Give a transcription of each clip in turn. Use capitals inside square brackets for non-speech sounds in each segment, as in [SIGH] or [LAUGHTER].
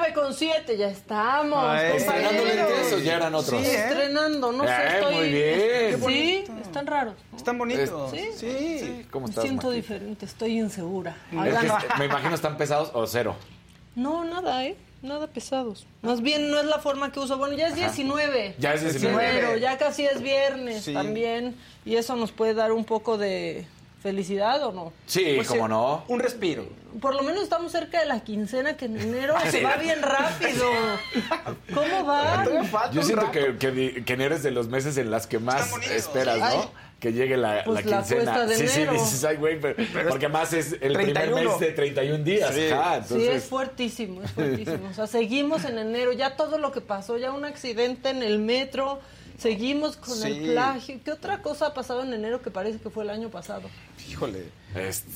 9 con 7, ya estamos. Ay, ¿Estrenando lentes ya eran otros? Sí, ¿eh? estrenando, no sé, Eh, estoy... muy bien. Sí, están raros. Están bonitos. ¿Sí? Sí. ¿Cómo Me estás, siento Maki? diferente, estoy insegura. Es que me imagino están pesados o cero. No, nada, ¿eh? Nada pesados. Más bien no es la forma que uso. Bueno, ya es 19. Ya es 19. Bueno, ya casi es viernes Sí. también. Y eso nos puede dar un poco de felicidad o no. Sí, Pues, cómo eh, no. Un respiro. Por lo menos estamos cerca de la quincena que en enero Ah, se sí. va bien rápido. [LAUGHS] ¿Cómo va? Yo siento que, que, di- que enero es de los meses en las que más esperas, ¿no? Ay. que llegue la, Pues la quincena. de sí, enero. sí, dices, ay, güey, pero- porque más es el 31. primer mes de 31 días. Sí. Sí, entonces, es fuertísimo, es fuertísimo. O sea, seguimos en enero, ya todo lo que pasó, ya un accidente en el metro, seguimos con Sí. el plagio. ¿Qué otra cosa ha pasado en enero que parece que fue el año pasado? Híjole. este,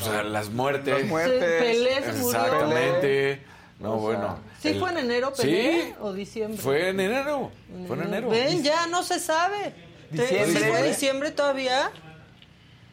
o sea, las muertes. Las muertes. Pelé se murió. Exactamente. No, O sea, bueno. ¿Sí el- fue en enero, Pelé, Sí. o diciembre? Fue en enero. Fue en enero. Ven, ya no se sabe. Diciembre. ¿Sí fue diciembre todavía?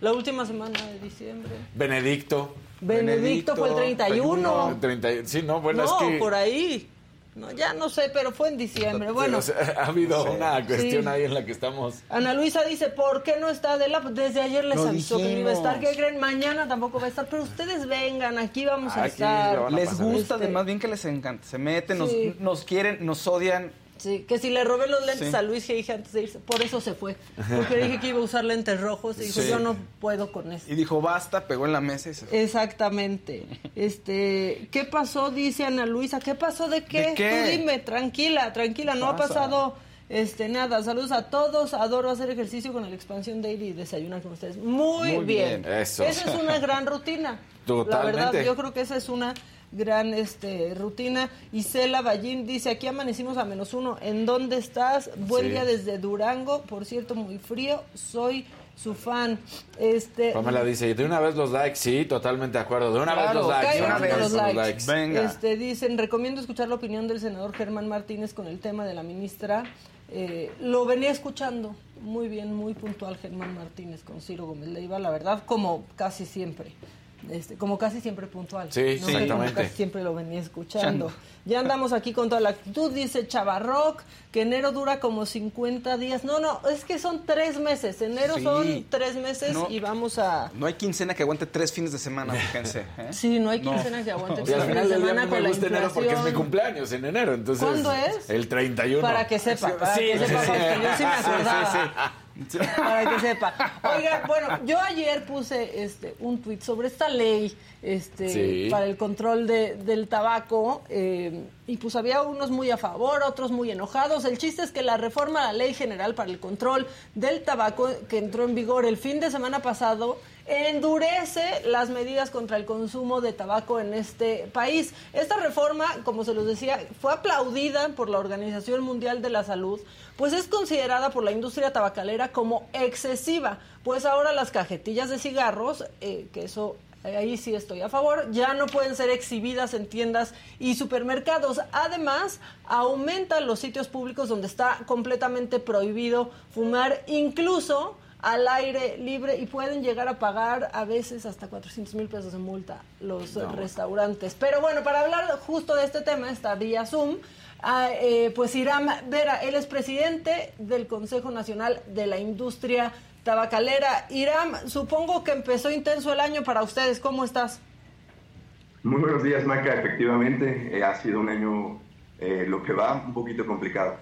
La última semana de diciembre. Benedicto. Benedicto, fue el 31. 30 sí, no, bueno, no, es que. por ahí. No, ya no sé, pero fue en diciembre. Bueno, o sea, ha habido una cuestión Sí. ahí en la que estamos. Ana Luisa dice, ¿por qué no está Adela? Pues Desde ayer les Lo avisó que no iba a estar. dijimos. ¿Qué creen? Mañana tampoco va a estar. Pero ustedes vengan, aquí vamos a estar. a Les gusta, Este- además bien que les encanta. Se meten, nos, nos quieren, nos odian. Sí, que si le robé los lentes Sí. a Luis que dije antes de irse, por eso se fue. Porque dije que iba a usar lentes rojos y dijo, Sí. yo no puedo con eso. Y dijo, basta, pegó en la mesa y se fue. Exactamente. Este, ¿qué pasó? Dice Ana Luisa. ¿Qué pasó de qué? ¿De qué? Tú dime, tranquila, tranquila, no ha Pasa. pasado este nada. Saludos a todos. Adoro hacer ejercicio con el expansión daily y desayunar con ustedes. Muy, Muy bien. bien, eso. Esa es una gran rutina. [LAUGHS] Totalmente. La verdad, yo creo que esa es una gran este rutina. Isela Ballín dice, aquí amanecimos a menos uno. ¿En dónde estás? Buen Sí. día desde Durango. Por cierto, muy frío. Soy su fan. Este, Pamela dice, de una vez los likes, sí, totalmente de acuerdo. De una vez los likes. de una vez los likes. Venga. Este, dicen, recomiendo escuchar la opinión del senador Germán Martínez con el tema de la ministra. Eh, lo venía escuchando muy bien, muy puntual Germán Martínez con Ciro Gómez Leiva, la verdad, como casi siempre. Este, como casi siempre puntual. Sí, ¿no? Como exactamente. casi siempre lo venía escuchando. Ya andamos aquí con toda la actitud, dice Chavarroc, que enero dura como 50 días. No, no, es que son tres meses. Enero Sí. son tres meses No. y vamos a... No hay quincena que aguante tres fines de semana, fíjense. [LAUGHS] ¿eh? Sí, no hay quincena que aguante tres al final fines de semana me con la gusta enero porque es mi cumpleaños en enero. Entonces, ¿Cuándo es? El 31. Para que sepa, para Sí, que sí, sepa, sí. porque yo sí me [LAUGHS] Sí, sí, acordaba. [LAUGHS] Para que sepa. Oiga, bueno, yo ayer puse este un tuit sobre esta ley este Sí. para el control de, del tabaco eh, y pues había unos muy a favor, otros muy enojados. El chiste es que la reforma a la Ley General para el Control del Tabaco que entró en vigor el fin de semana pasado endurece las medidas contra el consumo de tabaco en este país. Esta reforma, como se los decía, fue aplaudida por la Organización Mundial de la Salud, pues es considerada por la industria tabacalera como excesiva, pues ahora las cajetillas de cigarros, eh, que eso eh, ahí sí estoy a favor, ya no pueden ser exhibidas en tiendas y supermercados. Además, aumentan los sitios públicos donde está completamente prohibido fumar, incluso al aire libre y pueden llegar a pagar a veces hasta 400 mil pesos de multa los restaurantes. Pero bueno, para hablar justo de este tema, está vía Zoom, ah, eh, pues Iram Vera, él es presidente del Consejo Nacional de la Industria Tabacalera. Iram, supongo que empezó intenso el año para ustedes. ¿Cómo estás? Muy buenos días, Maca. Efectivamente, eh, ha sido un año, eh, lo que va, un poquito complicado.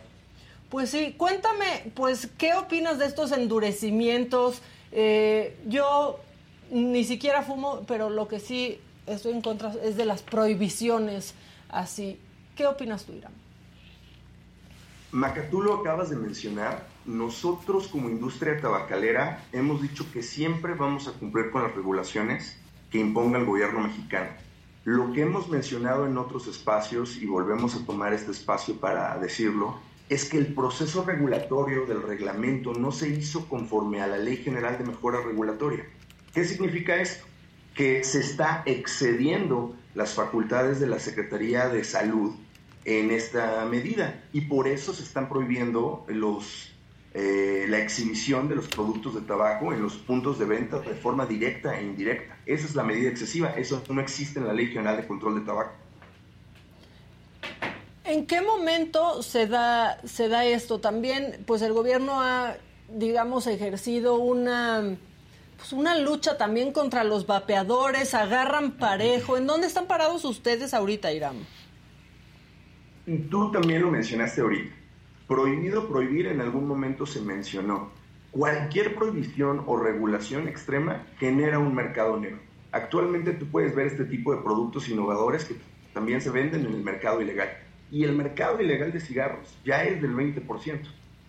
Pues sí, cuéntame, pues, ¿qué opinas de estos endurecimientos? Eh, yo ni siquiera fumo, pero lo que sí estoy en contra es de las prohibiciones así. ¿Qué opinas tú, Irán? Maca, tú lo acabas de mencionar. Nosotros como industria tabacalera hemos dicho que siempre vamos a cumplir con las regulaciones que imponga el gobierno mexicano. Lo que hemos mencionado en otros espacios, y volvemos a tomar este espacio para decirlo, es que el proceso regulatorio del reglamento no se hizo conforme a la Ley General de Mejora Regulatoria. ¿Qué significa esto? Que se está excediendo las facultades de la Secretaría de Salud en esta medida y por eso se están prohibiendo eh, la exhibición de los productos de tabaco en los puntos de venta de forma directa e indirecta. Esa es la medida excesiva, eso no existe en la Ley General de Control de Tabaco. ¿En qué momento se da, se da esto? También, pues el gobierno ha, digamos, ejercido una, pues una lucha también contra los vapeadores, agarran parejo. ¿En dónde están parados ustedes ahorita, Iram? Tú también lo mencionaste ahorita. Prohibido prohibir en algún momento se mencionó. Cualquier prohibición o regulación extrema genera un mercado negro. Actualmente tú puedes ver este tipo de productos innovadores que también se venden en el mercado ilegal. Y el mercado ilegal de cigarros ya es del 20%.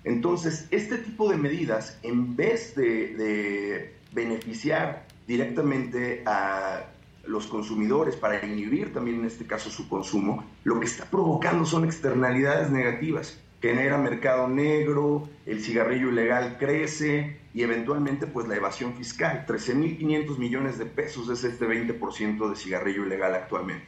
Entonces, este tipo de medidas, en vez de, beneficiar directamente a los consumidores para inhibir también en este caso su consumo, lo que está provocando son externalidades negativas. Genera mercado negro, el cigarrillo ilegal crece y eventualmente pues la evasión fiscal. 13.500 millones de pesos es este 20% de cigarrillo ilegal actualmente.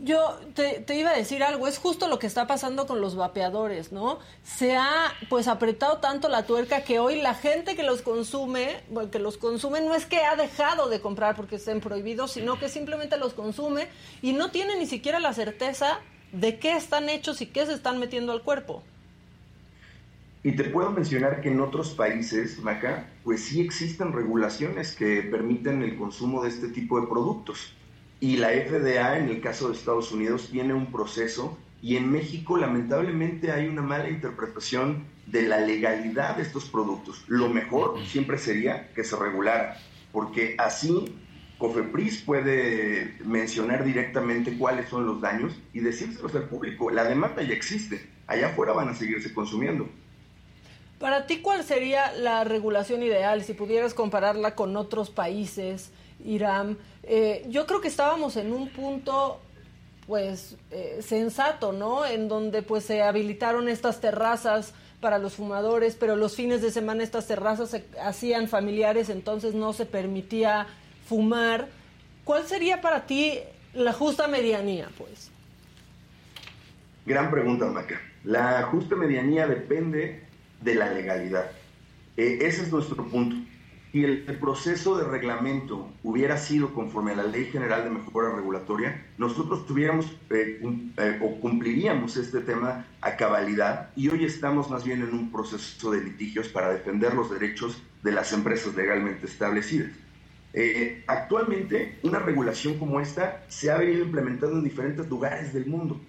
Yo te, iba a decir algo, es justo lo que está pasando con los vapeadores, ¿no? Se ha pues apretado tanto la tuerca que hoy la gente que los consume, bueno, que los consume no es que ha dejado de comprar porque estén prohibidos, sino que simplemente los consume y no tiene ni siquiera la certeza de qué están hechos y qué se están metiendo al cuerpo. Y te puedo mencionar que en otros países, Maca, pues sí existen regulaciones que permiten el consumo de este tipo de productos. Y la FDA, en el caso de Estados Unidos, tiene un proceso y en México lamentablemente hay una mala interpretación de la legalidad de estos productos. Lo mejor siempre sería que se regulara, porque así Cofepris puede mencionar directamente cuáles son los daños y decírselos al público. La demanda ya existe, allá afuera van a seguirse consumiendo. Para ti, ¿cuál sería la regulación ideal si pudieras compararla con otros países? Irán. Eh, yo creo que estábamos en un punto pues eh, sensato, ¿no? En donde pues se habilitaron estas terrazas para los fumadores, pero los fines de semana estas terrazas se hacían familiares, entonces no se permitía fumar. ¿Cuál sería para ti la justa medianía, pues? Gran pregunta, Maca. La justa medianía depende de la legalidad. Eh, ese es nuestro punto si el, proceso de reglamento hubiera sido conforme a la Ley General de Mejora Regulatoria, nosotros tuviéramos eh, eh, o cumpliríamos este tema a cabalidad y hoy estamos más bien en un proceso de litigios para defender los derechos de las empresas legalmente establecidas. Eh, actualmente, una regulación como esta se ha venido implementando en diferentes lugares del mundo,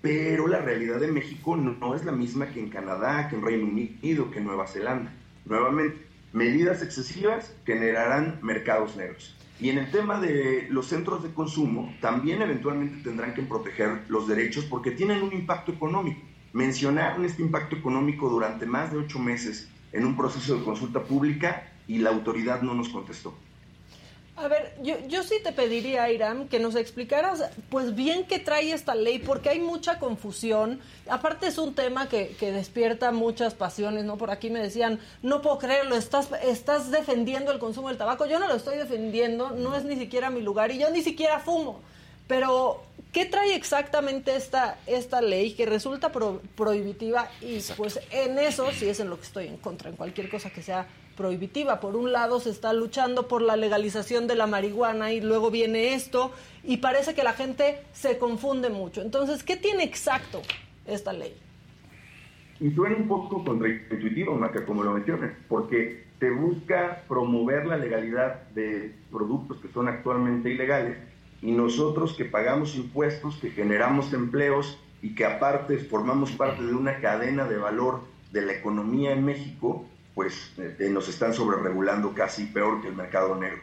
pero la realidad de México no, no es la misma que en Canadá, que en Reino Unido, que en Nueva Zelanda. Nuevamente, medidas excesivas generarán mercados negros. Y en el tema de los centros de consumo, también eventualmente tendrán que proteger los derechos porque tienen un impacto económico. Mencionaron este impacto económico durante más de ocho meses en un proceso de consulta pública y la autoridad no nos contestó. A ver, yo, yo sí te pediría, Iram, que nos explicaras, pues bien qué trae esta ley, porque hay mucha confusión. Aparte es un tema que, que, despierta muchas pasiones, ¿no? Por aquí me decían, no puedo creerlo, estás, estás defendiendo el consumo del tabaco. Yo no lo estoy defendiendo, no es ni siquiera mi lugar y yo ni siquiera fumo. Pero, ¿qué trae exactamente esta, esta ley que resulta prohibitiva? Y pues en eso sí es en lo que estoy en contra, en cualquier cosa que sea prohibitiva. Por un lado se está luchando por la legalización de la marihuana y luego viene esto y parece que la gente se confunde mucho. Entonces, ¿qué tiene exacto esta ley? Y suena un poco contraintuitivo, Maca, como lo mencionas, porque te busca promover la legalidad de productos que son actualmente ilegales y nosotros que pagamos impuestos, que generamos empleos y que aparte formamos parte de una cadena de valor de la economía en México, pues eh, nos están sobreregulando casi peor que el mercado negro.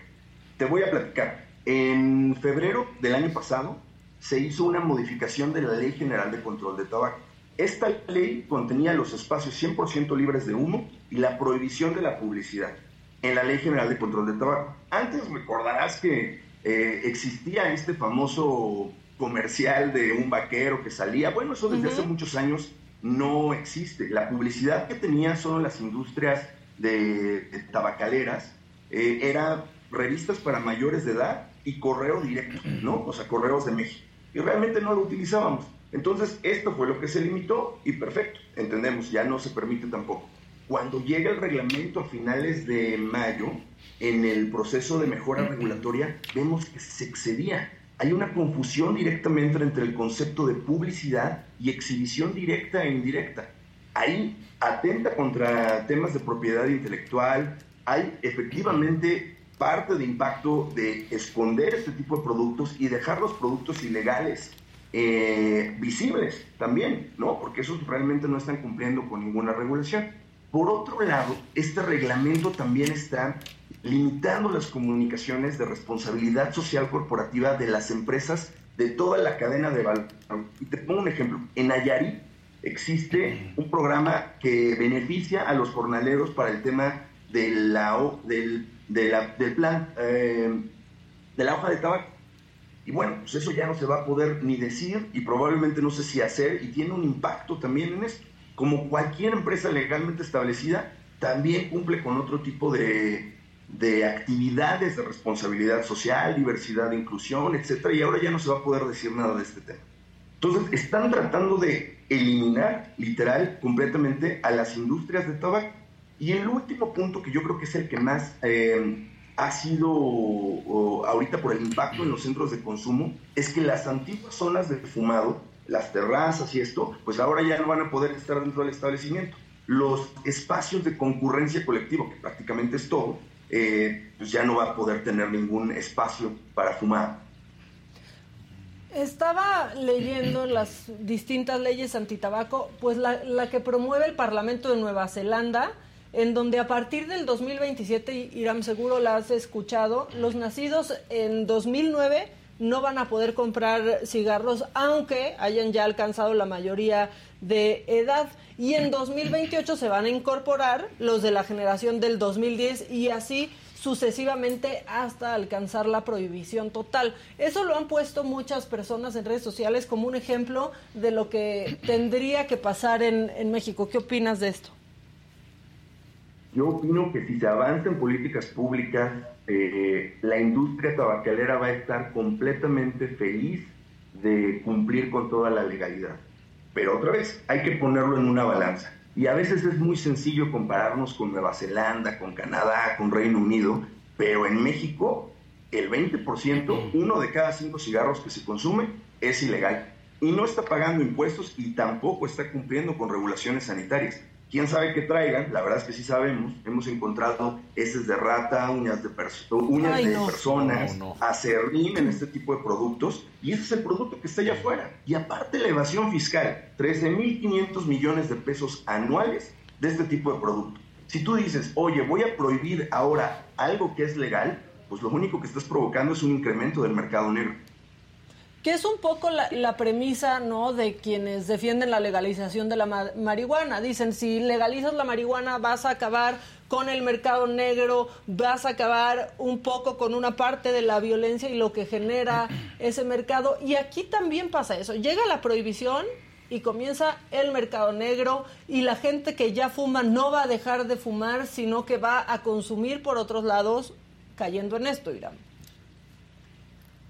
Te voy a platicar. En febrero del año pasado se hizo una modificación de la Ley General de Control de Tabaco. Esta ley contenía los espacios 100% libres de humo y la prohibición de la publicidad en la Ley General de Control de Tabaco. Antes recordarás que eh, existía este famoso comercial de un vaquero que salía, bueno, eso desde hace muchos años no existe. La publicidad que tenían solo las industrias de, tabacaleras eh, era revistas para mayores de edad y correo directo, ¿no? O sea, correos de México. Y realmente no lo utilizábamos. Entonces, esto fue lo que se limitó y perfecto, entendemos, ya no se permite tampoco. Cuando llega el reglamento a finales de mayo, en el proceso de mejora regulatoria, vemos que se excedía hay una confusión directamente entre el concepto de publicidad y exhibición directa e indirecta. Ahí atenta contra temas de propiedad intelectual, hay efectivamente parte de impacto de esconder este tipo de productos y dejar los productos ilegales eh, visibles también, ¿no? Porque esos realmente no están cumpliendo con ninguna regulación. Por otro lado, este reglamento también está limitando las comunicaciones de responsabilidad social corporativa de las empresas de toda la cadena de valor. Y te pongo un ejemplo. En Nayarit existe un programa que beneficia a los jornaleros para el tema de la, del, del plan eh, de la hoja de tabaco. Y bueno, pues eso ya no se va a poder ni decir y probablemente no sé si hacer y tiene un impacto también en esto. Como cualquier empresa legalmente establecida, también cumple con otro tipo de, de actividades de responsabilidad social, diversidad, inclusión, etcétera, y ahora ya no se va a poder decir nada de este tema. Entonces, están tratando de eliminar literal completamente a las industrias de tabaco. Y el último punto que yo creo que es el que más eh, ha sido ahorita por el impacto en los centros de consumo, es que las antiguas zonas de fumado, las terrazas y esto, pues ahora ya no van a poder estar dentro del establecimiento. Los espacios de concurrencia colectiva, que prácticamente es todo, eh, pues ya no va a poder tener ningún espacio para fumar. Estaba leyendo [CLEARS THROAT] las distintas leyes antitabaco, pues la, la que promueve el Parlamento de Nueva Zelanda, en donde a partir del 2027, Iram seguro la has escuchado, los nacidos en 2009 no van a poder comprar cigarros aunque hayan ya alcanzado la mayoría de edad. Y en 2028 se van a incorporar los de la generación del 2010 y así sucesivamente hasta alcanzar la prohibición total. Eso lo han puesto muchas personas en redes sociales como un ejemplo de lo que tendría que pasar en, en México. ¿Qué opinas de esto? Yo opino que si se avanza en políticas públicas, eh, la industria tabacalera va a estar completamente feliz de cumplir con toda la legalidad. Pero otra vez, hay que ponerlo en una balanza. Y a veces es muy sencillo compararnos con Nueva Zelanda, con Canadá, con Reino Unido, pero en México el 20%, uno de cada cinco cigarros que se consume, es ilegal. Y no está pagando impuestos y tampoco está cumpliendo con regulaciones sanitarias quién sabe qué traigan, la verdad es que sí sabemos, hemos encontrado heces de rata, uñas de, uñas de personas, acerrín en este tipo de productos, y ese es el producto que está allá afuera. Y aparte la evasión fiscal, 13.500 millones de pesos anuales de este tipo de producto. Si tú dices, oye, voy a prohibir ahora algo que es legal, pues lo único que estás provocando es un incremento del mercado negro que es un poco la, premisa no de quienes defienden la legalización de la marihuana. Dicen, si legalizas la marihuana vas a acabar con el mercado negro, vas a acabar un poco con una parte de la violencia y lo que genera [CLEARS THROAT] ese mercado. Y aquí también pasa eso. Llega la prohibición y comienza el mercado negro y la gente que ya fuma no va a dejar de fumar, sino que va a consumir por otros lados cayendo en esto, Irán.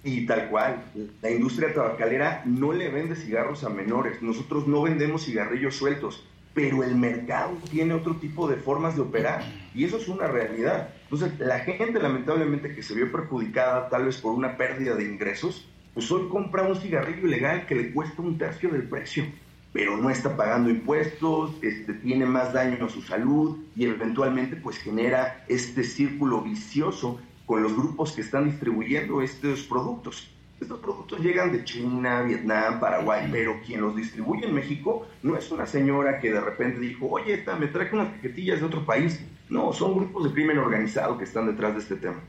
Y tal cual, la industria tabacalera no le vende cigarros a menores. Nosotros no vendemos cigarrillos sueltos, pero el mercado tiene otro tipo de formas de operar y eso es una realidad. Entonces, la gente lamentablemente que se vio perjudicada tal vez por una pérdida de ingresos, pues hoy compra un cigarrillo ilegal que le cuesta un tercio del precio, pero no está pagando impuestos, este, tiene más daño a su salud y eventualmente pues genera este círculo vicioso con los grupos que están distribuyendo estos productos. Estos productos llegan de China, Vietnam, Paraguay, pero quien los distribuye en México no es una señora que de repente dijo, oye, esta, me traje unas paquetillas de otro país. No, son grupos de crimen organizado que están detrás de este tema.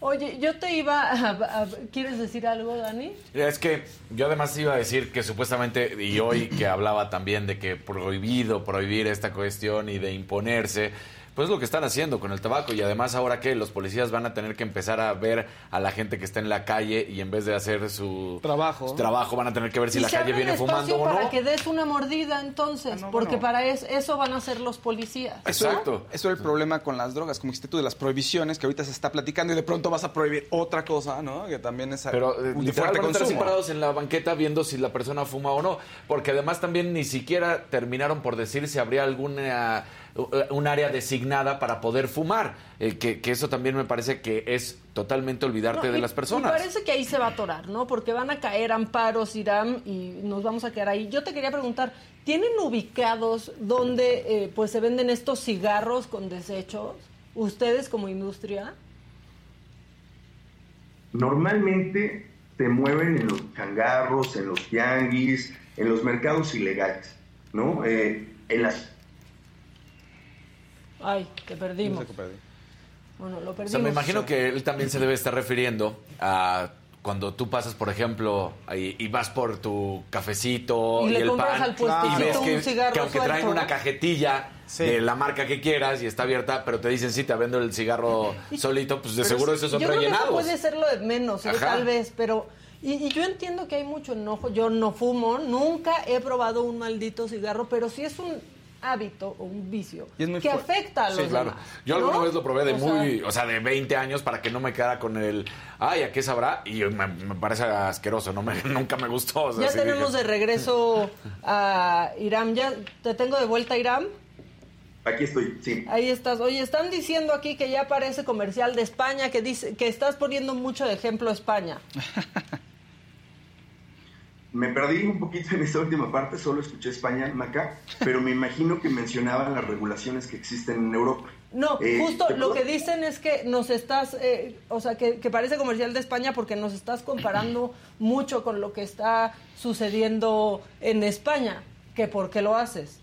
Oye, yo te iba a, ¿Quieres decir algo, Dani? Es que yo además iba a decir que supuestamente, y hoy que hablaba también de que prohibido prohibir esta cuestión y de imponerse, pues lo que están haciendo con el tabaco y además ahora que los policías van a tener que empezar a ver a la gente que está en la calle y en vez de hacer su trabajo, trabajo van a tener que ver si la calle viene fumando o no. Para que des una mordida entonces, ah, porque para eso, eso, van a ser los policías. Exacto. Eso es el problema con las drogas, como dijiste tú de las prohibiciones que ahorita se está platicando y de pronto vas a prohibir otra cosa, ¿no? Que también es Pero eh, un fuerte van a estar parados en la banqueta viendo si la persona fuma o no, porque además también ni siquiera terminaron por decir si habría alguna un área designada para poder fumar, eh, que, que, eso también me parece que es totalmente olvidarte No, de y- las personas. Y parece que ahí se va a atorar, ¿no? Porque van a caer amparos, Irán, y nos vamos a quedar ahí. Yo te quería preguntar, ¿tienen ubicados donde eh, pues se venden estos cigarros con desechos? ¿Ustedes como industria? Normalmente te mueven en los changarros, en los tianguis, en los mercados ilegales, ¿no? Eh, en las Ay, te perdimos. No sé qué perdí. Bueno, lo O perdimos. sea, me imagino que él también se debe estar refiriendo a cuando tú pasas, por ejemplo, y vas por tu cafecito Y y, le el compras pan al y ves un que, cigarro que aunque traen una cajetilla Sí. de la marca que quieras y está abierta, pero te dicen sí, te vendo el cigarro [LAUGHS] solito, pues de seguro esos son yo creo que eso rellenados. puede ser lo de menos, ¿eh? Ajá. tal vez, pero... Y, y yo entiendo que hay mucho enojo. Yo no fumo, nunca he probado un maldito cigarro, pero sí es un hábito o un vicio Y es muy que afecta a los Sí, claro. demás. Yo alguna ¿no? vez lo probé de O sea, muy, o sea, de 20 años para que no me quedara con el, ay, ¿a qué sabrá? Y me, me parece asqueroso, no me, [LAUGHS] nunca me gustó. o sea, ya sí tenemos dije, de regreso a Irán. Ya te tengo de vuelta, Irán. Aquí estoy, sí. Ahí estás. Oye, están diciendo aquí que ya aparece comercial de España, que dice que estás poniendo mucho de ejemplo España. [LAUGHS] Me perdí un poquito en esa última parte, solo escuché España, Maca, pero me imagino que mencionaban las regulaciones que existen en Europa. No, Eh, justo ¿te lo que dicen es que nos estás, eh, o sea, que, que parece comercial de España porque nos estás comparando mucho con lo que está sucediendo en España. Que por qué lo haces.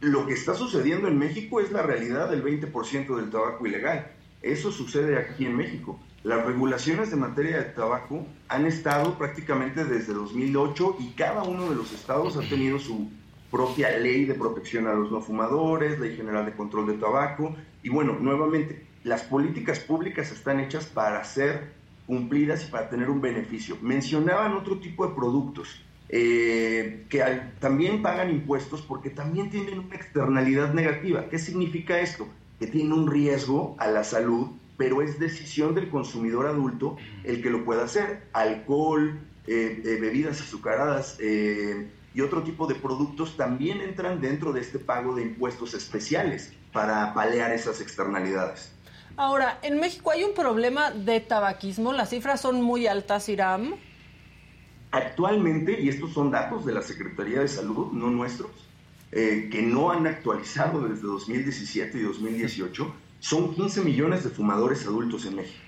Lo que está sucediendo en México es la realidad del 20% del tabaco ilegal. Eso sucede aquí en México. Las regulaciones de materia de tabaco han estado prácticamente desde 2008 y cada uno de los estados ha tenido su propia ley de protección a los no fumadores, ley general de control de tabaco. Y bueno, nuevamente, las políticas públicas están hechas para ser cumplidas y para tener un beneficio. Mencionaban otro tipo de productos eh, que también pagan impuestos porque también tienen una externalidad negativa. ¿Qué significa esto? Que tienen un riesgo a la salud, pero es decisión del consumidor adulto el que lo pueda hacer. Alcohol, eh, eh, bebidas azucaradas eh, y otro tipo de productos también entran dentro de este pago de impuestos especiales para paliar esas externalidades. Ahora, en México hay un problema de tabaquismo. Las cifras son muy altas, Irán. Actualmente, y estos son datos de la Secretaría de Salud, no nuestros, que no han actualizado desde 2017 y 2018, son 15 millones de fumadores adultos en México,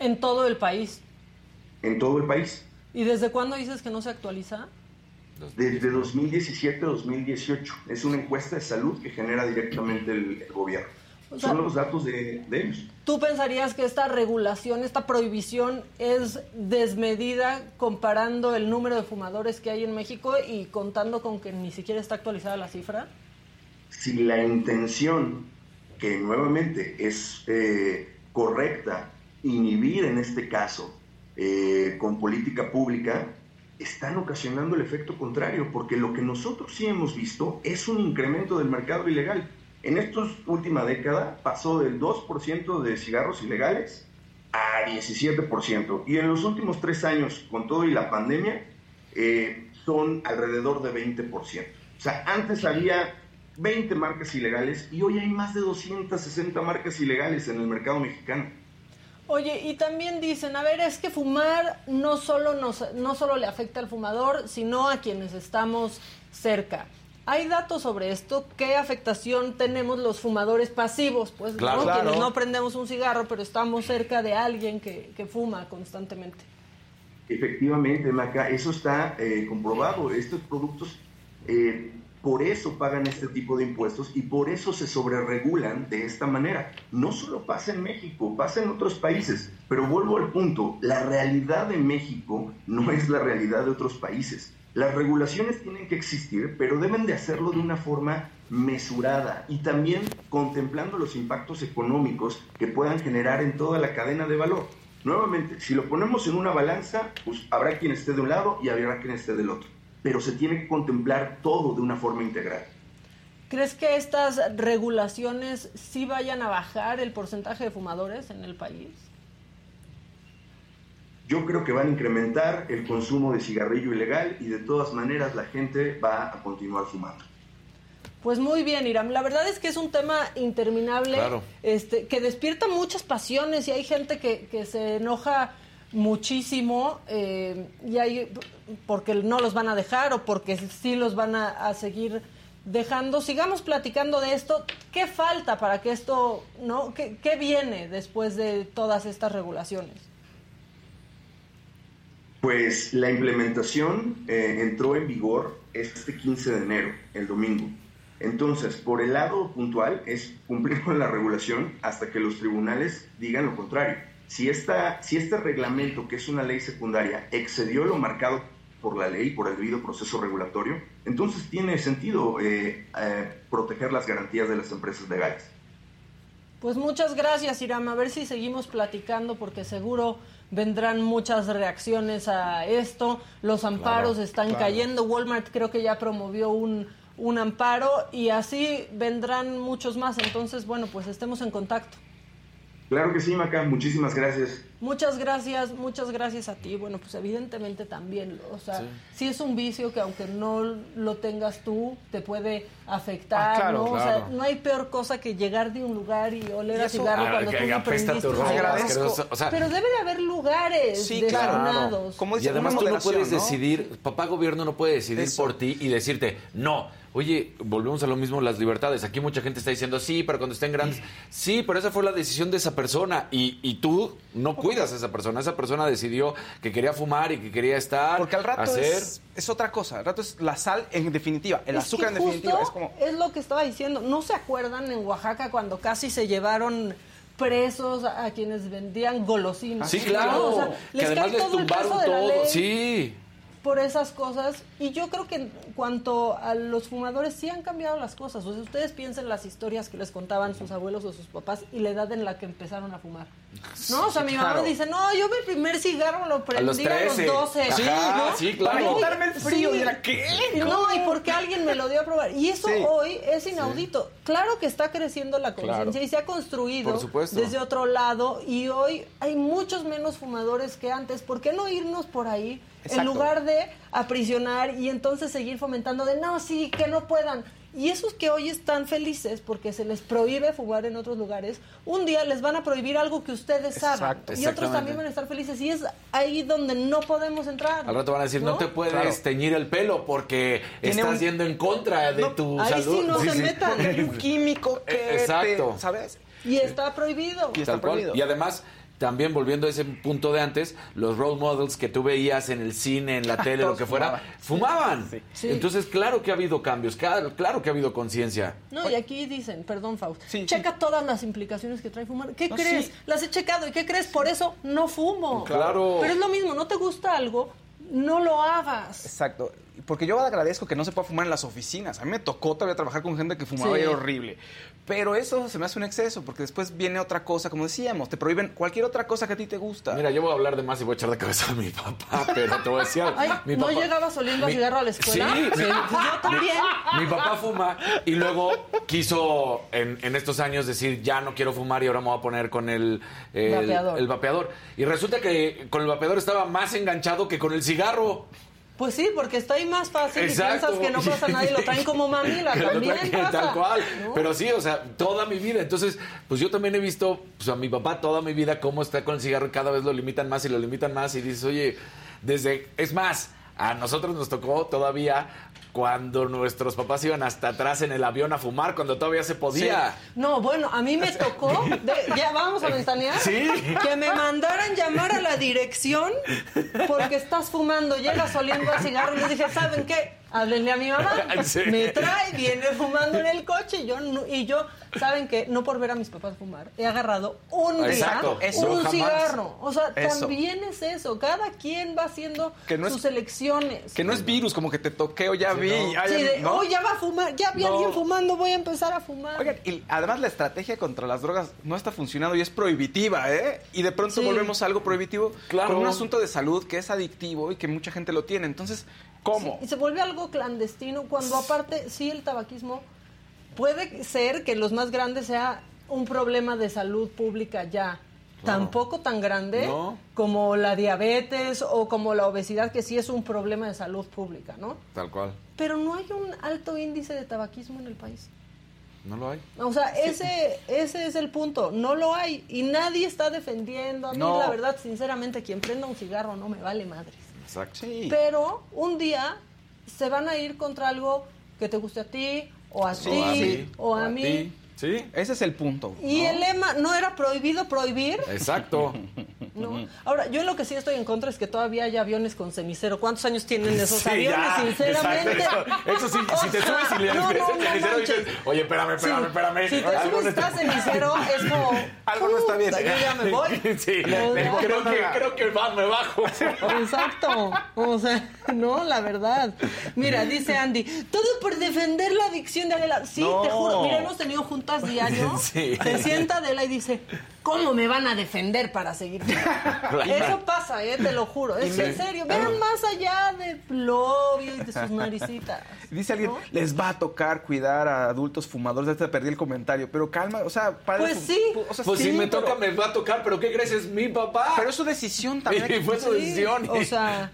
En todo el país. en todo el país. ¿Y desde cuándo dices que no se actualiza? Desde 2017 a 2018. Es una encuesta de salud que genera directamente el, el gobierno. O sea- son los datos de, de ellos. ¿Tú pensarías que esta regulación, esta prohibición es desmedida comparando el número de fumadores que hay en México y contando con que ni siquiera está actualizada la cifra? si la intención, que nuevamente es eh, correcta, inhibir en este caso eh, con política pública, están ocasionando el efecto contrario, porque lo que nosotros sí hemos visto es un incremento del mercado ilegal. En esta última década pasó del 2% de cigarros ilegales a 17%. Y en los últimos tres años, con todo y la pandemia, eh, son alrededor de 20%. O sea, antes había 20 marcas ilegales y hoy hay más de 260 marcas ilegales en el mercado mexicano. Oye, y también dicen, a ver, es que fumar no solo, nos, no solo le afecta al fumador, sino a quienes estamos cerca. ¿Hay datos sobre esto? ¿Qué afectación tenemos los fumadores pasivos? Pues Claro. ¿no? Claro. quienes no prendemos un cigarro, pero estamos cerca de alguien que, que fuma constantemente. Efectivamente, Maca, eso está eh, comprobado. Estos productos eh, por eso pagan este tipo de impuestos y por eso se sobreregulan de esta manera. No solo pasa en México, pasa en otros países, pero vuelvo al punto, la realidad de México no es la realidad de otros países. Las regulaciones tienen que existir, pero deben de hacerlo de una forma mesurada y también contemplando los impactos económicos que puedan generar en toda la cadena de valor. Nuevamente, si lo ponemos en una balanza, pues habrá quien esté de un lado y habrá quien esté del otro, pero se tiene que contemplar todo de una forma integral. ¿Crees que estas regulaciones sí vayan a bajar el porcentaje de fumadores en el país? Yo creo que van a incrementar el consumo de cigarrillo ilegal y de todas maneras la gente va a continuar fumando. Pues muy bien, Iram. La verdad es que es un tema interminable, Claro. este, que despierta muchas pasiones y hay gente que, que se enoja muchísimo eh, y hay porque no los van a dejar o porque sí los van a, seguir dejando. Sigamos platicando de esto. ¿Qué falta para que esto, no? ¿Qué, qué viene después de todas estas regulaciones? Pues la implementación eh, entró en vigor este 15 de enero, el domingo. Entonces, por el lado puntual es cumplir con la regulación hasta que los tribunales digan lo contrario. Si, esta, si este reglamento, que es una ley secundaria, excedió lo marcado por la ley, por el debido proceso regulatorio, entonces tiene sentido eh, eh, proteger las garantías de las empresas legales. Pues muchas gracias, Iram. A ver si seguimos platicando porque seguro vendrán muchas reacciones a esto. Los amparos están cayendo. Walmart creo que ya promovió un, un amparo y así vendrán muchos más. Entonces, bueno, pues estemos en contacto. Claro que sí, Maca, muchísimas gracias. Muchas gracias, muchas gracias a ti. Bueno, pues evidentemente también, o sea, sí, es un vicio que aunque no lo tengas tú, te puede afectar, Ah, claro, ¿no? O sea, claro. no hay peor cosa que llegar de un lugar y oler Y a cigarro Ah, cuando que tú no apesta prendiste tu. O sea, Pero debe de haber lugares Sí, claro. designados. Como y dice, además una tú no puedes ¿no? decidir, papá gobierno no puede decidir Eso. por ti y decirte, no. Oye, volvemos a lo mismo, las libertades. Aquí mucha gente está diciendo, sí, pero cuando estén grandes. Sí, pero esa fue la decisión de esa persona. Y, y tú no cuidas a esa persona. Esa persona decidió que quería fumar y que quería estar. Porque al rato hacer. es, es otra cosa. Al rato es la sal en definitiva. El Es azúcar que en definitiva. Es como. es lo que estaba diciendo. ¿No se acuerdan en Oaxaca cuando casi se llevaron presos a, quienes vendían golosinas? Sí, ¿no? claro. O sea, que les además cae les todo el peso tumbaron todo. ley. Sí. Por esas cosas y yo creo que en cuanto a los fumadores sí han cambiado las cosas. O sea, ustedes piensen las historias que les contaban sus abuelos o sus papás y la edad en la que empezaron a fumar. No, o sea, mi mamá claro. dice, "No, yo mi primer cigarro lo prendí a los, 13. 12." Sí, ¿no? sí, claro. Para quitarme el frío, y era, ¿qué? No, y porque alguien me lo dio a probar. Y eso Sí. hoy es inaudito. Claro que está creciendo la conciencia Claro. y se ha construido desde otro lado y hoy hay muchos menos fumadores que antes. ¿Por qué no irnos por ahí en lugar de aprisionar y entonces seguir fomentando de no, sí, que no puedan? Y esos que hoy están felices porque se les prohíbe fumar en otros lugares, un día les van a prohibir algo que ustedes saben. Exacto. Y otros también van a estar felices. Y es ahí donde no podemos entrar. Al rato van a decir, no, te puedes Claro. teñir el pelo porque Tiene estás un- yendo en contra de No, tu ahí sí salud. no se metan. Hay [LAUGHS] un químico que. Eh, exacto. te- ¿Sabes? Y está prohibido. Y está prohibido. Y además, también volviendo a ese punto de antes, los role models que tú veías en el cine, en la [LAUGHS] tele, lo que fuera, fumaban. Sí. Sí. Entonces, claro que ha habido cambios, claro, claro que ha habido conciencia. No, y aquí dicen, perdón, Faust, Sí, checa todas las implicaciones que trae fumar. ¿Qué No, crees? sí. Las he checado. ¿Y qué crees? Por eso no fumo. Claro. Pero es lo mismo, no te gusta algo, no lo hagas. Exacto. Porque yo agradezco que no se pueda fumar en las oficinas. A mí me tocó todavía trabajar con gente que fumaba Sí. y era horrible. Pero eso se me hace un exceso, porque después viene otra cosa, como decíamos, te prohíben cualquier otra cosa que a ti te gusta. Mira, yo voy a hablar de más y voy a echar de cabeza a mi papá, [LAUGHS] pero te voy a decir algo. Ay, Mi ¿no papá- llegabas oliendo a mi- cigarro a la escuela? Sí, mi- Pues yo también. Mi papá fuma y luego quiso en, en estos años decir ya no quiero fumar y ahora me voy a poner con el, el, Vapeador. el vapeador. Y resulta que con el vapeador estaba más enganchado que con el cigarro. Pues sí, porque está ahí más fácil Exacto. y piensas que no [LAUGHS] pasa nada y lo traen como mamila. [LAUGHS] También traen pasa. Tal cual. ¿no? Pero sí, o sea, toda mi vida. Entonces, pues yo también he visto pues, a mi papá toda mi vida cómo está con el cigarro y cada vez lo limitan más y lo limitan más. Y dices, oye, desde. Es más, a nosotros nos tocó todavía cuando nuestros papás iban hasta atrás en el avión a fumar, cuando todavía se podía. No, bueno, a mí me tocó, de- ya vamos a ventanear, Sí. que me mandaran llamar a la dirección porque estás fumando, llegas oliendo a cigarro y les dije, ¿saben qué? Háblenle a mi mamá. [LAUGHS] Sí. Me trae, viene fumando en el coche y yo, no- y yo ¿saben qué? No por ver a mis papás fumar, he agarrado un día, Exacto, eso un jamás. cigarro. O sea, Eso. también es eso, cada quien va haciendo Que no es- sus elecciones. Que no es virus, como que te toqué o ya vi. no. ay, Sí, de, ¿no? oh, ya va a fumar, ya vi a alguien fumando, voy a empezar a fumar. Oigan, y además la estrategia contra las drogas no está funcionando y es prohibitiva, ¿eh? Y de pronto Sí. volvemos a algo prohibitivo Claro. con un asunto de salud que es adictivo y que mucha gente lo tiene. Entonces, ¿cómo? Y se vuelve algo clandestino cuando aparte sí el tabaquismo puede ser que los más grandes sea un problema de salud pública ya. tampoco tan grande No. como la diabetes o como la obesidad, que sí es un problema de salud pública, ¿no? Tal cual. Pero no hay un alto índice de tabaquismo en el país. No lo hay. O sea, ese, ese es el punto. No lo hay. Y nadie está defendiendo. A mí, No. la verdad, sinceramente, quien prenda un cigarro no me vale madres. Exacto. Sí. Pero un día se van a ir contra algo que te guste a ti, o a Sí, ti, sí. o a ¿O mí. Sí. Ese es el punto. Y ¿no? el lema no era prohibido prohibir. Exacto. [LAUGHS] ¿no? Ahora, yo en lo que sí estoy en contra es que todavía hay aviones con cenicero. ¿Cuántos años tienen esos Sí, aviones, ya, sinceramente? exacto, Eso, eso sí, O si te sea, subes y le no, no, cenicero, dices, oye, espérame, espérame, Sí, espérame. Si te subes está- a cenicero, es como. Algo no está bien. "Puta, Yo ya me voy. [LAUGHS] Sí, creo que, creo que va, me bajo. Exacto. O sea, [LAUGHS] no, la verdad. Mira, dice Andy, todo por defender la adicción de Adela. Sí, No. te juro. Mira, hemos tenido [LAUGHS] diario. Sí. Se sienta Adela y dice, ¿cómo me van a defender para seguir? Eso pasa, ¿eh? Te lo juro. Es en serio. Vean más allá de Flovio y de sus [LAUGHS] naricitas. Dice alguien, ¿no? les va a tocar cuidar a adultos fumadores. Ahorita perdí el comentario, pero calma, o sea, para Pues sí. o sea, Pues sí, si me pero- toca, me va a tocar, pero ¿qué crees? Es mi papá. Pero es su decisión también. Y fue su Sí, decisión. O sea,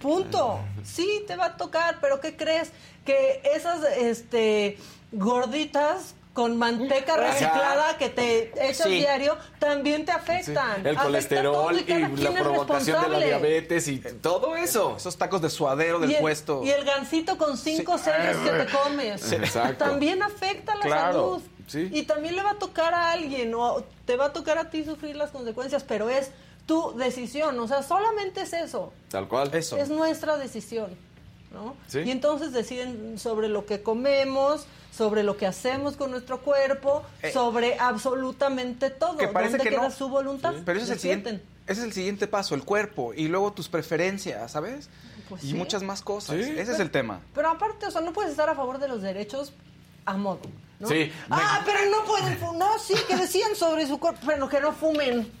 punto. Sí, te va a tocar, pero ¿qué crees? Que esas este, gorditas con manteca reciclada que te echas Sí. diario también te Sí. afectan. El Afecta colesterol y cada la provocación de la diabetes y todo eso. Esos tacos de suadero del y el, puesto. Y el gansito con cinco Sí. sellos que te comes. Exacto. También afecta la Claro. salud. Sí. Y también le va a tocar a alguien o te va a tocar a ti sufrir las consecuencias, pero es tu decisión. O sea, solamente es eso. Tal cual. Eso. Es nuestra decisión. ¿no? Sí. Y entonces deciden sobre lo que comemos, sobre lo que hacemos con nuestro cuerpo, Eh, sobre absolutamente todo. que parece ¿Dónde que queda no. su voluntad? Pero ese es, el siguiente, ese es el siguiente paso, el cuerpo. Y luego tus preferencias, ¿sabes? Pues y sí. muchas más cosas. Sí. Ese es el tema. Pero aparte, o sea, no puedes estar a favor de los derechos a modo. ¿no? Sí. Ah, pero no pueden fumar. No, sí, que decían sobre su cuerpo, pero que no fumen. [LAUGHS]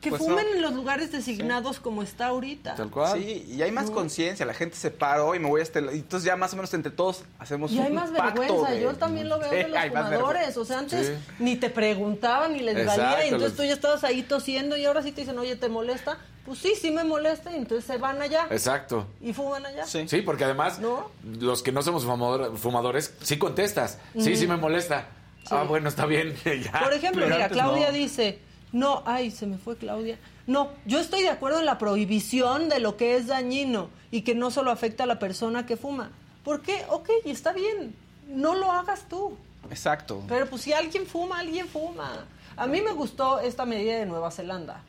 Que Pues fumen no. en los lugares designados como está ahorita. Tal cual. Sí, y hay más conciencia, la gente se paró y me voy a este. Y entonces ya más o menos entre todos hacemos Y hay un más pacto vergüenza, de- yo también lo veo Sí, de los hay fumadores. O sea, antes Sí. ni te preguntaban ni les Exacto, valía. Y entonces los- tú ya estabas ahí tosiendo y ahora sí te dicen, oye, ¿te molesta? Pues sí, sí me molesta. Y entonces se van allá Exacto. y fuman allá. Sí. Sí, porque además, ¿No? los que no somos fumador- fumadores, sí contestas. Sí, sí me molesta. Ah, bueno, está bien. [LAUGHS] ya. Por ejemplo, Pero mira, Claudia no. dice, no, ay, se me fue Claudia. No, yo estoy de acuerdo en la prohibición de lo que es dañino y que no solo afecta a la persona que fuma. ¿Por qué? Ok, está bien, no lo hagas tú. Exacto. Pero pues si alguien fuma, alguien fuma. A mí me gustó esta medida de Nueva Zelanda,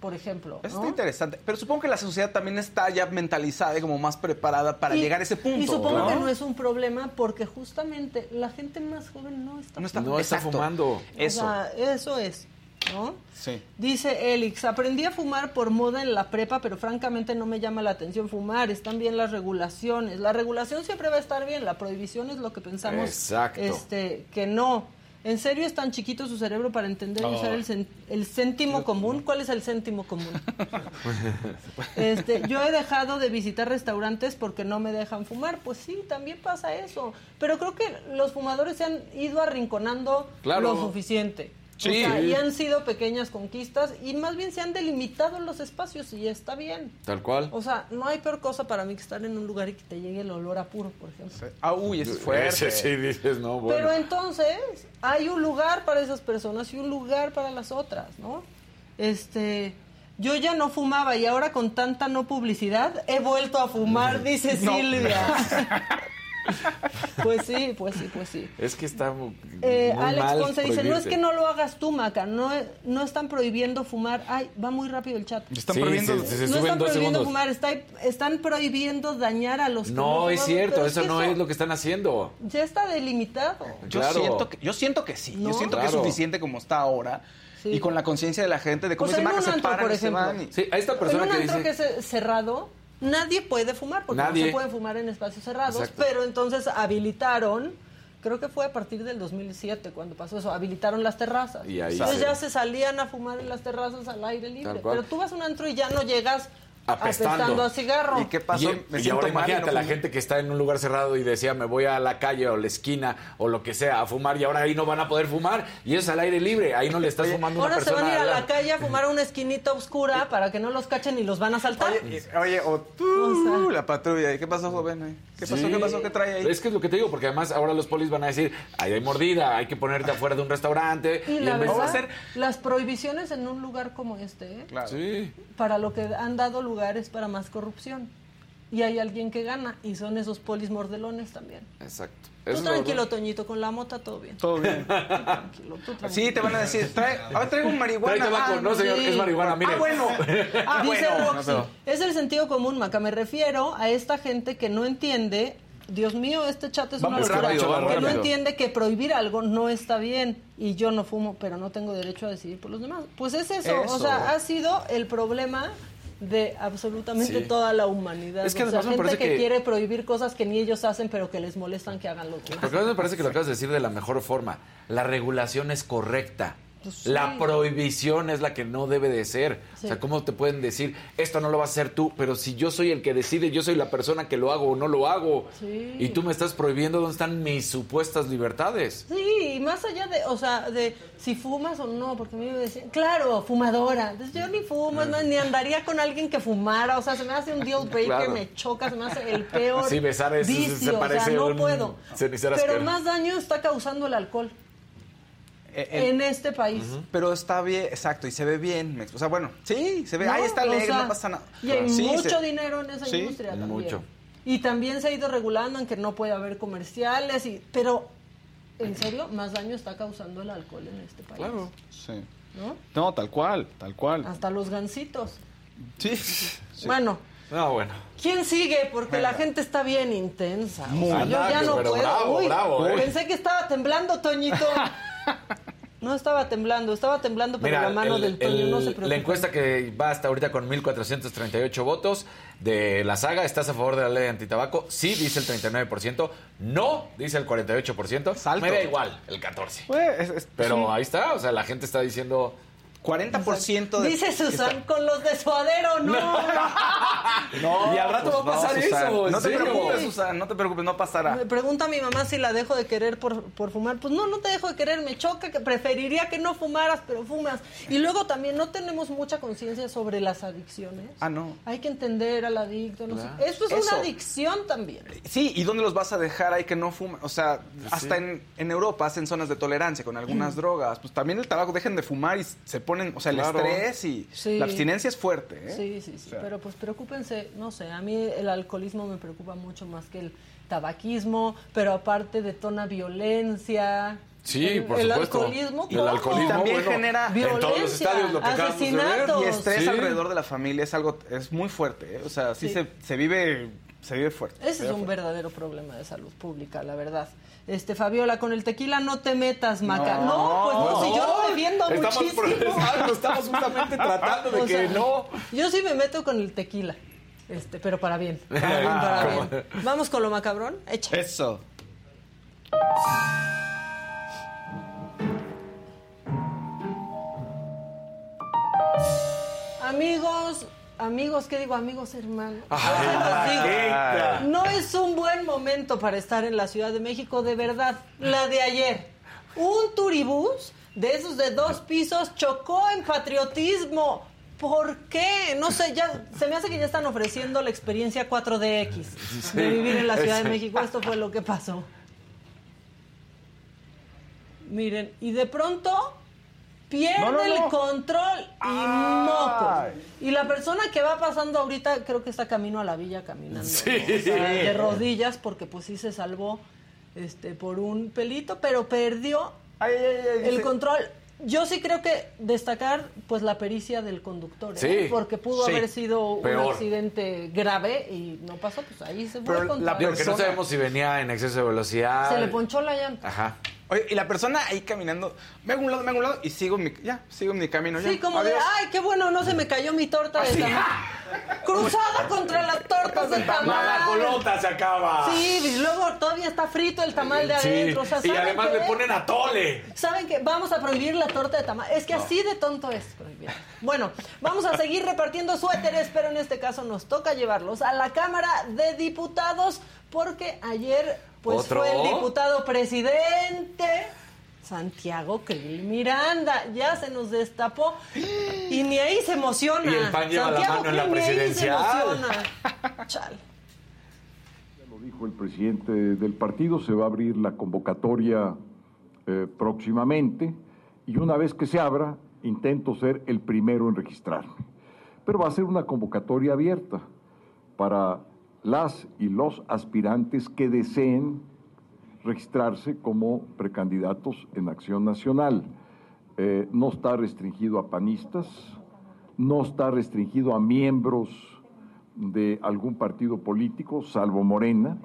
por ejemplo. ¿no? está interesante. Pero supongo que la sociedad también está ya mentalizada y como más preparada para Y- llegar a ese punto. Y supongo ¿no? que no es un problema porque justamente la gente más joven no está No está, No está exacto. fumando. Eso. O sea, eso es, ¿no? Sí. Dice Elix, aprendí a fumar por moda en la prepa, pero francamente no me llama la atención fumar, están bien las regulaciones. La regulación siempre va a estar bien, la prohibición es lo que pensamos Exacto. este que no. ¿En serio es tan chiquito su cerebro para entender y usar el, cen- el céntimo común? ¿Cuál es el céntimo común? [LAUGHS] Este, yo he dejado de visitar restaurantes porque no me dejan fumar. Pues sí, también pasa eso. Pero creo que los fumadores se han ido arrinconando Claro. lo suficiente. Sí. O sea, y han sido pequeñas conquistas y más bien se han delimitado los espacios y está bien. Tal cual. O sea, no hay peor cosa para mí que estar en un lugar y que te llegue el olor a puro, por ejemplo. Ah, uy, eso es fuerte. Ese sí dices, no, bueno. Pero entonces hay un lugar para esas personas y un lugar para las otras, ¿no? Este, yo ya no fumaba y ahora con tanta no publicidad he vuelto a fumar, [LAUGHS] dice No. Silvia. [LAUGHS] [LAUGHS] pues sí, pues sí, pues sí. Es que está Eh, muy Alex mal Ponce dice, no es que no lo hagas tú, Maca, no, no están prohibiendo fumar. Ay, va muy rápido el chat. Están Sí, prohibiendo. se no suben están dos prohibiendo segundos. fumar, está- están prohibiendo dañar a los que No, es cierto, eso que no es lo que están haciendo. Ya está delimitado. Yo, Claro. siento que, yo siento que sí. ¿No? Yo siento que es suficiente como está ahora. Sí. Y con la conciencia de la gente de cómo Pues se un se antro, paran por y se ejemplo. van y- Sí, a esta En persona un que antro dice... que es cerrado, nadie puede fumar porque Nadie. no se puede fumar en espacios cerrados, Exacto. pero entonces habilitaron, creo que fue a partir del 2007 cuando pasó eso, habilitaron las terrazas. Y ahí entonces ya se salían a fumar en las terrazas al aire libre. Pero tú vas a un antro y ya no llegas apestando. apestando a cigarro. ¿Y qué pasó? Y, Me y ahora mal imagínate no a la gente que está en un lugar cerrado y decía me voy a la calle o la esquina o lo que sea a fumar y ahora ahí no van a poder fumar y es al aire libre, ahí no le estás fumando una Ahora se persona. van a ir a la calle a fumar a una esquinita oscura para que no los cachen y los van a saltar. Oye, oye, o tú, O sea. la patrulla. ¿Y qué pasó, joven? ¿Qué pasó? Sí. ¿Qué pasó? ¿Qué trae ahí? Es que es lo que te digo, porque además ahora los polis van a decir, ahí hay mordida, hay que ponerte afuera de un restaurante. y y la va a verdad, ser- las prohibiciones en un lugar como este, ¿eh? Claro. Sí. para lo que han dado lugares para más corrupción. Y hay alguien que gana, y son esos polis mordelones también. Exacto. Tú Eso es lo tranquilo. Toñito, con la mota todo bien. Todo bien. Tranquilo, tú tranquilo. Sí, te van a decir, trae, ahora traigo un marihuana. Trae tabaco, Ah, no señor, sí. es marihuana, mire. Ah, bueno. [LAUGHS] Ah, Dice bueno. Roxy, No, es el sentido común, Maca. Me refiero a esta gente que no entiende. Dios mío, este chat es una locura. rápido, que no entiende que prohibir algo no está bien. Y yo no fumo, pero no tengo derecho a decidir por los demás. Pues es eso. O sea, ha sido el problema de absolutamente Sí. toda la humanidad. Es que o sea, gente parece que, que- quiere prohibir cosas que ni ellos hacen, pero que les molestan que hagan los demás. Porque a mí me parece que lo acabas de decir de la mejor forma. La regulación es correcta. Pues sí. La prohibición es la que no debe de ser. Sí. O sea, ¿cómo te pueden decir, esto no lo vas a hacer tú, pero si yo soy el que decide, yo soy la persona que lo hago o no lo hago? Sí. Y tú me estás prohibiendo dónde están mis supuestas libertades. Sí, y más allá de, o sea, de si fumas o no, porque a mí me decían, claro, fumadora. Entonces, yo ni fumo, ni andaría con alguien que fumara. O sea, se me hace un deal breaker, Claro. me choca, se me hace el peor. Sí, besar es- se vicio, o parece sea, no un puedo. Pero más daño está causando el alcohol En este país. Pero está bien, exacto, y se ve bien. me- O sea, bueno, sí, se ve, ¿no? ahí está O alegre, sea, no pasa nada. Y hay Sí, mucho se- dinero en esa Sí, industria también. mucho. Y también se ha ido regulando en que no puede haber comerciales, y, pero en serio, más daño está causando el alcohol en este país. Claro. Sí. ¿no? No, tal cual, tal cual. Hasta los gansitos. [LAUGHS] Sí. Bueno, No, bueno. ¿quién sigue? Porque la gente está bien intensa. O sea, Muy. yo ya no Pero puedo. bravo, Uy, bravo, ¿eh? Pensé que estaba temblando, Toñito. [LAUGHS] No estaba temblando, estaba temblando, pero la mano el- del Toño el- no se preocupa. La encuesta que va hasta ahorita con 1.438 votos de la saga, ¿estás a favor de la ley antitabaco? Sí, dice el 39%. No, dice el 48%. Salto. Me da igual, el 14%. Pues, es- es- Pero ahí está, o sea, la gente está diciendo... 40% de... Dice Susan, con los de suadero, no. No, [LAUGHS] y al rato va a pasar pues Susan. eso. ¿en No te serio? preocupes, Susan, no te preocupes, no pasará. Me pregunta a mi mamá si la dejo de querer por, por fumar. Pues no, no te dejo de querer, me choca, que preferiría que no fumaras, pero fumas. Y luego también no tenemos mucha conciencia sobre las adicciones. Ah, no. Hay que entender al adicto. No Claro. sé. Esto es Eso. una adicción también. Sí, ¿y dónde los vas a dejar ahí que no fumen? O sea, hasta en, en Europa hacen zonas de tolerancia con algunas drogas. Pues también el tabaco, dejen de fumar y se ponen, o sea, el Claro. estrés y Sí. la abstinencia es fuerte. ¿eh? Sí, sí, sí. O sea, Pero pues preocúpense, no sé, a mí el alcoholismo me preocupa mucho más que el tabaquismo, pero aparte detona violencia. Sí, el, por el supuesto. alcoholismo, El alcoholismo, También bueno, genera- en todos los Violencia, estadios lo que acabamos de ver. asesinatos. Y estrés Sí. alrededor de la familia es algo, es muy fuerte. ¿eh? O sea, sí, Sí. Se, se vive, se vive fuerte. se Ese es vive un fuerte. verdadero problema de salud pública, la verdad. Este, Fabiola, con el tequila no te metas, Maca. No, No, pues no, si yo lo defiendo estamos muchísimo. Estamos justamente [LAUGHS] tratando de O que sea, no. Yo sí me meto con el tequila. Este, pero para bien. Para [LAUGHS] bien, para bien. Vamos con lo macabrón. Echa. Eso. Amigos, amigos, ¿qué digo? Amigos hermanos. Ah, digo. No es un buen momento para estar en la Ciudad de México, de verdad. La de ayer. Un turibús de esos de dos pisos chocó en patriotismo. ¿Por qué? No sé, ya se me hace que ya están ofreciendo la experiencia 4DX de vivir en la Ciudad de México. Esto fue lo que pasó. Miren, y de pronto pierde No, no, no. el control y Ay. moco. Y la persona que va pasando ahorita creo que está camino a la villa caminando. Sí. ¿no? O sea, de rodillas porque pues sí se salvó este por un pelito, pero perdió Ay, ay, ay, ay, el control. Yo sí creo que destacar pues la pericia del conductor, ¿eh? Sí. porque pudo Sí. haber sido un accidente grave y no pasó, pues ahí se fue Pero el control. la Porque no sabemos si venía en exceso de velocidad. Se le ponchó la llanta. Ajá. Oye, y la persona ahí caminando, me hago un lado, me hago un lado y sigo mi, ya, sigo mi camino. Ya. Sí, como de, ay, qué bueno, no se me cayó mi torta de tamal. Cruzada contra las tortas de La tamal. colota se acaba. Sí, y luego todavía está frito el tamal de Sí, adentro. O sea, y ¿saben además qué? le ponen atole. ¿Saben que Vamos a prohibir la torta de tamal. Es que así de tonto es prohibir. Bueno, vamos a seguir repartiendo suéteres, pero en este caso nos toca llevarlos a la Cámara de Diputados porque ayer pues ¿Otro? fue el diputado presidente Santiago Krill Miranda. Ya se nos destapó y ni ahí se emociona. Y el pan lleva la Santiago mano en la emociona. [LAUGHS] Chale. Ya lo dijo el presidente del partido, se va a abrir la convocatoria eh, próximamente y una vez que se abra, intento ser el primero en registrarme. Pero va a ser una convocatoria abierta para las y los aspirantes que deseen registrarse como precandidatos en Acción Nacional. Eh, no está restringido a panistas, no está restringido a miembros de algún partido político, salvo Morena,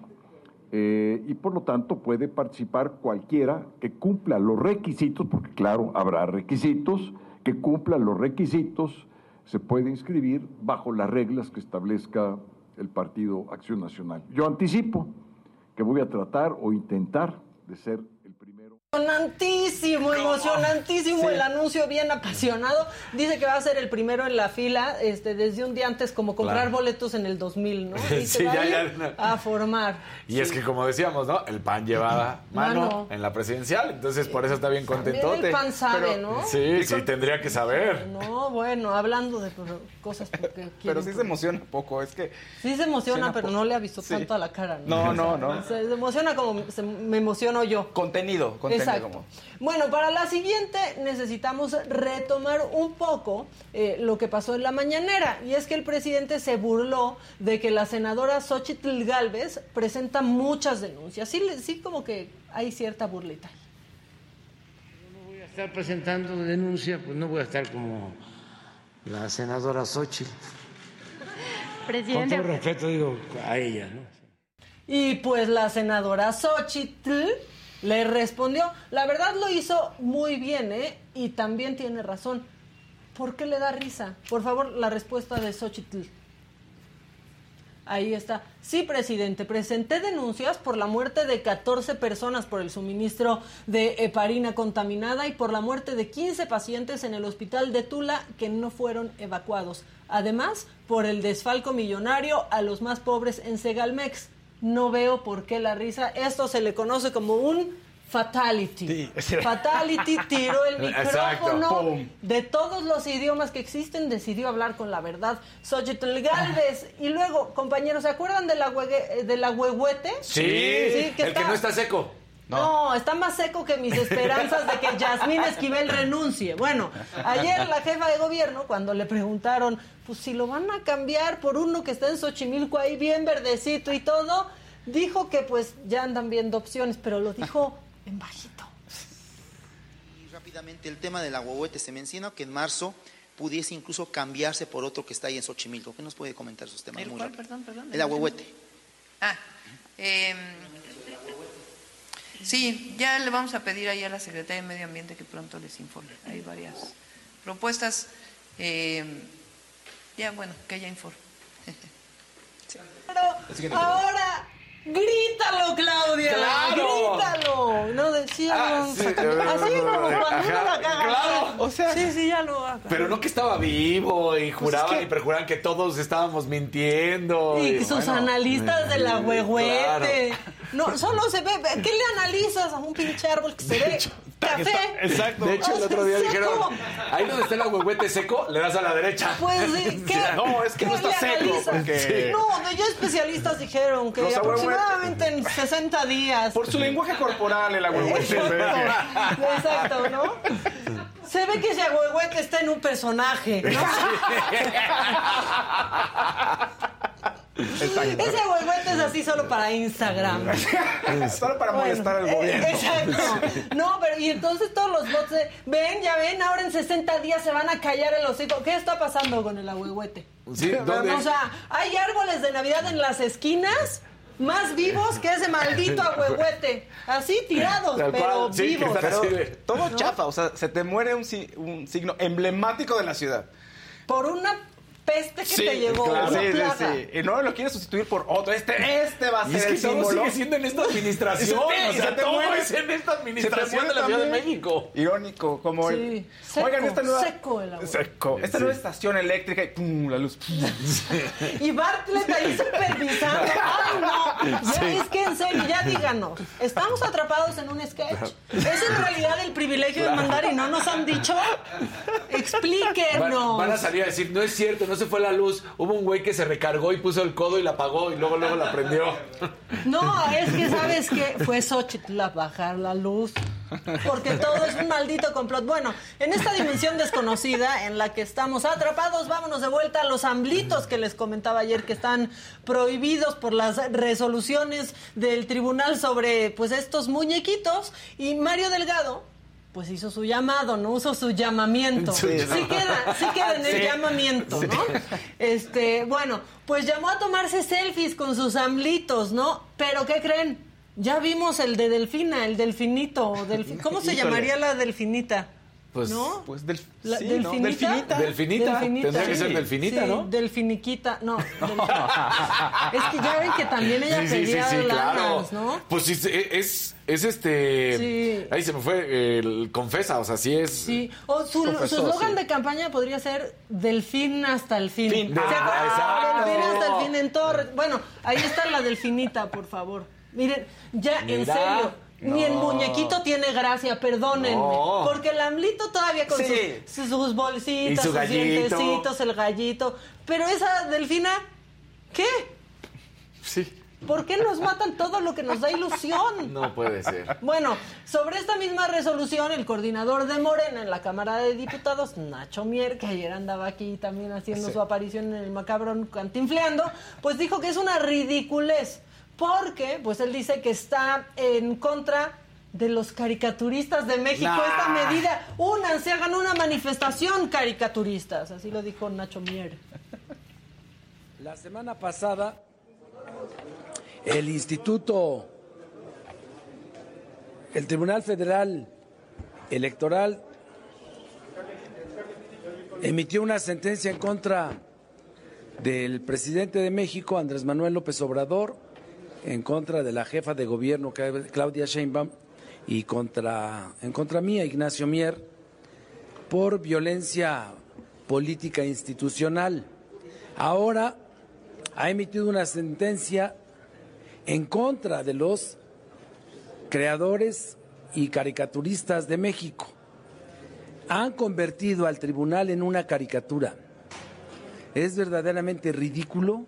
eh, y por lo tanto puede participar cualquiera que cumpla los requisitos, porque claro, habrá requisitos, que cumpla los requisitos, se puede inscribir bajo las reglas que establezca el Partido Acción Nacional. Yo anticipo que voy a tratar o intentar de ser Emocionantísimo, emocionantísimo el anuncio, bien apasionado. Dice que va a ser el primero en la fila este, desde un día antes, como comprar Claro. boletos en el 2000, ¿no? [LAUGHS] Y se Sí, va ya, ya, no. a formar. Y es que como decíamos, ¿no? El pan lleva mano, Mano. en la presidencial, entonces por eso está bien contentote. el pan sabe, Pero- ¿no? Sí, sí, tendría que saber. No, bueno, hablando de cosas porque Pero sí se emociona poco, es que... Sí se emociona, pero no le avisó Sí. tanto a la cara. No, no, no. Se, se emociona como se- me emociono yo. Contenido, contenido Exacto. como... Bueno, para la siguiente necesitamos retomar un poco eh, lo que pasó en la mañanera. Y es que el presidente se burló de que la senadora Xochitl Galvez presenta muchas denuncias. Sí, sí como que hay cierta burlita. No voy a estar presentando denuncia, pues no voy a estar como la senadora Xochitl. [LAUGHS] Con Presidente, todo respeto digo a ella, ¿no? Y pues la senadora Xochitl le respondió. La verdad lo hizo muy bien, ¿eh? Y también tiene razón. ¿Por qué le da risa? Por favor, la respuesta de Xochitl. Ahí está. Sí, presidente, presenté denuncias por la muerte de 14 personas por el suministro de heparina contaminada y por la muerte de 15 pacientes en el hospital de Tula que no fueron evacuados. Además, por el desfalco millonario a los más pobres en Segalmex. No veo por qué la risa. Esto se le conoce como un fatality. Sí, sí. Fatality tiró el [LAUGHS] micrófono de todos los idiomas que existen, decidió hablar con la verdad. Xochitl Galvez. Y luego, compañeros, ¿se acuerdan de la, huegue- de la huehuete? Sí, Sí, que el está- que no está seco. No. está más seco que mis esperanzas de que Yasmín Esquivel renuncie. Bueno, ayer la jefa de gobierno, cuando le preguntaron, pues si lo van a cambiar por uno que está en Xochimilco ahí bien verdecito y todo, dijo que pues ya andan viendo opciones, pero lo dijo en bajito. Y rápidamente el tema del agüehuete se menciona que en marzo pudiese incluso cambiarse por otro que está ahí en Xochimilco. ¿Qué nos puede comentar esos temas? ¿El muy cuál? rápido? Perdón, perdón, El agüehuete. Ah, eh, sí, ya le vamos a pedir ahí a la Secretaría de Medio Ambiente que pronto les informe. Hay varias propuestas. eh, ya, bueno, que haya informe. Ahora, grítalo, Claudia. ¡Claro! Grítalo. No decía. Ah, sí, así como cuando uno la caga. claro. O sea- sí, sí, ya lo haga. Pero no que estaba vivo y juraban que- y perjuraban que todos estábamos mintiendo. Y sus bueno, analistas de la huehuete. claro. No, solo se ve. ¿Qué le analizas a un pinche árbol que se ve? Café. Exacto. De hecho, el otro día dijeron, ahí donde está el agüehuete seco, le das a la derecha. Pues, sí, ¿qué? [LAUGHS] No, es que no ¿Qué está seco, porque- No, de ya especialistas dijeron que Los aproximadamente en 60 días. Por su lenguaje corporal, el agüehuete. Exacto, exacto, ¿no? Se ve que ese agüehuete está en un personaje, ¿no? Ese agüehuete es así solo para Instagram. [LAUGHS] Solo para Bueno, molestar al eh, gobierno. Exacto. No, pero y entonces todos los bots de, ven, ya ven, ahora en 60 días se van a callar el hocico. ¿Qué está pasando con el agüehuete? Sí, ¿dónde? O sea, hay árboles de Navidad en las esquinas más vivos que ese maldito [LAUGHS] ahuehuete. Así tirados, Tal pero cual, sí, que vivos. Pero así de- todo chafa, o sea, se te muere un, si- un signo emblemático de la ciudad. Por una peste que Sí, te llegó, claro, sí, plaga. sí. Y no lo quieres sustituir por otro. Este, este va a Y ser es que el todo símbolo. sigue siendo en esta [LAUGHS] administración. Sí, o se sea, te todo muere- es en esta se te administración de la Ciudad de. México. Irónico, como Sí, el. seco, Oigan, esta nueva. seco el agua. Seco. Esta nueva estación eléctrica y pum, la luz. [LAUGHS] Y Bartlett ahí supervisando. ¡Ay, no! Ya es que en serio, ya díganos. Estamos atrapados en un sketch. ¿Es en realidad el privilegio de mandar y no nos han dicho? Van, Explíquenos. van a salir a decir, no es cierto, no se fue la luz. Hubo un güey que se recargó y puso el codo y la apagó y luego luego la prendió. No, es que sabes que fue Xochitl a bajar la luz. Porque todo es un maldito complot. Bueno, en esta dimensión desconocida en la que estamos atrapados, vámonos de vuelta a los amblitos que les comentaba ayer que están prohibidos por las resoluciones del tribunal sobre pues estos muñequitos. Y Mario Delgado. Pues hizo su llamado, no usó su llamamiento. Sí, Sí, queda, sí queda en el Sí. llamamiento, ¿no? Este, bueno, pues llamó a tomarse selfies con sus amblitos, ¿no? Pero ¿qué creen? Ya vimos el de Delfina, el delfinito. delfi- ¿Cómo se Híjole. llamaría la delfinita? Pues, ¿No? Pues del, La- sí, ¿no? delfinita. Delfinita. Tendría que ser delfinita, Sí, ¿no? Delfiniquita, no. [LAUGHS] es que ya ven que también ella Sí, sí, sí, pedía sí, claro. lanas, ¿no? Pues sí, es, es este. Sí. Ahí se me fue el confesa, o sea, sí es. Sí, o su eslogan sí. de campaña podría ser Delfín hasta el fin. Fin. ¿Se? Ah, Delfín hasta el fin en Torres. Bueno, ahí está la delfinita, por favor. Miren, ya en Mira. Ni el muñequito tiene gracia, perdónenme. No. Porque el amlito todavía con Sí. sus, sus bolsitas, su sus gallito. dientecitos, el gallito. Pero esa delfina, ¿qué? Sí. ¿Por qué nos matan todo lo que nos da ilusión? [LAUGHS] No puede ser. Bueno, sobre esta misma resolución, el coordinador de Morena en la Cámara de Diputados, Nacho Mier, que ayer andaba aquí también haciendo su aparición en el macabrón cantinfleando, pues dijo que es una ridiculez, porque pues él dice que está en contra de los caricaturistas de México Nah. esta medida. Únanse, hagan una manifestación caricaturistas, así lo dijo Nacho Mier. La semana pasada, el Instituto, el Tribunal Federal Electoral emitió una sentencia en contra del presidente de México, Andrés Manuel López Obrador, en contra de la jefa de gobierno, Claudia Sheinbaum, y contra, en contra mía, Ignacio Mier, por violencia política institucional. Ahora ha emitido una sentencia en contra de los creadores y caricaturistas de México. Han convertido al tribunal en una caricatura. Es verdaderamente ridículo.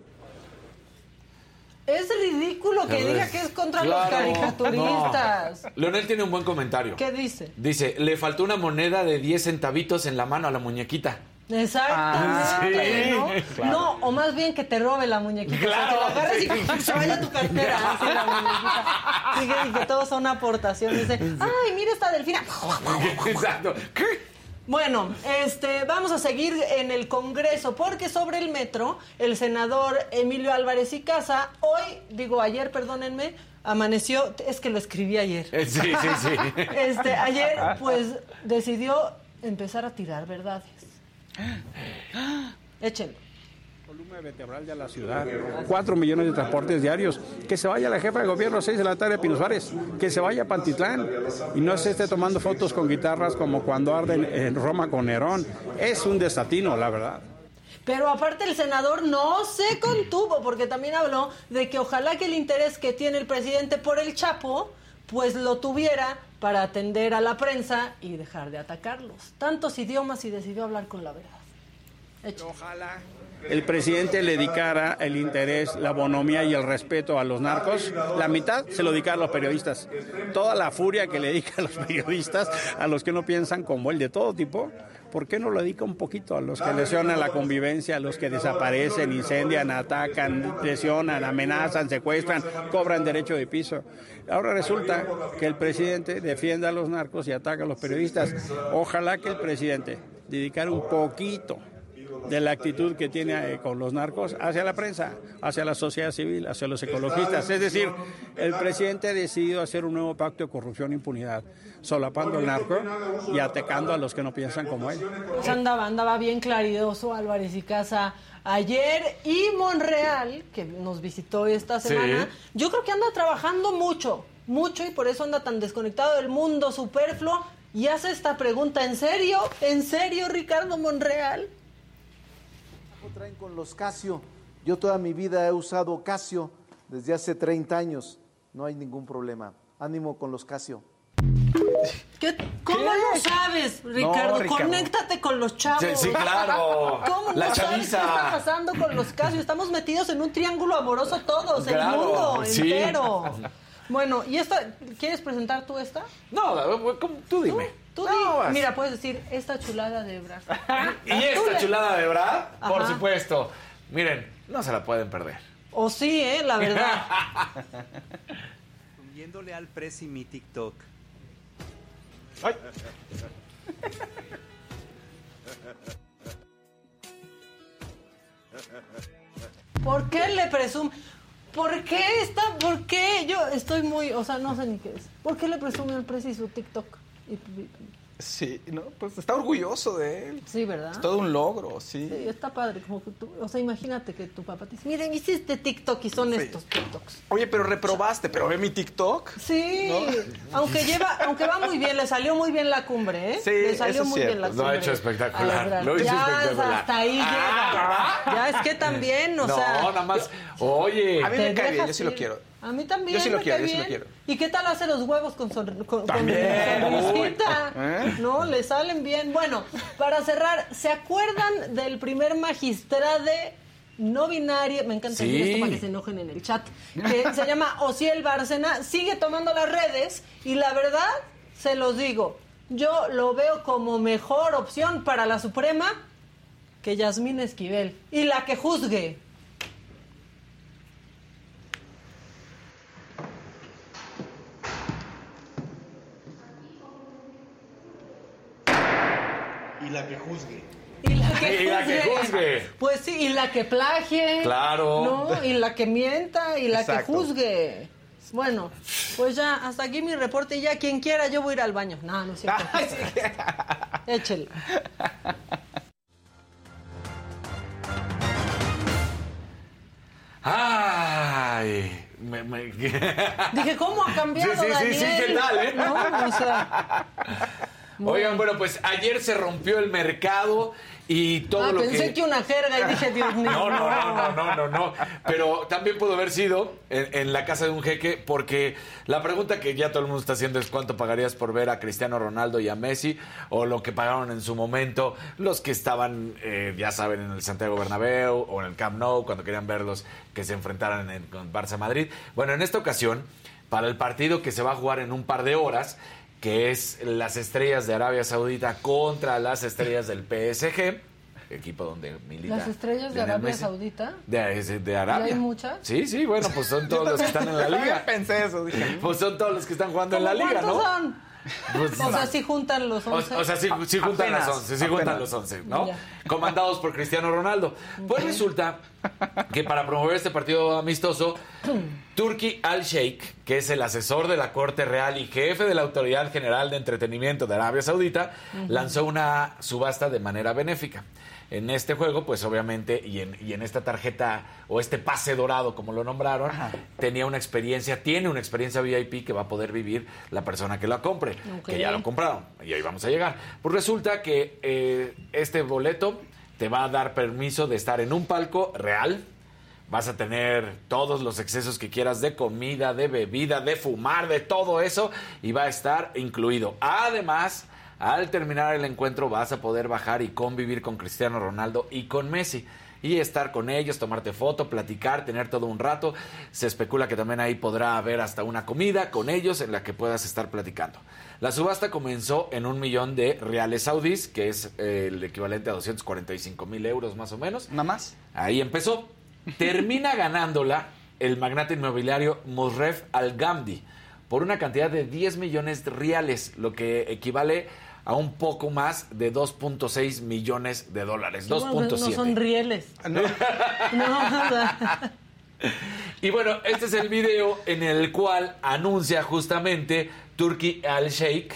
Es ridículo que diga que es contra los caricaturistas. No. Leonel tiene un buen comentario. ¿Qué dice? Dice, le faltó una moneda de 10 centavitos en la mano a la muñequita. Exactamente, Ah, ¿no? sí, claro. No, o más bien que te robe la muñequita. Claro, o sea, que la agarres sí. y [LAUGHS] se vaya a tu cartera. [LAUGHS] así la muñequita. Y que, y que todos son aportaciones de, ay, mira esta delfina. [LAUGHS] Exacto. ¿Qué? Bueno, este, vamos a seguir en el Congreso porque sobre el metro, el senador Emilio Álvarez y Casa, hoy, digo ayer, perdónenme, amaneció, es que lo escribí ayer. Eh, Sí, sí, sí. [LAUGHS] Este, ayer, pues, decidió empezar a tirar verdades. [GASPS] Échenlo. Columna vertebral de la ciudad, cuatro millones de transportes diarios, que se vaya la jefa de gobierno a 6 de la tarde a Pino Suárez, que se vaya a Pantitlán y no se esté tomando fotos con guitarras como cuando arden en Roma con Nerón. Es un desatino, la verdad. Pero aparte el senador no se contuvo porque también habló de que ojalá que el interés que tiene el presidente por el Chapo, pues lo tuviera para atender a la prensa y dejar de atacarlos. Tantos idiomas y decidió hablar con la verdad. Échale. Ojalá el presidente le dedicara el interés, la bonomía y el respeto a los narcos, la mitad se lo dedicara a los periodistas. Toda la furia que le dedica a los periodistas, a los que no piensan como él de todo tipo, ¿por qué no lo dedica un poquito a los que lesionan la convivencia, a los que desaparecen, incendian, atacan, lesionan, amenazan, secuestran, cobran derecho de piso? Ahora resulta que el presidente defiende a los narcos y ataca a los periodistas. Ojalá que el presidente dedicara un poquito de la actitud que tiene eh, con los narcos hacia la prensa, hacia la sociedad civil, hacia los ecologistas. Es decir, el presidente ha decidido hacer un nuevo pacto de corrupción e impunidad, solapando el narco y atacando a los que no piensan como él. Pues andaba, andaba bien claridoso Álvarez y Casa ayer y Monreal, que nos visitó esta semana, yo creo que anda trabajando mucho, mucho y por eso anda tan desconectado del mundo superfluo y hace esta pregunta, ¿en serio? ¿En serio, Ricardo Monreal? Traen con los Casio? Yo toda mi vida he usado Casio desde hace 30 años. No hay ningún problema. Ánimo con los Casio. ¿Qué? ¿Cómo lo sabes, Ricardo? Conéctate con los chavos. Sí, claro. ¿Cómo La no sabes qué está pasando con los Casio? Estamos metidos en un triángulo amoroso todos, el Claro, mundo sí. entero. Bueno, ¿y esta? ¿Quieres presentar tú esta? No, tú dime. Tú No, di- vas. Mira, puedes decir esta chulada de Brad. [LAUGHS] Y esta chulada de Brad, por supuesto. Miren, no se la pueden perder. O sí, ¿eh? La verdad. [LAUGHS] Viéndole al Prezi mi TikTok. ¿Por qué le presume? ¿Por qué está? ¿Por qué? Yo estoy muy, o sea, no sé ni qué es. ¿Por qué le presume al Prezi su TikTok? Sí, no, pues está orgulloso de él. Sí, ¿verdad? Es todo un logro, sí. Sí, está padre. Como que tú, o sea, imagínate que tu papá te dice, miren, hice este TikTok y son estos TikToks. Oye, pero reprobaste, pero ve mi TikTok. Sí, ¿No? aunque lleva, aunque va muy bien, le salió muy bien la cumbre, ¿eh? Sí, le salió eso muy bien la cumbre. Lo ha hecho espectacular, lo hizo ya, espectacular. hasta ahí Ah, llega. Ya es que también, o no, sea. nada más. Oye. A mí me cae bien, yo sí lo quiero. A mí también. Yo sí lo quiero, cae yo sí lo bien. quiero. ¿Y qué tal hace los huevos con, sonrisita? ¿Eh? No, le salen bien. Bueno, para cerrar, ¿se acuerdan del primer magistrado no binario? Me encanta Sí. esto para que se enojen en el chat. Que se llama Ociel Bárcena. Sigue tomando las redes y la verdad, se los digo, yo lo veo como mejor opción para la Suprema que Yasmín Esquivel. Y la que juzgue. La que juzgue. Y la que, [LAUGHS] Y la que juzgue. Pues sí, y la que plagie. Claro. ¿no? Y la que mienta y la Exacto. que juzgue. Bueno, pues ya, hasta aquí mi reporte. Y ya, quien quiera, yo voy a ir al baño. No, no es cierto. [LAUGHS] Ay, sí. Échele. Ay. me- me- Dije, ¿cómo ha [LAUGHS] cambiado Sí, sí, sí, sí, Daniel? ¿qué tal, eh? No, o sea, Oigan, bueno, pues ayer se rompió el mercado y todo ah, lo pensé que... una jerga y [LAUGHS] dije, Dios mío. No, no, no, no, no, no, no. Pero también pudo haber sido en, en la casa de un jeque, porque la pregunta que ya todo el mundo está haciendo es cuánto pagarías por ver a Cristiano Ronaldo y a Messi, o lo que pagaron en su momento los que estaban, eh, ya saben, en el Santiago Bernabéu o en el Camp Nou, cuando querían verlos que se enfrentaran en, con Barça Madrid. Bueno, en esta ocasión, para el partido que se va a jugar en un par de horas, que es las estrellas de Arabia Saudita contra las estrellas del PSG, equipo donde milita. Las estrellas de Arabia Messi. Saudita. De, de Arabia. ¿Y hay muchas? Sí, sí, bueno, pues son [LAUGHS] todos los que están en la [LAUGHS] liga. Pensé eso, dije. Pues son todos los que están jugando en la ¿Cómo liga, ¿no? ¿Cuántos son? Pues, O sea, sí juntan los o, 11. o sea, sí, sí juntan Apenas, los 11, sí juntan apenas. los 11, ¿no? Ya. Comandados por Cristiano Ronaldo. Pues resulta que para promover este partido amistoso, Turki Al-Sheikh, que es el asesor de la Corte Real y jefe de la Autoridad General de Entretenimiento de Arabia Saudita, lanzó una subasta de manera benéfica. En este juego, pues obviamente, y en, y en esta tarjeta o este pase dorado, como lo nombraron, tenía una experiencia, tiene una experiencia VIP que va a poder vivir la persona que la compre, que ya lo compraron. Y ahí vamos a llegar. Pues resulta que eh, este boleto te va a dar permiso de estar en un palco real. Vas a tener todos los excesos que quieras de comida, de bebida, de fumar, de todo eso. Y va a estar incluido. Además, al terminar el encuentro vas a poder bajar y convivir con Cristiano Ronaldo y con Messi. Y estar con ellos, tomarte foto, platicar, tener todo un rato. Se especula que también ahí podrá haber hasta una comida con ellos en la que puedas estar platicando. La subasta comenzó en un millón de reales saudíes, que es eh, el equivalente a 245 mil euros más o menos. Nada más. Ahí empezó. Termina ganándola el magnate inmobiliario Mosref Al-Gamdi por una cantidad de 10 millones de reales, lo que equivale a un poco más de 2.6 millones de dólares. Bueno, 2.7. no son rieles. [LAUGHS] No, o sea, Y bueno, este es el video en el cual anuncia justamente Turki Al Sheikh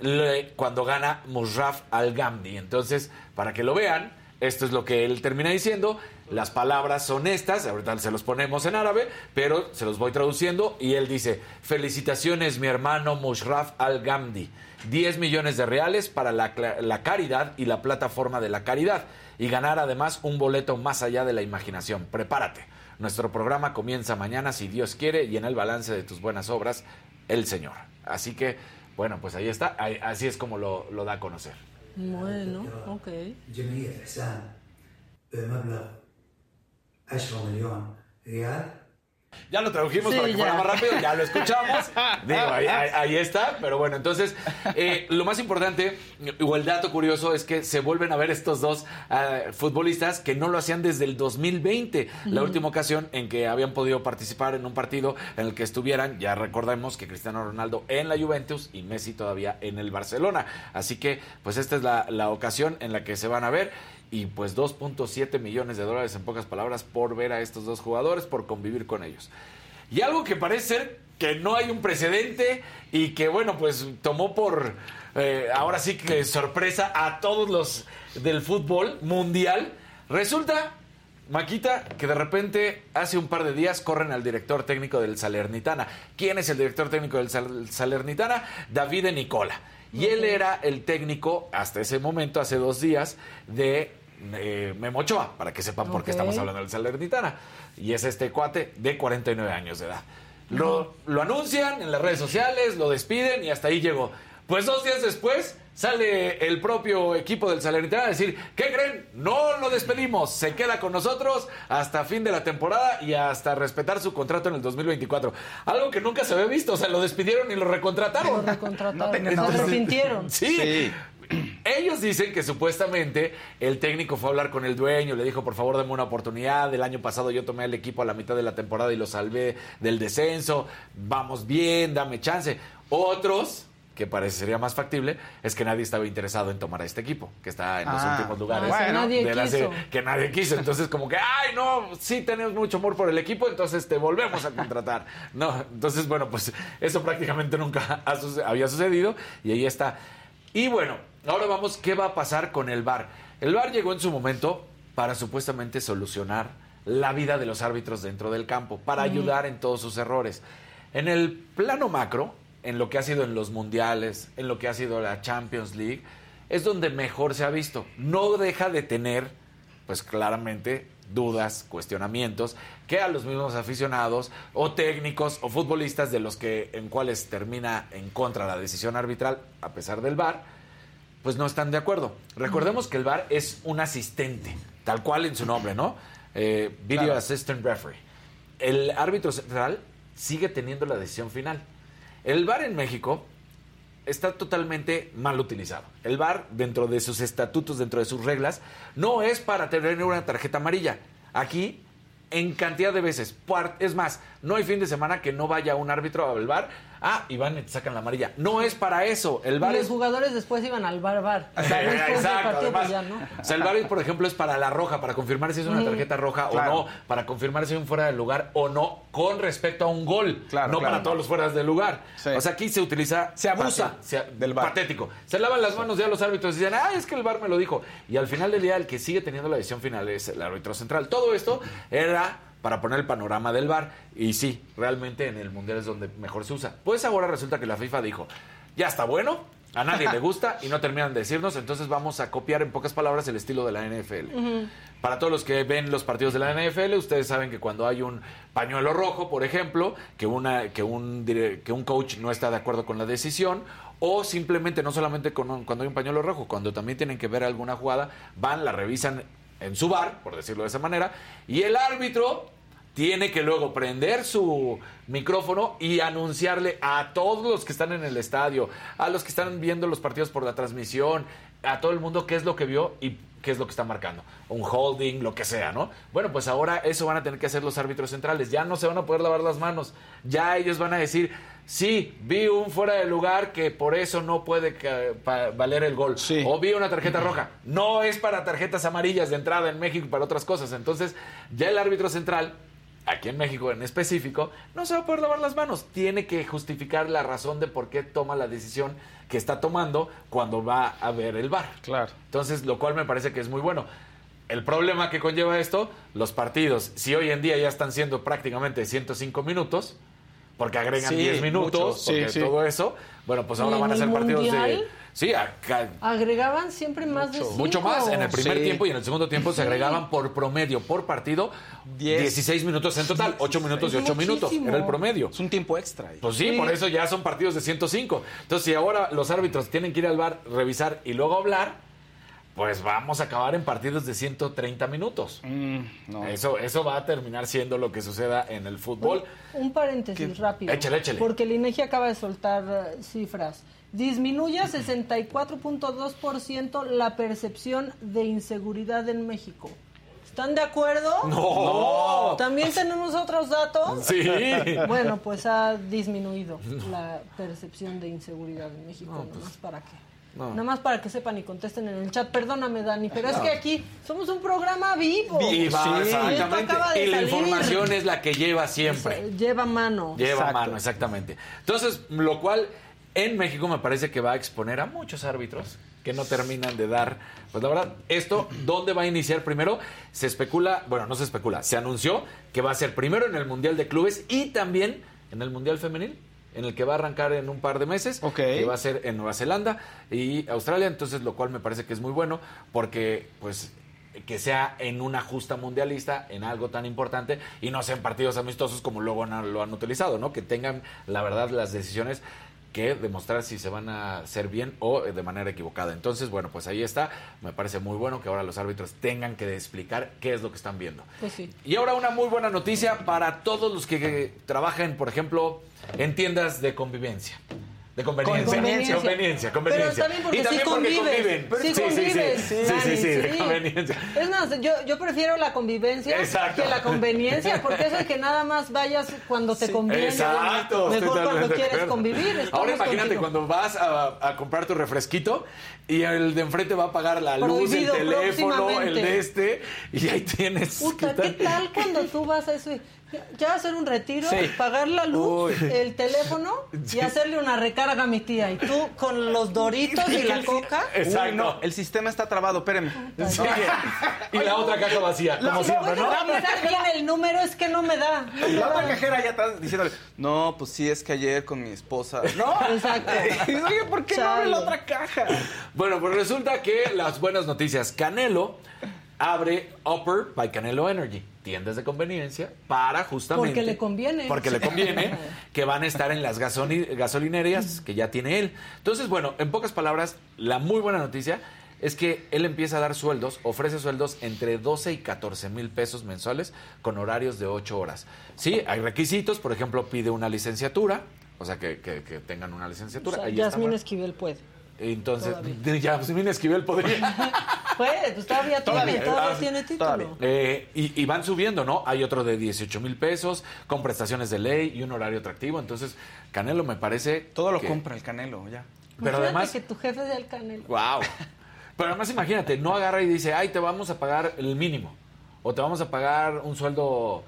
le- cuando gana Musraf Al Gamdi. Entonces, para que lo vean, esto es lo que él termina diciendo. Las palabras son estas, ahorita se los ponemos en árabe, pero se los voy traduciendo y él dice, felicitaciones mi hermano Musraf Al Gamdi, 10 millones de reales para la, la caridad y la plataforma de la caridad y ganar además un boleto más allá de la imaginación. Prepárate. Nuestro programa comienza mañana, si Dios quiere, y en el balance de tus buenas obras, el Señor. Así que, bueno, pues ahí está. Así es como lo da a conocer. Bueno, ok. جمعية إحسان بمبلغ 10 مليون ريال. Ya lo tradujimos Sí, para que ya. fuera más rápido, ya lo escuchamos. [LAUGHS] Digo, ahí, ahí- está, pero bueno, entonces, eh, lo más importante, o el dato curioso, es que se vuelven a ver estos dos ah, futbolistas que no lo hacían desde el 2020, la última ocasión en que habían podido participar en un partido en el que estuvieran, ya recordemos que Cristiano Ronaldo en la Juventus y Messi todavía en el Barcelona. Así que, pues esta es la, la ocasión en la que se van a ver. Y pues 2.7 millones de dólares en pocas palabras por ver a estos dos jugadores, por convivir con ellos. Y algo que parece ser que no hay un precedente y que, bueno, pues tomó por, eh, ahora sí que sorpresa a todos los del fútbol mundial. Resulta, Maquita, que de repente hace un par de días corren al director técnico del Salernitana. ¿Quién es el director técnico del Sal- Salernitana? Davide Nicola. Y él era el técnico, hasta ese momento, hace dos días, de eh, Memo Ochoa, para que sepan por qué estamos hablando del Salernitana. Y es este cuate de 49 años de edad. Lo, lo anuncian en las redes sociales, lo despiden y hasta ahí llegó. Pues dos días después sale el propio equipo del Salernitana a decir, ¿qué creen? No lo despedimos, se queda con nosotros hasta fin de la temporada y hasta respetar su contrato en el 2024. Algo que nunca se había visto, o sea, lo despidieron y lo recontrataron. Lo recontrataron. No se arrepintieron. Sí. Ellos dicen que supuestamente el técnico fue a hablar con el dueño, le dijo, por favor, dame una oportunidad. El año pasado yo tomé al equipo a la mitad de la temporada y lo salvé del descenso. Vamos bien, dame chance. Otros, que parecería más factible, es que nadie estaba interesado en tomar a este equipo, que está en los Ah. últimos lugares. Ah, que nadie de la quiso. serie, que nadie quiso. Entonces, como que, ay, no, sí tenemos mucho amor por el equipo, entonces te volvemos a contratar. [LAUGHS] No, entonces, bueno, pues eso prácticamente nunca había sucedido y ahí está. Y bueno, ahora vamos, ¿qué va a pasar con el VAR? El VAR llegó en su momento para supuestamente solucionar la vida de los árbitros dentro del campo, para ayudar en todos sus errores. En el plano macro, en lo que ha sido en los mundiales, en lo que ha sido la Champions League, es donde mejor se ha visto. No deja de tener, pues claramente, dudas, cuestionamientos, que a los mismos aficionados o técnicos o futbolistas de los que en cuales termina en contra la decisión arbitral, a pesar del VAR, pues no están de acuerdo. Recordemos que el VAR es un asistente, tal cual en su nombre, ¿no? Eh, Video Claro. Assistant Referee. El árbitro central sigue teniendo la decisión final. El VAR en México está totalmente mal utilizado. El VAR, dentro de sus estatutos, dentro de sus reglas, no es para tener una tarjeta amarilla. Aquí, en cantidad de veces. Es más, no hay fin de semana que no vaya un árbitro al VAR. Ah, y van y te sacan la amarilla. No es para eso. El Y VAR los es jugadores después iban al bar bar. O sea, después del Exacto, partido, pues además, ya, ¿no? o sea, el VAR, por ejemplo, es para la roja, para confirmar si es una tarjeta roja Claro. o no, para confirmar si hay un fuera de lugar o no, con respecto a un gol, Claro, no claro. para todos los fueras de lugar. O sea, aquí se utiliza... Se abusa del VAR. Patético. Se lavan las manos ya los árbitros y dicen, ah, es que el VAR me lo dijo. Y al final del día, el que sigue teniendo la decisión final es el árbitro central. Todo esto era para poner el panorama del VAR. Y sí, realmente en el Mundial es donde mejor se usa. Pues ahora resulta que la FIFA dijo, ya está bueno, a nadie le gusta y no terminan de decirnos, entonces vamos a copiar en pocas palabras el estilo de la NFL. Para todos los que ven los partidos de la NFL, ustedes saben que cuando hay un pañuelo rojo, por ejemplo, que, una, que, un, que un coach no está de acuerdo con la decisión, o simplemente no solamente con un- cuando hay un pañuelo rojo, cuando también tienen que ver alguna jugada, van, la revisan en su bar, por decirlo de esa manera, y el árbitro tiene que luego prender su micrófono y anunciarle a todos los que están en el estadio, a los que están viendo los partidos por la transmisión, a todo el mundo qué es lo que vio y qué es lo que está marcando. Un holding, lo que sea, ¿no? Bueno, pues ahora eso van a tener que hacer los árbitros centrales. Ya no se van a poder lavar las manos. Ya ellos van a decir, Sí, vi un fuera de lugar que por eso no puede valer el gol. O vi una tarjeta roja. No es para tarjetas amarillas de entrada en México y para otras cosas. Entonces, ya el árbitro central, aquí en México en específico, no se va a poder lavar las manos. Tiene que justificar la razón de por qué toma la decisión que está tomando cuando va a ver el bar. Claro. Entonces, lo cual me parece que es muy bueno. El problema que conlleva esto, los partidos, si hoy en día ya están siendo prácticamente 105 minutos, porque agregan Sí, 10 minutos, muchos, porque sí, sí. todo eso, bueno, pues ¿Y ahora van a ser partidos de... Sí, acá, Agregaban siempre más de cinco. mucho más. En el primer Sí. tiempo y en el segundo tiempo se agregaban por promedio, por partido, Diez. 16 minutos en total. 8 minutos y Es 8 minutos. Era el promedio. Es un tiempo extra. ahí. Pues sí, Sí. por eso ya son partidos de 105. Entonces, si ahora los árbitros tienen que ir al bar, revisar y luego hablar, pues vamos a acabar en partidos de 130 minutos. Mm, no. Eso, eso va a terminar siendo lo que suceda en el fútbol. Un paréntesis rápido. Échale, échale. Porque el INEGI acaba de soltar eh, cifras. Disminuye a 64.2% la percepción de inseguridad en México. ¿Están de acuerdo? No. ¿También tenemos otros datos? Sí. Bueno, pues ha disminuido la percepción de inseguridad en México. No, Nada pues, para que. no. Nada más para que sepan y contesten en el chat. Perdóname, Dani, pero es que aquí somos un programa vivo. Y va, Sí. Y esto exactamente. Y la salir. información es la que lleva siempre. Lleva mano. Lleva Exacto. mano, exactamente. Entonces, lo cual en México me parece que va a exponer a muchos árbitros que no terminan de dar. Pues la verdad, esto, ¿dónde va a iniciar primero? Se especula, bueno, no se especula, se anunció que va a ser primero en el Mundial de Clubes y también en el Mundial Femenil, en el que va a arrancar en un par de meses, Ok. que va a ser en Nueva Zelanda y Australia, entonces lo cual me parece que es muy bueno porque pues que sea en una justa mundialista, en algo tan importante, y no sean partidos amistosos como luego han- lo han utilizado, ¿no? Que tengan, la verdad, las decisiones que demostrar si se van a hacer bien o eh, de manera equivocada. Entonces, bueno, pues ahí está. Me parece muy bueno que ahora los árbitros tengan que explicar qué es lo que están viendo. Pues sí. Y ahora una muy buena noticia para todos los que eh, trabajan, por ejemplo, en tiendas de convivencia. De conveniencia. Conveniencia. Conveniencia, Pero conveniencia. está bien porque y también sí porque convives. conviven. Sí sí, convives, sí, sí, sí, Dani, sí, sí, de sí. conveniencia. Es más, yo, yo prefiero la convivencia Exacto. que la conveniencia, porque eso de que nada más vayas cuando te conviene. Exacto. estoy Mejor cuando quieres acuerdo. convivir. Ahora imagínate contigo. cuando vas a, a comprar tu refresquito y el de enfrente va a pagar la luz, el teléfono, el de este, y ahí tienes. Puta, ¿qué tal cuando tú vas a eso? y Ya hacer un retiro, Sí. pagar la luz, Uy. el teléfono [LAUGHS] y hacerle una recarga a mi tía. Y tú con los doritos y la [LAUGHS] coca. Exacto. Uy, no, el sistema está trabado, espérenme. Sí. Y la otra caja vacía, como siempre, ¿no? A revisar bien el número, es que no me da. No me La otra cajera ya está diciéndole, no, pues sí, es que ayer con mi esposa. [LAUGHS] No, Exacto. Y, Oye, ¿por qué no abre la otra caja? Bueno, pues resulta que las buenas noticias. Canelo abre Upper by Canelo Energy, tiendas de conveniencia para justamente... Porque le conviene. Porque le conviene que van a estar en las gasoli- gasolinerías que ya tiene él. Entonces, bueno, en pocas palabras, la muy buena noticia es que él empieza a dar sueldos, ofrece sueldos entre 12 y 14 mil pesos mensuales con horarios de 8 horas. Sí, hay requisitos, por ejemplo, pide una licenciatura, o sea, que, que- que tengan una O licenciatura. sea, ahí Yasmín bueno. Esquivel puede. Entonces, Todavía. [LAUGHS] Yasmín Esquivel podría. [LAUGHS] Puede, pues todavía, Todavía, tiene, todavía ah, tiene título. todavía. Eh, y, y van subiendo, ¿no? Hay otro de 18 mil pesos, con prestaciones de ley y un horario atractivo. Entonces, Canelo me parece. Todo lo que- compra el canelo, ya. Pero Imagínate además. que tu jefe sea el canelo. ¡Wow! Pero además, imagínate, no agarra y dice, ay, te vamos a pagar el mínimo. O te vamos a pagar un sueldo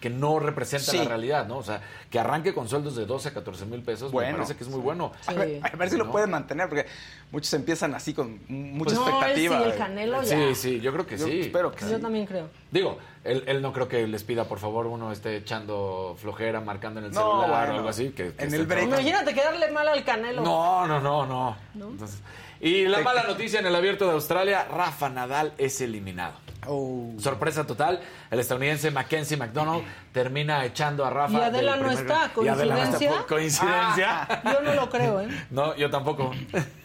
que no representa Sí. la realidad, ¿no? O sea, que arranque con sueldos de 12 a 14 mil pesos, me Bueno. parece que es muy bueno. Sí. A ver, a ver si lo pueden mantener, porque muchos empiezan así con mucha Pues no, él expectativa. sí, el canelo ya. Sí, sí, yo creo que Yo sí. espero que Yo sí. también creo. Digo, él, él no creo que les pida, por favor, uno esté echando flojera, marcando en el No, celular bueno. o algo así. Que, que En el break. Imagínate quedarle mal al canelo. No, no, no, no. Entonces, y la mala noticia en el abierto de Australia, Rafa Nadal es eliminado. Oh. Sorpresa total, el estadounidense Mackenzie McDonald termina echando a Rafa. Y Adela del no está. ¿coincidencia? Coincidencia. Yo no lo creo, ¿eh? [LAUGHS] No, yo tampoco.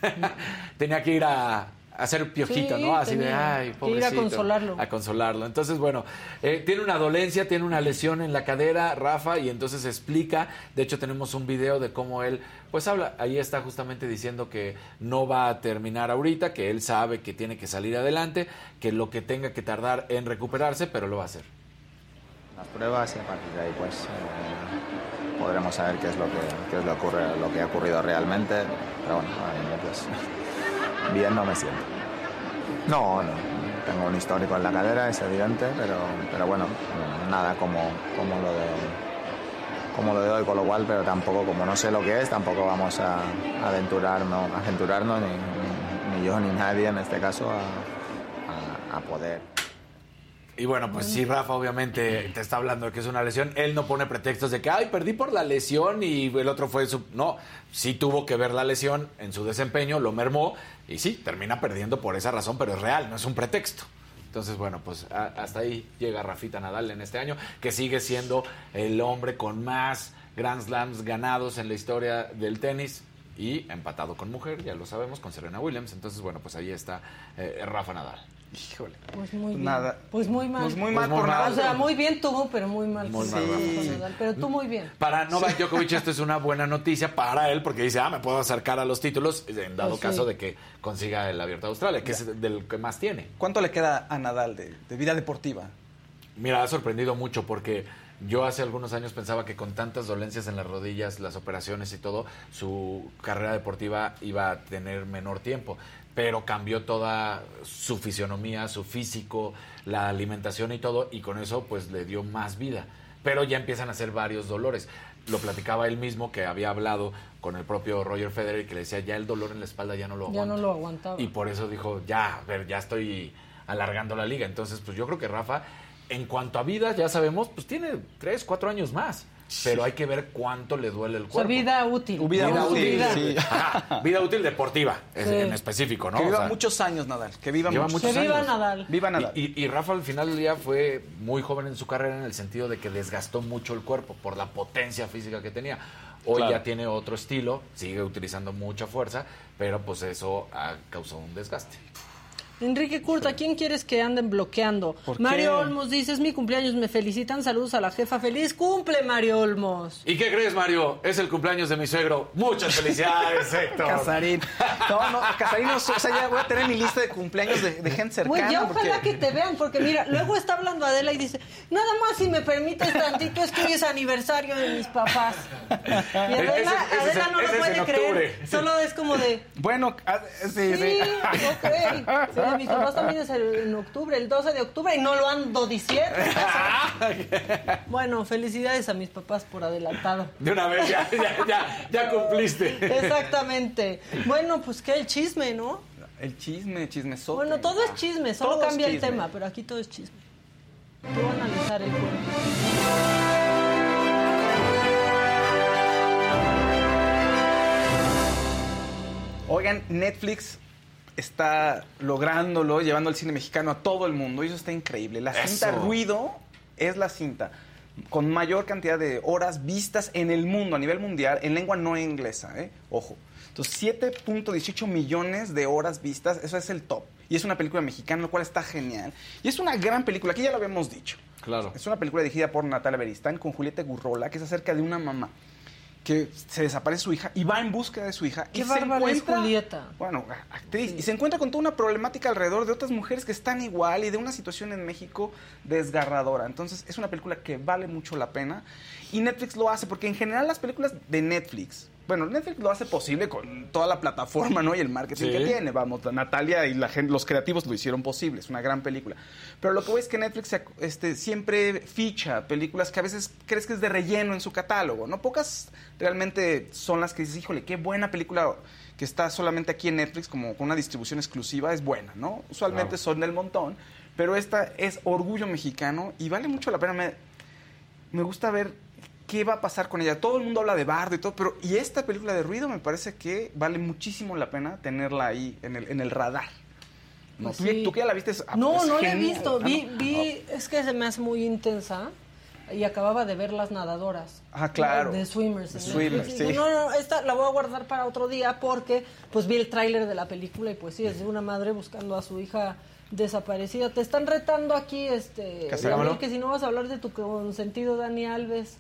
[LAUGHS] Tenía que ir a hacer piojito, Sí, ¿no? Así de, ay, que ir a pobrecito. consolarlo. A consolarlo. Entonces, bueno, eh, tiene una dolencia, tiene una lesión en la cadera, Rafa, y entonces explica. De hecho, tenemos un video de cómo él, pues habla. Ahí está justamente diciendo que no va a terminar ahorita, que él sabe que tiene que salir adelante, que lo que tenga que tardar en recuperarse, pero lo va a hacer. las pruebas y a partir de ahí pues eh, podremos saber qué es lo que, qué es lo, que ocurre, lo que ha ocurrido realmente. Pero bueno, pues, bien no me siento. No, no. Tengo un histórico en la cadera, es evidente, pero, pero bueno, nada como, como lo de como lo de hoy, con lo cual, pero tampoco, como no sé lo que es, tampoco vamos a, aventurarnos, aventurarnos ni, ni- ni yo ni nadie en este caso a- a poder. Y bueno, pues sí, Rafa obviamente te está hablando de que es una lesión. Él no pone pretextos de que, ay, perdí por la lesión y el otro fue su... No, sí tuvo que ver la lesión en su desempeño, lo mermó y sí, termina perdiendo por esa razón, pero es real, no es un pretexto. Entonces, bueno, pues hasta ahí llega Rafita Nadal en este año, que sigue siendo el hombre con más Grand Slams ganados en la historia del tenis y empatado con mujer, ya lo sabemos, con Serena Williams. Entonces, bueno, pues ahí está eh, Rafa Nadal. Híjole. Pues muy bien. Nada. Pues muy mal. Pues muy mal Pues muy por mal. nada. O sea, muy bien tú, pero muy mal. Muy mal, sí. Nadal. Pero tú muy bien. Para Novak Djokovic esto es una buena noticia para él porque dice, ah, me puedo acercar a los títulos en dado Pues sí. caso de que consiga el Abierto de Australia, que es del que más tiene. ¿Cuánto le queda a Nadal de, de vida deportiva? Mira, ha sorprendido mucho porque yo hace algunos años pensaba que con tantas dolencias en las rodillas, las operaciones y todo, su carrera deportiva iba a tener menor tiempo. Pero cambió toda su fisionomía, su físico, la alimentación y todo, y con eso pues le dio más vida. Pero ya empiezan a ser varios dolores. Lo platicaba él mismo que había hablado con el propio Roger Federer y que le decía, ya el dolor en la espalda ya no lo Ya aguanto. no lo aguantaba. Y por eso dijo, ya, a ver, ya estoy alargando la liga. Entonces, pues yo creo que Rafa, en cuanto a vida, ya sabemos, pues tiene tres, cuatro años más. Pero hay que ver cuánto le duele el O sea, cuerpo. vida útil. Vida útil, Vida. sí. Ajá, [LAUGHS] vida útil deportiva, Sí. en específico, ¿no? que O viva sea, muchos años Nadal. Que viva muchos muchos Que viva años. Nadal. Viva Nadal. Y, y- y Rafa al final del día fue muy joven en su carrera en el sentido de que desgastó mucho el cuerpo por la potencia física que tenía. Hoy Claro. ya tiene otro estilo, sigue utilizando mucha fuerza, pero pues eso ha causado un desgaste. Enrique Curta, ¿quién quieres que anden bloqueando? ¿Por Mario qué? Olmos dice, es mi cumpleaños, me felicitan, saludos a la jefa. ¡Feliz cumple, Mario Olmos! ¿Y qué crees, Mario? Es el cumpleaños de mi suegro. Muchas felicidades, [LAUGHS] Héctor. Casarín. No, no, Casarín, no, o sea, ya voy a tener mi lista de cumpleaños de, de gente cercana. Güey, ya ojalá porque- que te vean, porque mira, luego está hablando Adela y dice, nada más si me permites tantito, es que hoy es aniversario de mis papás. Y Adela, Ese- ese es Adela en- no ese lo puede creer, octubre. solo es como de... Bueno, ah, sí, Sí, sí. ok. Sí, [LAUGHS] mis papás también es el- en octubre, el 12 de octubre, y no lo ando diciendo. [LAUGHS] Bueno, felicidades a mis papás por adelantado. De una vez, ya, ya, ya, ya cumpliste. Exactamente. Bueno, pues que el chisme, ¿no? El chisme, chismesote. Bueno, todo es chisme, solo Todo cambia el chisme. tema, pero aquí todo es chisme. Tú vas a analizar el cuerpo. Oigan, Netflix está lográndolo, llevando el cine mexicano a todo el mundo y eso está increíble. La cinta. Ruido es la cinta con mayor cantidad de horas vistas en el mundo, a nivel mundial, en lengua no inglesa, ¿eh? Ojo. Entonces, 7.18 millones de horas vistas, eso es el top. Y es una película mexicana, lo cual está genial. Y es una gran película, aquí ya lo habíamos dicho. Claro. Es una película dirigida por Natalia Beristán con Julieta Gurrola, que es acerca de una mamá que se desaparece su hija y va en búsqueda de su hija. Qué y se es encuentra- Julieta. Bueno, actriz. Y se encuentra con toda una problemática alrededor de otras mujeres que están igual y de una situación en México desgarradora. Entonces, es una película que vale mucho la pena. Y Netflix lo hace, porque en general las películas de Netflix, bueno, Netflix lo hace posible con toda la plataforma, ¿no? Y el marketing Sí. que tiene. Vamos, Natalia y la gente, los creativos lo hicieron posible. Es una gran película. Pero lo que voy es que Netflix este, siempre ficha películas que a veces crees que es de relleno en su catálogo, ¿no? Pocas realmente son las que dices, híjole, qué buena película que está solamente aquí en Netflix, como con una distribución exclusiva, es buena, ¿no? Usualmente son del montón. Pero esta es orgullo mexicano y vale mucho la pena. Me, me gusta ver qué va a pasar con ella. Todo el mundo habla de Bardo y todo, pero y esta película de ruido me parece que vale muchísimo la pena tenerla ahí en el, en el radar. No, Pues tú, sí. tú que ya la viste. No, no la he visto. Ah, Vi, no. vi, es que se me hace muy intensa y acababa de ver las nadadoras. Ah, claro. De Swimmers. De Swimmers, sí. No, no, esta la voy a guardar para otro día porque pues vi el tráiler de la película y pues sí, es de una madre buscando a su hija desaparecida. Te están retando aquí, este, que si no vas a hablar de tu consentido Dani Alves.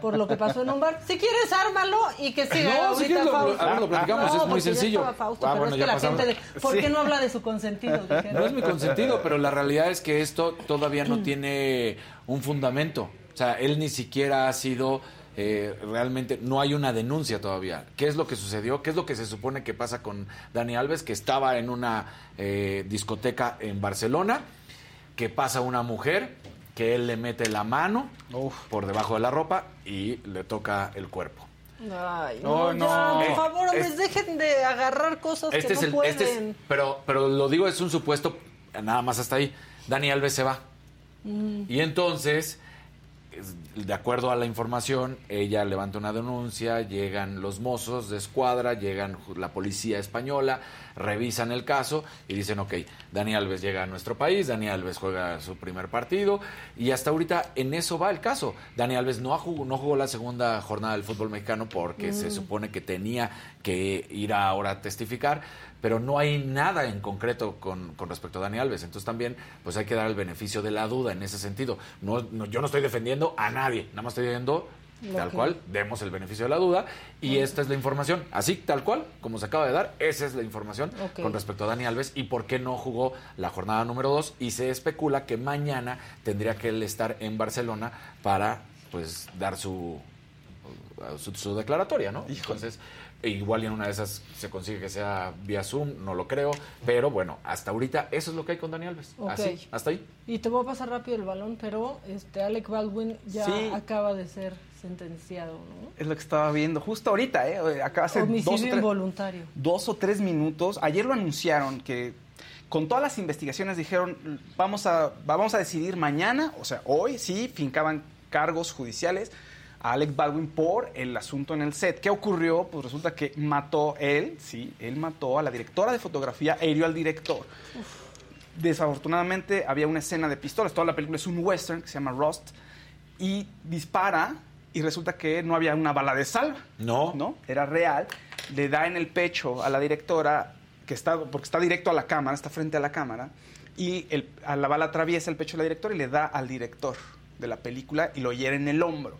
Por lo que pasó en un bar. Si quieres, ármalo y que siga No, si quieres lo- Fausto. a ver, lo platicamos, es muy sencillo. Fausto, Ah, pero bueno, es que la pasamos. gente de, ¿por Sí. qué no habla de su consentido? [LAUGHS] No es mi consentido, pero la realidad es que esto todavía no tiene un fundamento. O sea, él ni siquiera ha sido eh, realmente no hay una denuncia todavía. ¿Qué es lo que sucedió? ¿Qué es lo que se supone que pasa con Dani Alves, que estaba en una eh, discoteca en Barcelona, que pasa una mujer, que él le mete la mano por debajo de la ropa y le toca el cuerpo? Ay, No, no, no. ya, por Eh, favor, hombres, es- dejen de agarrar cosas Este que es no el, pueden. este es- pero, pero lo digo, es un supuesto, nada más hasta ahí. Dani Alves se va. Mm. Y entonces, es- de acuerdo a la información, ella levanta una denuncia, llegan los mozos de escuadra, llegan la policía española, revisan el caso y dicen, ok, Dani Alves llega a nuestro país, Dani Alves juega su primer partido y hasta ahorita en eso va el caso. Dani Alves no, ha jugó, no jugó la segunda jornada del fútbol mexicano porque se Mm. supone que tenía que ir ahora a testificar, pero no hay nada en concreto con, con respecto a Dani Alves. Entonces también pues hay que dar el beneficio de la duda en ese sentido. No, no- yo no estoy defendiendo a nadie, nada más estoy diciendo tal que- cual, demos el beneficio de la duda y esta es la información, así tal cual, como se acaba de dar, esa es la información con respecto a Dani Alves y por qué no jugó la jornada número 2 y se especula que mañana tendría que él estar en Barcelona para pues dar su su, su declaratoria, ¿no? Entonces, e igual y en una de esas se consigue que sea vía Zoom, no lo creo, pero bueno, hasta ahorita eso es lo que hay con Dani Alves. Ok. Así, hasta ahí. Y te voy a pasar rápido el balón, pero este Alec Baldwin ya Sí. acaba de ser sentenciado, ¿no? Es lo que estaba viendo justo ahorita, ¿eh? Hace dos o, Homicidio tres, involuntario. dos o tres minutos. Ayer lo anunciaron que con todas las investigaciones dijeron, vamos a, vamos a decidir mañana, o sea, hoy sí, fincaban cargos judiciales a Alec Baldwin por el asunto en el set. ¿Qué ocurrió? Pues resulta que mató él, sí, él mató a la directora de fotografía e hirió al director. Desafortunadamente había una escena de pistolas. Toda la película es un western que se llama Rust. Y dispara y resulta que no había una bala de salva. No. No, era real. Le da en el pecho a la directora, que está, porque está directo a la cámara, está frente a la cámara. Y el- a la bala atraviesa el pecho de la directora y le da al director de la película y lo hiere en el hombro.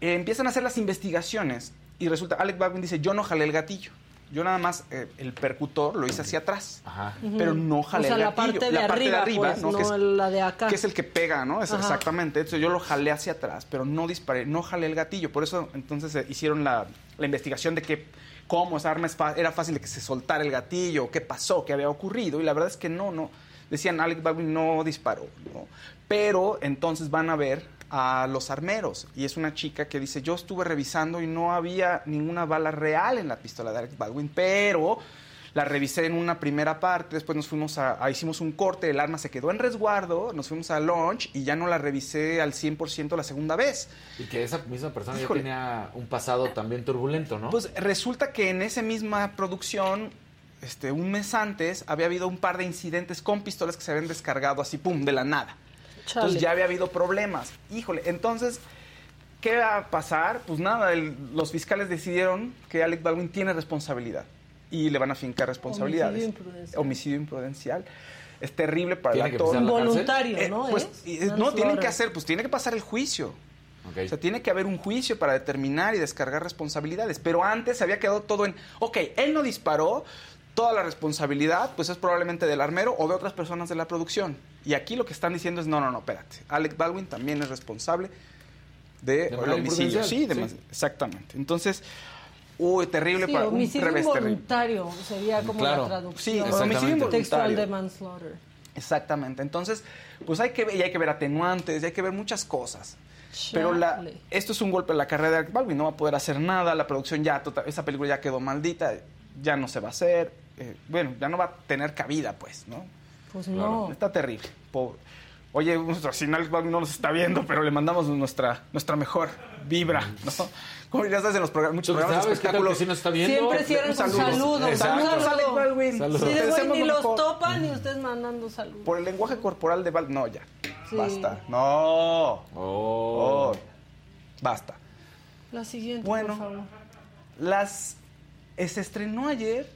Eh, empiezan a hacer las investigaciones y resulta, Alec Baldwin dice, yo no jalé el gatillo. Yo nada más eh, el percutor lo hice hacia atrás, Ujú. pero no jalé o sea, el la gatillo. parte de arriba, pues, ¿no? no que, es, la de acá. que es el que pega, ¿no? Es Ajá. exactamente. Entonces yo lo jalé hacia atrás, pero no disparé, no jalé el gatillo. Por eso entonces eh, hicieron la, la investigación de que cómo esa arma era fácil de que se soltara el gatillo, qué pasó, qué había ocurrido. Y la verdad es que no, no. Decían, Alec Baldwin no disparó, ¿no? Pero entonces van a ver a los armeros. Y es una chica que dice, yo estuve revisando y no había ninguna bala real en la pistola de Alec Baldwin, pero la revisé en una primera parte, después nos fuimos a, a- hicimos un corte, el arma se quedó en resguardo, nos fuimos a launch y ya no la revisé al 100% la segunda vez. Y que esa misma persona Híjole. ya tenía un pasado también turbulento, ¿no? Pues resulta que en esa misma producción, este, un mes antes, había habido un par de incidentes con pistolas que se habían descargado así, pum, de la nada. Chale. Entonces ya había habido problemas. Híjole, entonces, ¿qué va a pasar? Pues nada, el- los fiscales decidieron que Alec Baldwin tiene responsabilidad y le van a fincar responsabilidades. Homicidio imprudencial. Homicidio imprudencial. Es terrible para ¿Tiene el actor. cárcel? Involuntario, ¿no? pues, ¿Es? y- no, Manslaughter. tienen que hacer, pues tiene que pasar el juicio. O sea, tiene que haber un juicio para determinar y descargar responsabilidades. Pero antes se había quedado todo en, ok, él no disparó, toda la responsabilidad pues es probablemente del armero o de otras personas de la producción. Y aquí lo que están diciendo es, no, no, no, espérate. Alec Baldwin también es responsable de, De el homicidio. Sí, de sí. mas- exactamente. Entonces, uy, terrible Sí, para un revés terrible. involuntario sería como Claro. la traducción Sí, homicidio textual de manslaughter. Exactamente. Entonces, pues hay que ver, y hay que ver atenuantes, y hay que ver muchas cosas. Pero la, esto es un golpe a la carrera de Alec Baldwin, no va a poder hacer nada, la producción ya, tota- esa película ya quedó maldita, ya no se va a hacer, eh, bueno, ya no va a tener cabida, pues, ¿no? Pues no. Está terrible, pobre. Oye, nuestro si Alec Baldwin no nos está viendo, pero le mandamos nuestra, nuestra mejor vibra, ¿no? Como ya sabes en los programas, muchos Tú programas de sabes, ¿qué tal espectáculos. que sí nos está viendo? Siempre cierran Un con saludo. saludos. Saludos, Alec Baldwin. Saludos. Sí, de ni lo los topan ni ustedes mandando saludos. Por el lenguaje corporal de Baldwin, no, ya, Sí. basta. No, Oh. Oh, basta. La siguiente, Bueno. por favor. Las eh, se estrenó ayer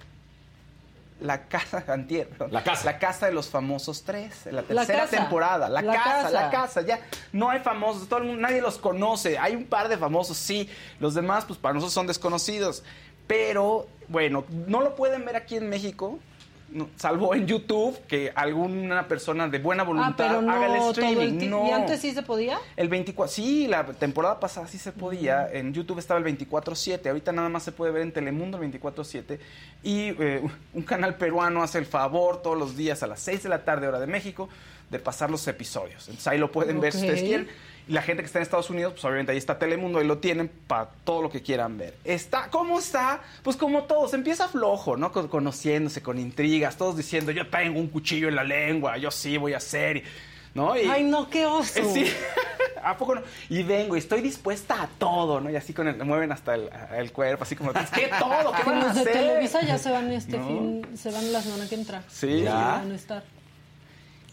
la casa antier, perdón. La Casa. la casa de los famosos tres, la tercera temporada, la, La casa, Casa. la casa, ya. No hay famosos, todo el mundo, nadie los conoce, hay un par de famosos, sí, los demás pues para nosotros son desconocidos, pero bueno, no lo pueden ver aquí en México, salvo en YouTube que alguna persona de buena Ah, voluntad pero no haga el streaming. el ti- no. ¿Y antes sí se podía? El 24, sí, la temporada pasada sí se podía. En YouTube estaba el 24-7. Ahorita nada más se puede ver en Telemundo el 24-7. Y eh, [LAUGHS] un canal peruano hace el favor todos los días a las 6 de la tarde, hora de México, de pasar los episodios. Entonces ahí lo pueden ver si ustedes quieren. La gente que está en Estados Unidos, pues obviamente ahí está Telemundo, ahí lo tienen para todo lo que quieran ver. Está, ¿cómo está? Pues como todos, empieza flojo, ¿no? Con- conociéndose, con intrigas, todos diciendo, yo tengo un cuchillo en la lengua, yo sí voy a hacer, ¿no? Y- Ay, no, qué oso. eh, [LAUGHS] Sí. [LAUGHS] ¿A poco no? Y vengo y estoy dispuesta a todo, ¿no? Y así con el, mueven hasta el, el cuerpo, así como, "Es que todo? ¿Qué [LAUGHS] van a Los de? Televisa ya se van este No. fin, se van la semana que entra. Sí. ¿Ya? van a estar.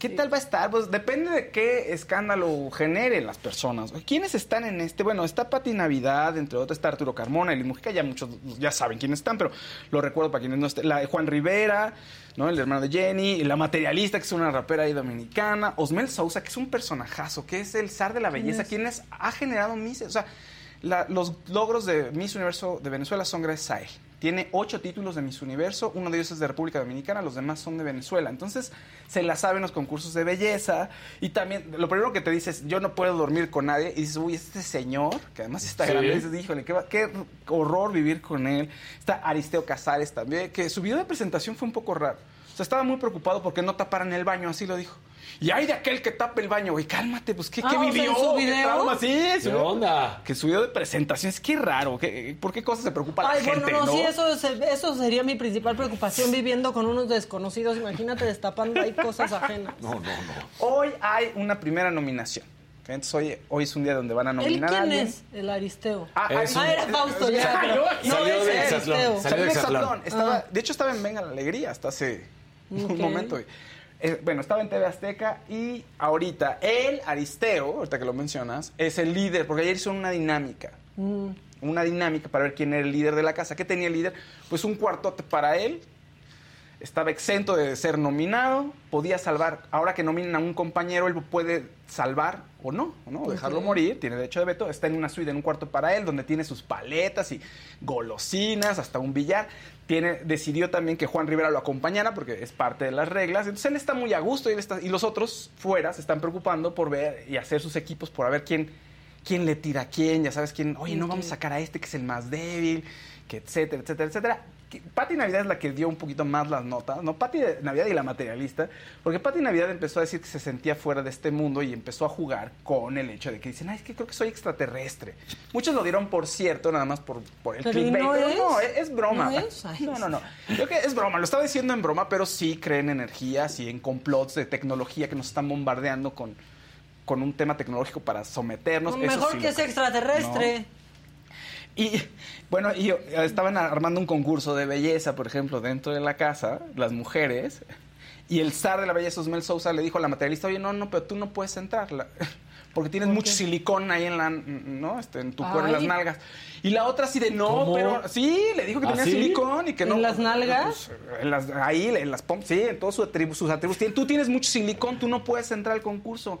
¿Qué tal va a estar? Pues depende de qué escándalo generen las personas. ¿Quiénes están en este? Bueno, está Pati Navidad, entre otros está Arturo Carmona, Eli Mujica, ya muchos ya saben quiénes están, pero lo recuerdo para quienes no estén. La Juan Rivera, ¿no? El hermano de Jenny, la materialista, que es una rapera ahí dominicana, Osmel Sousa, que es un personajazo, que es el zar de la ¿Quién belleza, es? quien es- ha generado Miss, o sea, la- los logros de Miss Universo de Venezuela son gracias a él. Tiene ocho títulos de Miss Universo, uno de ellos es de República Dominicana, los demás son de Venezuela. Entonces, se la saben los concursos de belleza. Y también, lo primero que te dices, yo no puedo dormir con nadie. Y dices, uy, este señor, que además está Sí. grande, dices, híjole, qué, qué horror vivir con él. Está Aristeo Casares también, que su video de presentación fue un poco raro. O sea, estaba muy preocupado porque no taparan el baño, así lo dijo. Y hay de aquel que tape el baño, güey, cálmate, pues, ¿qué, Ah, qué o sea, vivió? ¿en su ¿Qué video? trauma? Sí, ¿Qué su video- onda? Que su video de presentación es que raro. ¿qué- ¿Por qué cosas se preocupa la Ay, gente, bueno, no, no? sí, eso, es- eso sería mi principal preocupación viviendo con unos desconocidos. Imagínate destapando ahí cosas ajenas. No, no, no. Hoy hay una primera nominación. Entonces, hoy, hoy es un día donde van a ¿Él nominar a quién alguien. es? El Aristeo. Ah, Es Ah, un- era Fausto, Ya, [LAUGHS] pero- no, salió es de Aristeo. Exatlón, salió Salió de de Exatlón. Exatlón. Estaba, Ah. De hecho, estaba en Venga la Alegría hasta hace Un momento. Eh, bueno, estaba en TV Azteca y ahorita él, Aristeo, ahorita que lo mencionas, es el líder, porque ayer hizo una dinámica. Mm. Una dinámica para ver quién era el líder de la casa. ¿Qué tenía el líder? Pues un cuartote para él. Estaba exento de ser nominado, podía salvar. Ahora que nominan a un compañero, él puede salvar o no, o no, dejarlo morir, tiene derecho de veto. Está en una suite, en un cuarto para él, donde tiene sus paletas y golosinas, hasta un billar. Tiene, decidió también que Juan Rivera lo acompañara porque es parte de las reglas. Entonces él está muy a gusto y, él está- y los otros fuera se están preocupando por ver y hacer sus equipos por a ver quién, quién le tira a quién, ya sabes quién, oye, no vamos a sacar a este que es el más débil, que etcétera, etcétera, etcétera. Pati Navidad es la que dio un poquito más las notas, ¿no? Pati Navidad y la materialista, porque Pati Navidad empezó a decir que se sentía fuera de este mundo y empezó a jugar con el hecho de que dicen, ay, es que creo que soy extraterrestre. Muchos lo dieron por cierto, nada más por, por el Pero ¿y clickbait, no pero es? no, es, es broma. ¿No es? Ay, no, no, no. Creo que es broma, lo estaba diciendo en broma, pero sí creen en energías y en complots de tecnología que nos están bombardeando con, con un tema tecnológico para someternos. Eso Mejor sí que es creo. extraterrestre. Y bueno, y estaban armando un concurso de belleza, por ejemplo, dentro de la casa, las mujeres, y el zar de la belleza, Osmel Sousa, le dijo a la materialista, oye, no, no, pero tú no puedes entrar, [LAUGHS] porque tienes ¿Por mucho silicón ahí en la, ¿no? Este, en tu cuerpo, en las nalgas. Y la otra así de, no, ¿Cómo? pero, sí, le dijo que ¿Ah, tenía sí? silicón y que ¿En no. las nalgas? Pues, en las, ahí, en las pompas, sí, en todos sus atributos, sus atributos. Tien- Tú tienes mucho silicón, tú no puedes entrar al concurso.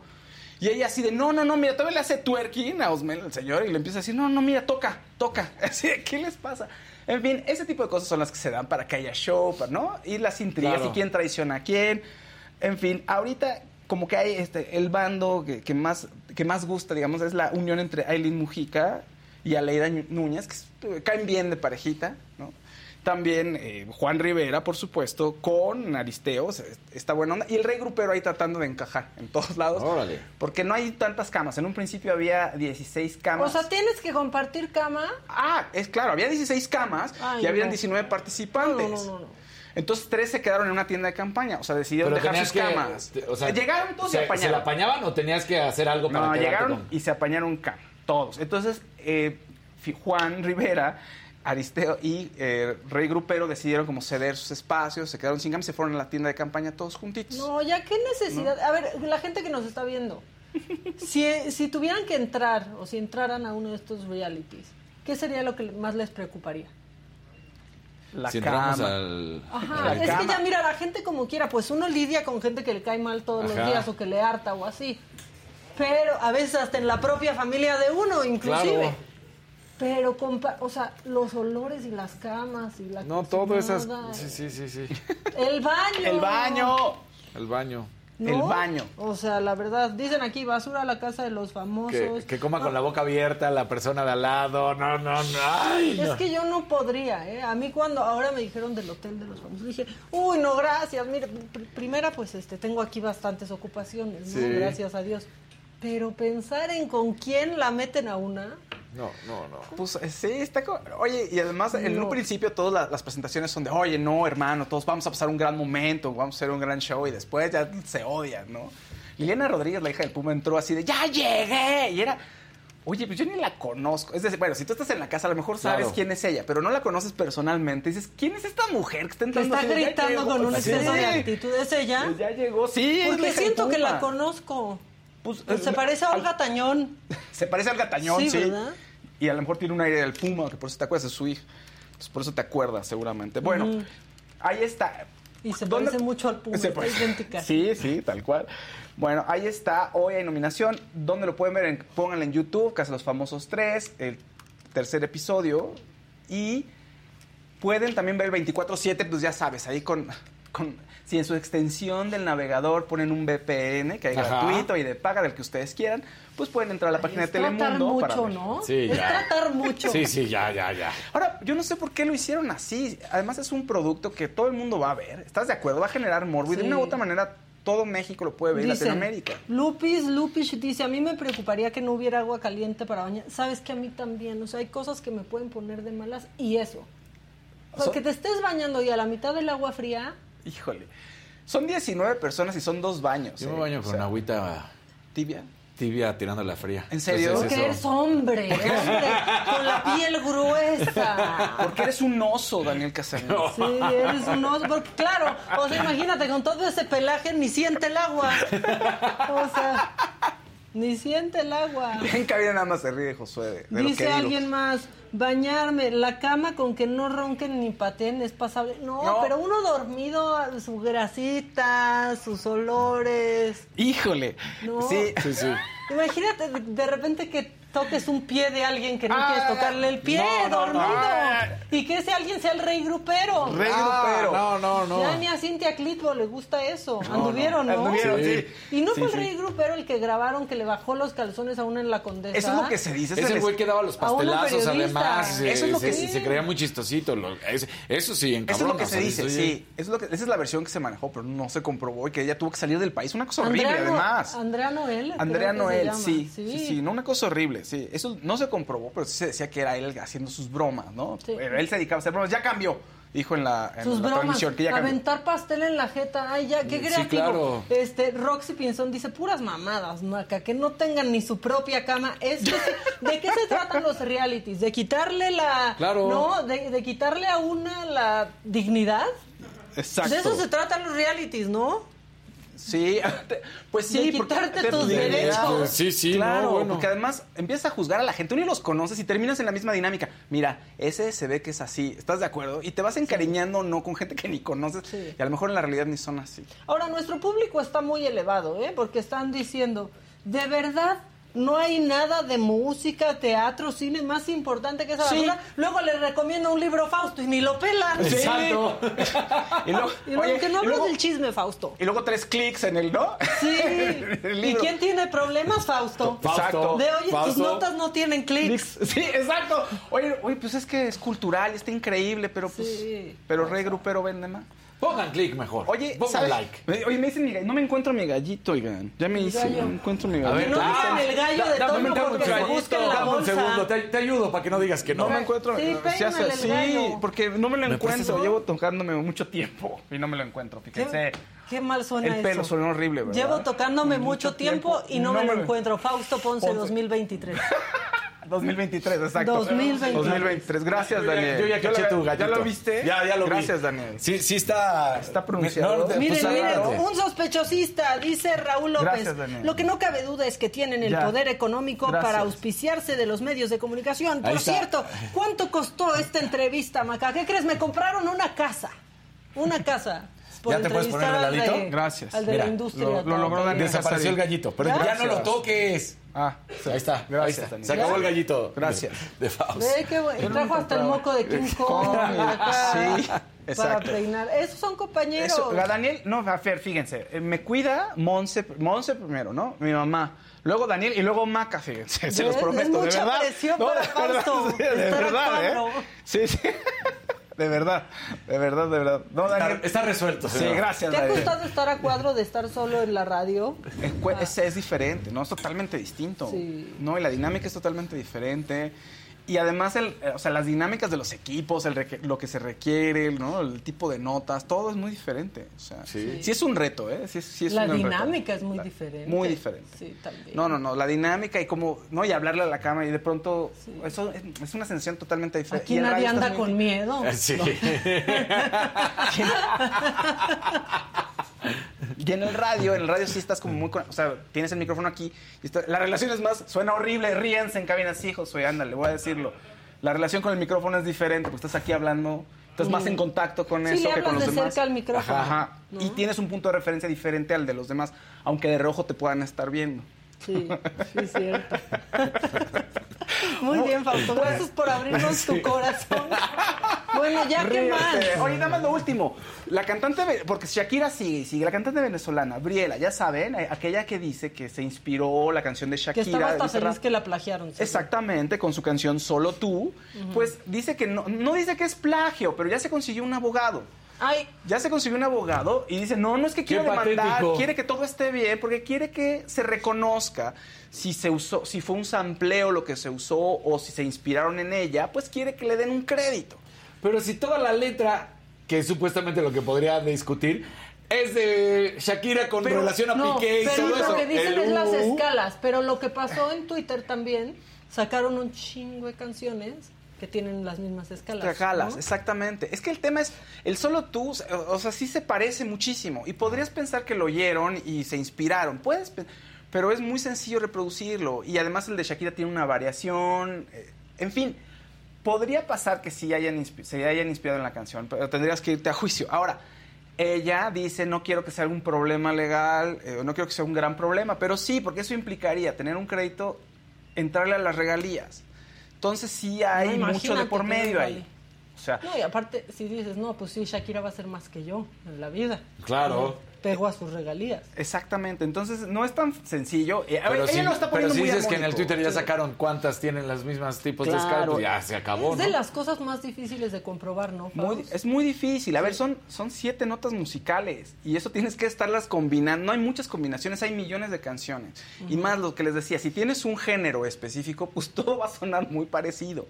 Y ella así de, no, no, no, mira, todavía le hace twerking a Osmel, el señor, y le empieza a decir, no, no, mira, toca, toca. [LAUGHS] Así de, ¿qué les pasa? En fin, ese tipo de cosas son las que se dan para que haya show, ¿no? Y las intrigas, Claro. y quién traiciona a quién. En fin, ahorita como que hay este, el bando que, que más, que más gusta, digamos, es la unión entre Aileen Mujica y Aleida Núñez, que caen bien de parejita, ¿no? También eh, Juan Rivera, por supuesto, con Aristeo, o sea, está buena onda. Y el rey grupero ahí tratando de encajar en todos lados. Órale. Porque no hay tantas camas. En un principio había 16 camas. O sea, tienes que compartir cama. Ah, es claro, había 16 camas Ay, y habían no. 19 participantes. No, no, no, no. Entonces tres se quedaron en una tienda de campaña, o sea, decidieron Pero dejar sus que, camas. te- o sea, llegaron todos y ¿se, apañaron. ¿Se la apañaban o tenías que hacer algo para No, llegaron con- y se apañaron cama, todos. Entonces, eh, Juan Rivera, Aristeo y eh, Rey Grupero decidieron como ceder sus espacios, se quedaron sin cama y se fueron a la tienda de campaña todos juntitos. No, ya qué necesidad. A ver, la gente que nos está viendo, [LAUGHS] si, si tuvieran que entrar o si entraran a uno de estos realities, ¿qué sería lo que más les preocuparía? La si entramos cama. al... Ajá, La es que ya mira, la gente como quiera, pues uno lidia con gente que le cae mal todos Ajá. los días o que le harta o así. Pero a veces hasta en la propia familia de uno, inclusive. Claro. Pero, compa, o sea, los olores y las camas y la No, todo esas... Sí, sí, sí, sí. El baño. El baño. El baño. ¿no? El baño. O sea, la verdad, dicen aquí, basura a la casa de los famosos. Que, que coma con la boca abierta la persona de al lado. No, no, no. Ay, Es no. que yo no podría, ¿eh? A mí cuando ahora me dijeron del hotel de los famosos, dije, uy, no, gracias. Mire, pr- primera, pues este, tengo aquí bastantes ocupaciones, ¿no? Sí. Gracias a Dios. Pero pensar en con quién la meten a una, No, no, no. Pues eh, sí, está co- Oye, y además en No. un principio todas la- las presentaciones son de, oye, no, hermano, todos vamos a pasar un gran momento, vamos a hacer un gran show y después ya se odian, ¿no? Liliana Rodríguez, la hija del Puma, entró así de, ya llegué. Y era, oye, pues yo ni la conozco. Es decir, bueno, si tú estás en la casa, a lo mejor sabes Claro. quién es ella, pero no la conoces personalmente. Y dices, ¿quién es esta mujer que está que entrando está así de, "Ya gritando llegó"? con un Sí. exceso de actitud. ¿Es ella? Pues ya llegó, sí. Porque siento que la conozco. Pues, Se parece a al- Olga Tañón. [LAUGHS] Se parece al gatañón, Sí, sí. ¿verdad? Y a lo mejor tiene un aire del puma, que por eso te acuerdas de su hija. Entonces, por eso te acuerdas, seguramente. Bueno, ahí está. Y se ¿Dónde- parece mucho al Puma. Se está parece- idéntica. Sí, sí, tal cual. Bueno, ahí está. Hoy hay nominación. ¿Dónde lo pueden ver? Pónganlo en YouTube, Casa de los Famosos 3, el tercer episodio. Y pueden también ver el 24-7, pues ya sabes, ahí con, con... Si en su extensión del navegador ponen un VPN, que hay Ajá. gratuito y de paga, del que ustedes quieran, pues pueden entrar a la página de Es tratar Telemundo para mucho, ver. ¿no? Sí, es ya. tratar mucho. Sí, sí, ya, ya, ya. Ahora, yo no sé por qué lo hicieron así. Además, es un producto que todo el mundo va a ver. ¿Estás de acuerdo? Va a generar morbo y de una u otra manera todo México lo puede ver, Dicen, Latinoamérica. Lupis, Lupis dice, a mí me preocuparía que no hubiera agua caliente para bañar. Sabes que a mí también, o sea, hay cosas que me pueden poner de malas y eso. O sea, So- que te estés bañando y a la mitad del agua fría, Híjole. Son 19 personas y son dos baños. Yo me ¿eh? baño O con sea, agüita tibia. tibia tirando la fría. ¿En serio? Entonces, porque eso- eres hombre, hombre, con la piel gruesa. Porque eres un oso, Daniel Casarín. Sí, eres un oso. Porque, claro, o sea, imagínate, con todo ese pelaje ni siente el agua. O sea, ni siente el agua. [LAUGHS] En cabina nada más se ríe Josué de, Dice alguien más, bañarme, la cama con que no ronquen ni pateen es pasable. No, No. pero uno dormido, su grasita, sus olores. Híjole. No. Sí. Sí, sí. Imagínate de repente que toques un pie de alguien que no Ah, quieres tocarle el pie, no, no, dormido. no. Y que ese alguien sea el rey grupero. Rey Ah, grupero. no, no, no. Ya ni a Cintia Clitbo le gusta eso. Anduvieron, ¿no? Anduvieron, Sí. sí. Y no Sí, fue el sí. rey grupero el que grabaron que le bajó los calzones a una en la condesa. Eso es lo que se dice. Es el güey que daba los pastelazos, además. Se, Eso es lo se- que se, sí. creía muy chistosito. lo- es- eso sí, en Eso es lo que se dice, sí. Eso es lo que, esa es la versión que se manejó, pero no se comprobó y que ella tuvo que salir del país. Una cosa horrible, Andrea además. Andrea Noel. Andrea se Noel, sí, sí, sí, no una cosa horrible, sí. Eso no se comprobó, pero sí se decía que era él haciendo sus bromas, ¿no? Sí. Pero él se dedicaba a hacer bromas. Ya cambió, dijo en la, en Sus la bromas, transmisión, que ya cambió. aventar pastel en la jeta, ay ya, qué Sí, creativo. claro. Este, Roxy Pinzón dice, puras mamadas, Maca, que no tengan ni su propia cama. Es que [LAUGHS] ¿De qué se tratan los realities? ¿De quitarle la... Claro. ¿No? ¿De, de quitarle a una la dignidad? Exacto. De eso se tratan los realities, ¿no? Sí, [LAUGHS] pues sí. De quitarte tus derechos. Sí, sí, claro, no, bueno. porque además empiezas a juzgar a la gente, uno ni los conoces y terminas en la misma dinámica. Mira, ese se ve que es así, ¿estás de acuerdo? Y te vas encariñando no con gente que ni conoces Sí. y a lo mejor en la realidad ni son así. Ahora, nuestro público está muy elevado, ¿eh? Porque están diciendo, de verdad, no hay nada de música, teatro, cine más importante que esa Sí. basura. Luego les recomiendo un libro Fausto y ni lo pelan. Sí. Exacto. [LAUGHS] Y luego, [LAUGHS] Y luego oye, que no hablas del chisme, Fausto. y luego tres clics en el, ¿no? Sí. [LAUGHS] El ¿Y quién tiene problemas, Fausto? Exacto. De oye, tus Fausto. notas no tienen clics. Sí, exacto. Oye, oye, pues es que es cultural y está increíble, pero pues. Sí. Pero Rey Grupero vende más. Pongan clic mejor. Oye, pongan ¿sabes? like. Oye, me dicen mi gallito. No me encuentro mi gallito, oigan. Ya me hice. No me encuentro mi A gallito. ver, no ah, digan el gallo de dame un porque se segundito, busca en la dame un segundo, te, te ayudo para que no digas que no. No me encuentro. Sí, se hace el gallo. porque no me lo ¿Me prestas encuentro. Llevo tocándome mucho tiempo y no me lo encuentro. Fíjense. ¿Qué, qué mal suena El pelo eso. suena horrible, ¿verdad? Llevo tocándome mucho, tiempo, y no, me lo encuentro. Fausto Ponce, Ponce. 2023. [LAUGHS] 2023, exacto. 2023. 2023. Gracias, Daniel. Yo ya caché tu gallito. ¿Ya lo viste? Ya, ya lo vi. Gracias, Daniel. Sí, sí está... Está pronunciado. No, no Miren, pues, miren, adelante. un sospechosista, dice Raúl López. Gracias, Daniel. Lo que no cabe duda es que tienen el Ya. poder económico Gracias. para auspiciarse de los medios de comunicación. Por cierto, ¿cuánto costó esta entrevista, Maca? ¿Qué crees? Me compraron una casa. Una casa. Por ¿Ya te puedes poner al ladito? de- Gracias. Al de Mira, la industria. lo- lo logró. Daniel. Desapareció el gallito, pero ya no lo toques. Ah, Ahí está, Gracias, ahí está. Daniel. Se acabó el gallito. Gracias. De, de Faust. Ve qué bueno. Y trajo hasta el moco de King Kong. acá, Sí, Para exacto. peinar. Esos son compañeros. Eso, la Daniel, no, a ver, fíjense, eh, me cuida Monse, Monse primero, ¿no? Mi mamá. Luego Daniel y luego Maca, fíjense, [LAUGHS] se los prometo, Es de mucha verdad. presión No, para [LAUGHS] de verdad, Fausto, de verdad. ¿eh? Sí, sí. De verdad, de verdad, de verdad. No, Daniel. Está, está resuelto. Sí, señor. gracias, ¿Te ha costado estar a cuadro de estar solo en la radio? Es, es diferente, ¿no? Es totalmente distinto. Sí. No, y la dinámica es totalmente diferente. Y además, el, eh, o sea, las dinámicas de los equipos, el reque- lo que se requiere, ¿no? El tipo de notas, todo es muy diferente. O sea, sí, es un reto, ¿eh? Sí, es- sí es la un reto. dinámica es muy La- diferente. Muy diferente. Sí, también. No, no, no, la dinámica y cómo, ¿no? Y hablarle a la cámara y de pronto, eso es, es una sensación totalmente diferente. Aquí nadie anda muy- con miedo. [LAUGHS] Sí. [LAUGHS] [LAUGHS] [LAUGHS] Y en el radio, en el radio sí estás como muy... con- O sea, tienes el micrófono aquí. Y está- la relación es más... Suena horrible, ríense en cabina. Sí, Josué, ándale, voy a decirlo. La relación con el micrófono es diferente, porque estás aquí hablando, estás más en contacto con. Sí, eso le que con los de demás. cerca al micrófono, Ajá. ¿no? Y tienes un punto de referencia diferente al de los demás, aunque de rojo te puedan estar viendo. Sí, sí, es cierto. [LAUGHS] Muy bien, Fausto. Gracias por abrirnos tu corazón. Bueno, ya qué Ríete. más. Oye, nada más lo último. La cantante, porque Shakira sigue sigue. La cantante venezolana, Briela, ya saben, eh, aquella que dice que se inspiró la canción de Que Shakira. estaba de hasta feliz que la plagiaron. Exactamente, con su canción Solo tú. Pues dice que no, no dice que es plagio, pero ya se consiguió un abogado. Ay, Ya se consiguió un abogado y dice, no, no es que quiere demandar, patético. quiere que todo esté bien, porque quiere que se reconozca si se usó, si fue un sampleo lo que se usó o si se inspiraron en ella, pues quiere que le den un crédito. Pero si toda la letra, que es supuestamente lo que podría discutir, es de Shakira con Pero- relación a no, Piqué y pero todo lo eso. que dicen el es las escalas. Pero lo que pasó en Twitter también, sacaron un chingo de canciones que tienen las mismas escalas. ¿no? exactamente. Es que el tema es, el solo tú, o sea, sí se parece muchísimo. Y podrías pensar que lo oyeron y se inspiraron. Puedes, pe- pero es muy sencillo reproducirlo. Y además el de Shakira tiene una variación. eh, En fin, podría pasar que sí hayan se hayan inspirado en la canción, pero tendrías que irte a juicio. Ahora, ella dice, no quiero que sea algún problema legal, eh, no quiero que sea un gran problema, pero sí, porque eso implicaría tener un crédito, entrarle a las regalías. Entonces sí hay No, mucho de por medio vale. ahí. O sea, No, y aparte, si dices, no, pues sí, Shakira va a ser más que yo en la vida. Claro. Pego a sus regalías. exactamente. Entonces no es tan sencillo. Eh, a ver, Pero ella si, lo está pero poniendo si muy dices que en el. Twitter ya sacaron cuántas tienen los mismos tipos de Claro. escalas, pues ya se acabó, es ¿no? de las cosas más difíciles de comprobar, ¿no? Muy- es muy difícil. A ver, son, son siete notas musicales y eso tienes que estarlas combinando. No hay muchas combinaciones, hay millones de canciones. Y más lo que les decía, si tienes un género específico, pues [LAUGHS] todo va a sonar muy parecido.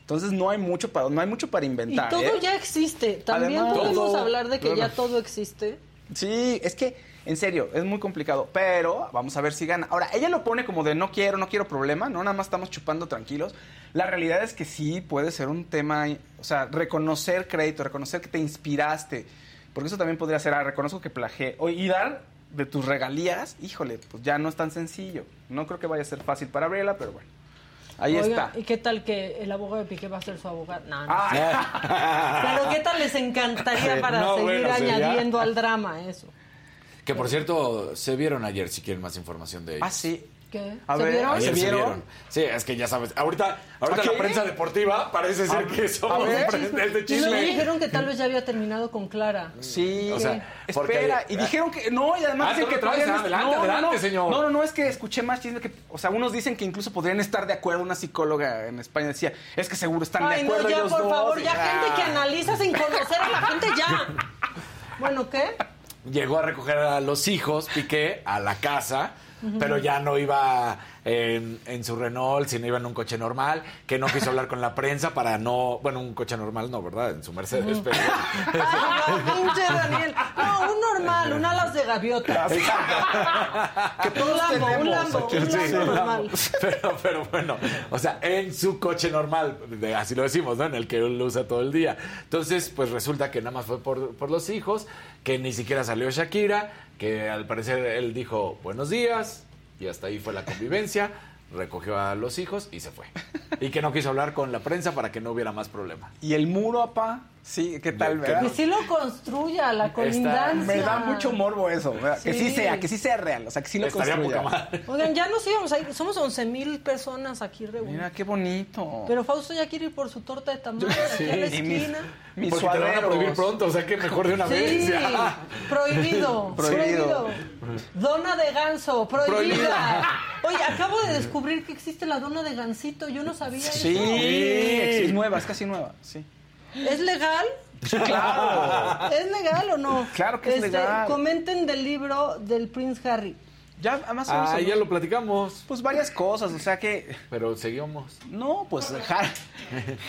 Entonces no hay mucho para, no hay mucho para Y inventar. todo ¿eh? ya existe. También Además, podemos todo. hablar de que ya todo existe. Sí, es que, en serio, es muy complicado. Pero vamos a ver si gana. Ahora, ella lo pone como de no quiero, no quiero problema, no nada más estamos chupando tranquilos. La realidad es que sí puede ser un tema, o sea, reconocer crédito, reconocer que te inspiraste. Porque eso también podría ser, ah, reconozco que plagié. Y dar de tus regalías, híjole, pues ya no es tan sencillo. No creo que vaya a ser fácil para Briela, pero bueno. Ahí Oiga, está. ¿Y qué tal que el abogado de Piqué va a ser su abogado? No, no. Ah. [LAUGHS] Pero ¿qué tal les encantaría para No, seguir bueno, sería- añadiendo al drama eso? Que por cierto, se vieron ayer si quieren más información de ellos. Ah, sí. ¿Qué? A ¿Se ver, vieron? ¿Se se vieron? Sí, es que ya sabes. Ahorita, ahorita ¿A la prensa deportiva parece ser que somos ver. el de Y luego chisme. dijeron que tal vez ya había terminado con Clara. Sí, O sea, porque- espera, y dijeron que no, y además Ah, dicen que traes, todavía no- adelante, no, no, adelante, no. señor. No, no, no, es que escuché más chisme que, o sea, unos dicen que incluso podrían estar de acuerdo, una psicóloga en España decía, es que seguro están Ay, de no, acuerdo ya, ellos por dos. favor, Y- ya gente que Ah. analiza sin conocer a la gente, ya. [LAUGHS] Bueno, ¿qué? Llegó a recoger a los hijos, Piqué, a la casa, pero ya no iba en, en su Renault, sino iba en un coche normal, que no quiso hablar con la prensa para no... Bueno, un coche normal no, ¿verdad? En su Mercedes, pero... Pinche Daniel. No, un normal, un alas de gaviota. que todos [LAUGHS] un Lambo, un. Lambo, un Sí, Lambo sí, normal. Pero, pero bueno, o sea, en su coche normal, de- así lo decimos, ¿no? En el que él lo usa todo el día. Entonces, pues resulta que nada más fue por, por los hijos, que ni siquiera salió Shakira, que al parecer él dijo buenos días, y hasta ahí fue la convivencia, recogió a los hijos y se fue. Y que no quiso hablar con la prensa para que no hubiera más problema. Y el muro, apá, Sí, ¿qué tal, Que verdad? Que sí lo construya, la colindancia. Me da mucho morbo eso, ¿verdad? que sí Sí. sea, que sí sea real, o sea, que sí lo Estaría construya. poca madre. Oigan, ya nos íbamos a ir. Somos 11 mil personas aquí reunidas. Mira, qué bonito. Pero Fausto ya quiere ir por su torta de tamal [LAUGHS] Sí, aquí a la y mis- esquina. mis Porque te van a prohibir pronto, o sea que mejor de una Sí, vez. prohibido, [LAUGHS] Prohibido. prohibido. Dona de ganso, prohibida. Prohibida. Oye, acabo de descubrir que existe la dona de gansito. Yo no sabía Sí, eso. es nueva, es casi nueva, sí. ¿Es legal? claro. [LAUGHS] ¿Es legal o no? Claro que es Este, legal. Comenten del libro del Prince Harry. Ya, además, Ah, ya lo platicamos. Pues varias cosas, o sea que... Pero seguimos. No, pues Harry,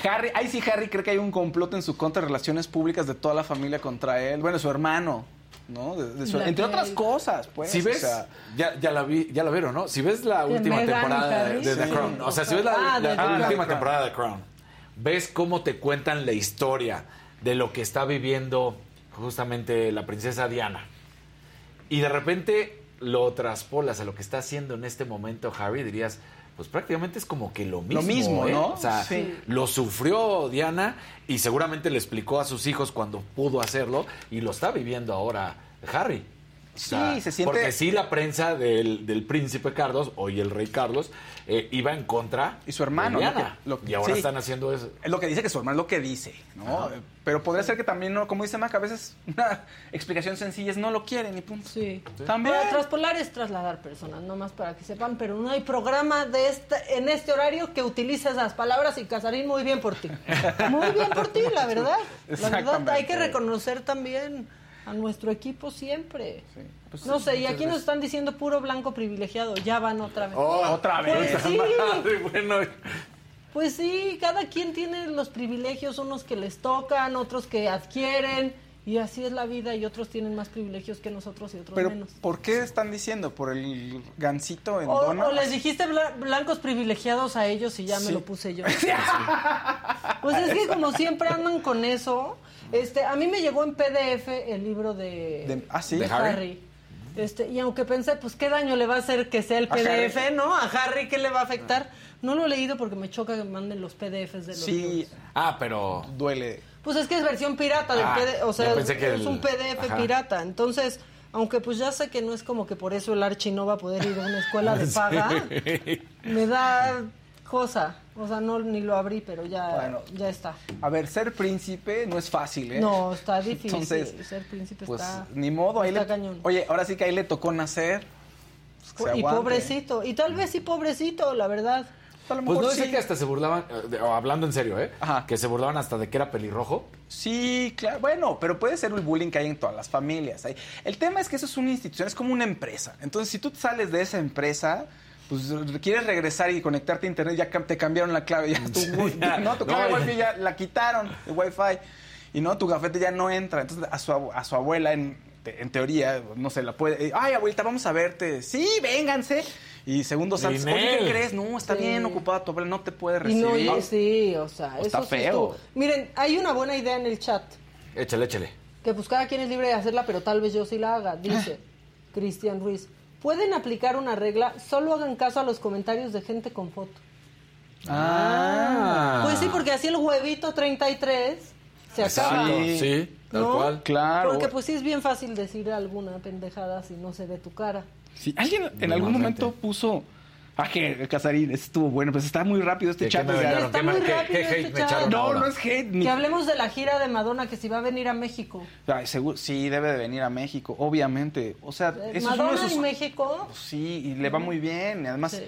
Harry, ahí sí Harry cree que hay un complot en su contra de relaciones públicas de toda la familia contra él. Bueno, su hermano, ¿no? De- de su- La entre otras cosas, pues. Si o ves, sea, ya, ya la vi, ya la vieron, ¿no? Si ves la ¿De última temporada de The. Crown, o sea, si ves la, Ah, la- la última temporada de The Crown, ves cómo te cuentan la historia de lo que está viviendo justamente la princesa Diana. Y de repente lo traspolas a lo que está haciendo en este momento Harry, dirías, pues prácticamente es como que lo mismo. mismo, ¿eh? ¿no? O sea, Sí. lo sufrió Diana y seguramente le explicó a sus hijos cuando pudo hacerlo y lo está viviendo ahora Harry. O sea, Sí, se siente- Porque sí, la prensa del, del príncipe Carlos, hoy el rey Carlos, eh, iba en contra Y su hermano. Diana. Que- lo- y ahora sí. están haciendo eso. es lo que dice que su hermano es lo que dice, ¿no? Pero podría ser que también, ¿no? como dice Mac, a veces una [LAUGHS] explicación sencilla es no lo quieren y punto. Sí. También. Para traspolar es trasladar personas, no más para que sepan, pero no hay programa de este, en este horario que utilice esas palabras y Casarín, muy bien por ti. [LAUGHS] Muy bien por ti, la verdad. La verdad, Exactamente. hay que reconocer también a nuestro equipo siempre. Pues no sí, sé, y aquí nos están diciendo puro blanco privilegiado, ya van otra vez. Oh, Otra vez. Pues sí, [LAUGHS] Madre, bueno, pues sí, cada quien tiene los privilegios, unos que les tocan, otros que adquieren, y así es la vida, y otros tienen más privilegios que nosotros y otros Pero, menos. ¿por qué están diciendo? ¿Por el gancito en O, dona? o les dijiste bla- blancos privilegiados a ellos y ya me lo puse yo. [LAUGHS] Pues es que como siempre andan con eso, este, a mí me llegó en PDF el libro de, De- ah, ¿sí? de ¿De Harry. Harry? Este, y aunque pensé, pues qué daño le va a hacer que sea el A PDF, Harry. ¿no? A Harry, ¿qué le va a afectar? No lo he leído porque me choca que manden los PDFs de los Sí, libros. Ah, pero... duele. Pues es que es versión pirata del Ah, PDF, o sea, es un PDF ajá. pirata. Entonces, aunque pues ya sé que no es como que por eso el Archi no va a poder ir a una escuela de [LAUGHS] paga, me da cosa. O sea, no ni lo abrí, pero ya, Bueno. ya está. A ver, ser príncipe no es fácil, ¿eh? No, está difícil. Entonces, ser príncipe Pues está. ni modo, ahí está le, cañón. Oye, ahora sí que ahí le tocó nacer. pues, y aguante. pobrecito. Y tal vez sí pobrecito, la verdad. A lo Pues mejor no decía sí. que hasta se burlaban, eh, de- o hablando en serio, ¿eh? Ajá. Que se burlaban hasta de que era pelirrojo. Sí, claro. Bueno, pero puede ser el bullying que hay en todas las familias. Ahí. El tema es que eso es una institución, es como una empresa. Entonces, si tú sales de esa empresa, pues quieres regresar y conectarte a internet, ya te cambiaron la clave, ya [LAUGHS] tu, no, tu No, clave ya. wifi ya la quitaron, de wifi, y no, tu gafete ya no entra. Entonces, a su, a su abuela, en, te- en teoría, no se la puede, eh, ay, abuelita, vamos a verte. Sí, vénganse. Y segundos antes, oye, ¿qué crees? No, está Sí. bien ocupada tu abuela, no te puede Y recibir. no, y- sí, o sea, Está eso sí feo. Miren, hay una buena idea en el chat. Échale, échale. Que pues cada quien es libre de hacerla, pero tal vez yo sí la haga, dice Cristian Ruiz. Pueden aplicar una regla, solo hagan caso a los comentarios de gente con foto. Ah. Pues sí, porque así el huevito 33 se acaba. Sí. sí, tal ¿no? cual. Claro. Porque pues sí es bien fácil decir alguna pendejada si no se ve tu cara. Sí, alguien en algún momento puso. Ah, que el Casarín estuvo bueno, pues está muy rápido este ¿Qué- chat. este no, ahora? no es hate. Ni... Que hablemos de la gira de Madonna que si va a venir a México. Ay, seguro, sí, debe de venir a México, obviamente. O sea, Eh, eso es uno de Madonna sus... en México. Sí, y le va muy bien. y Además, Sí.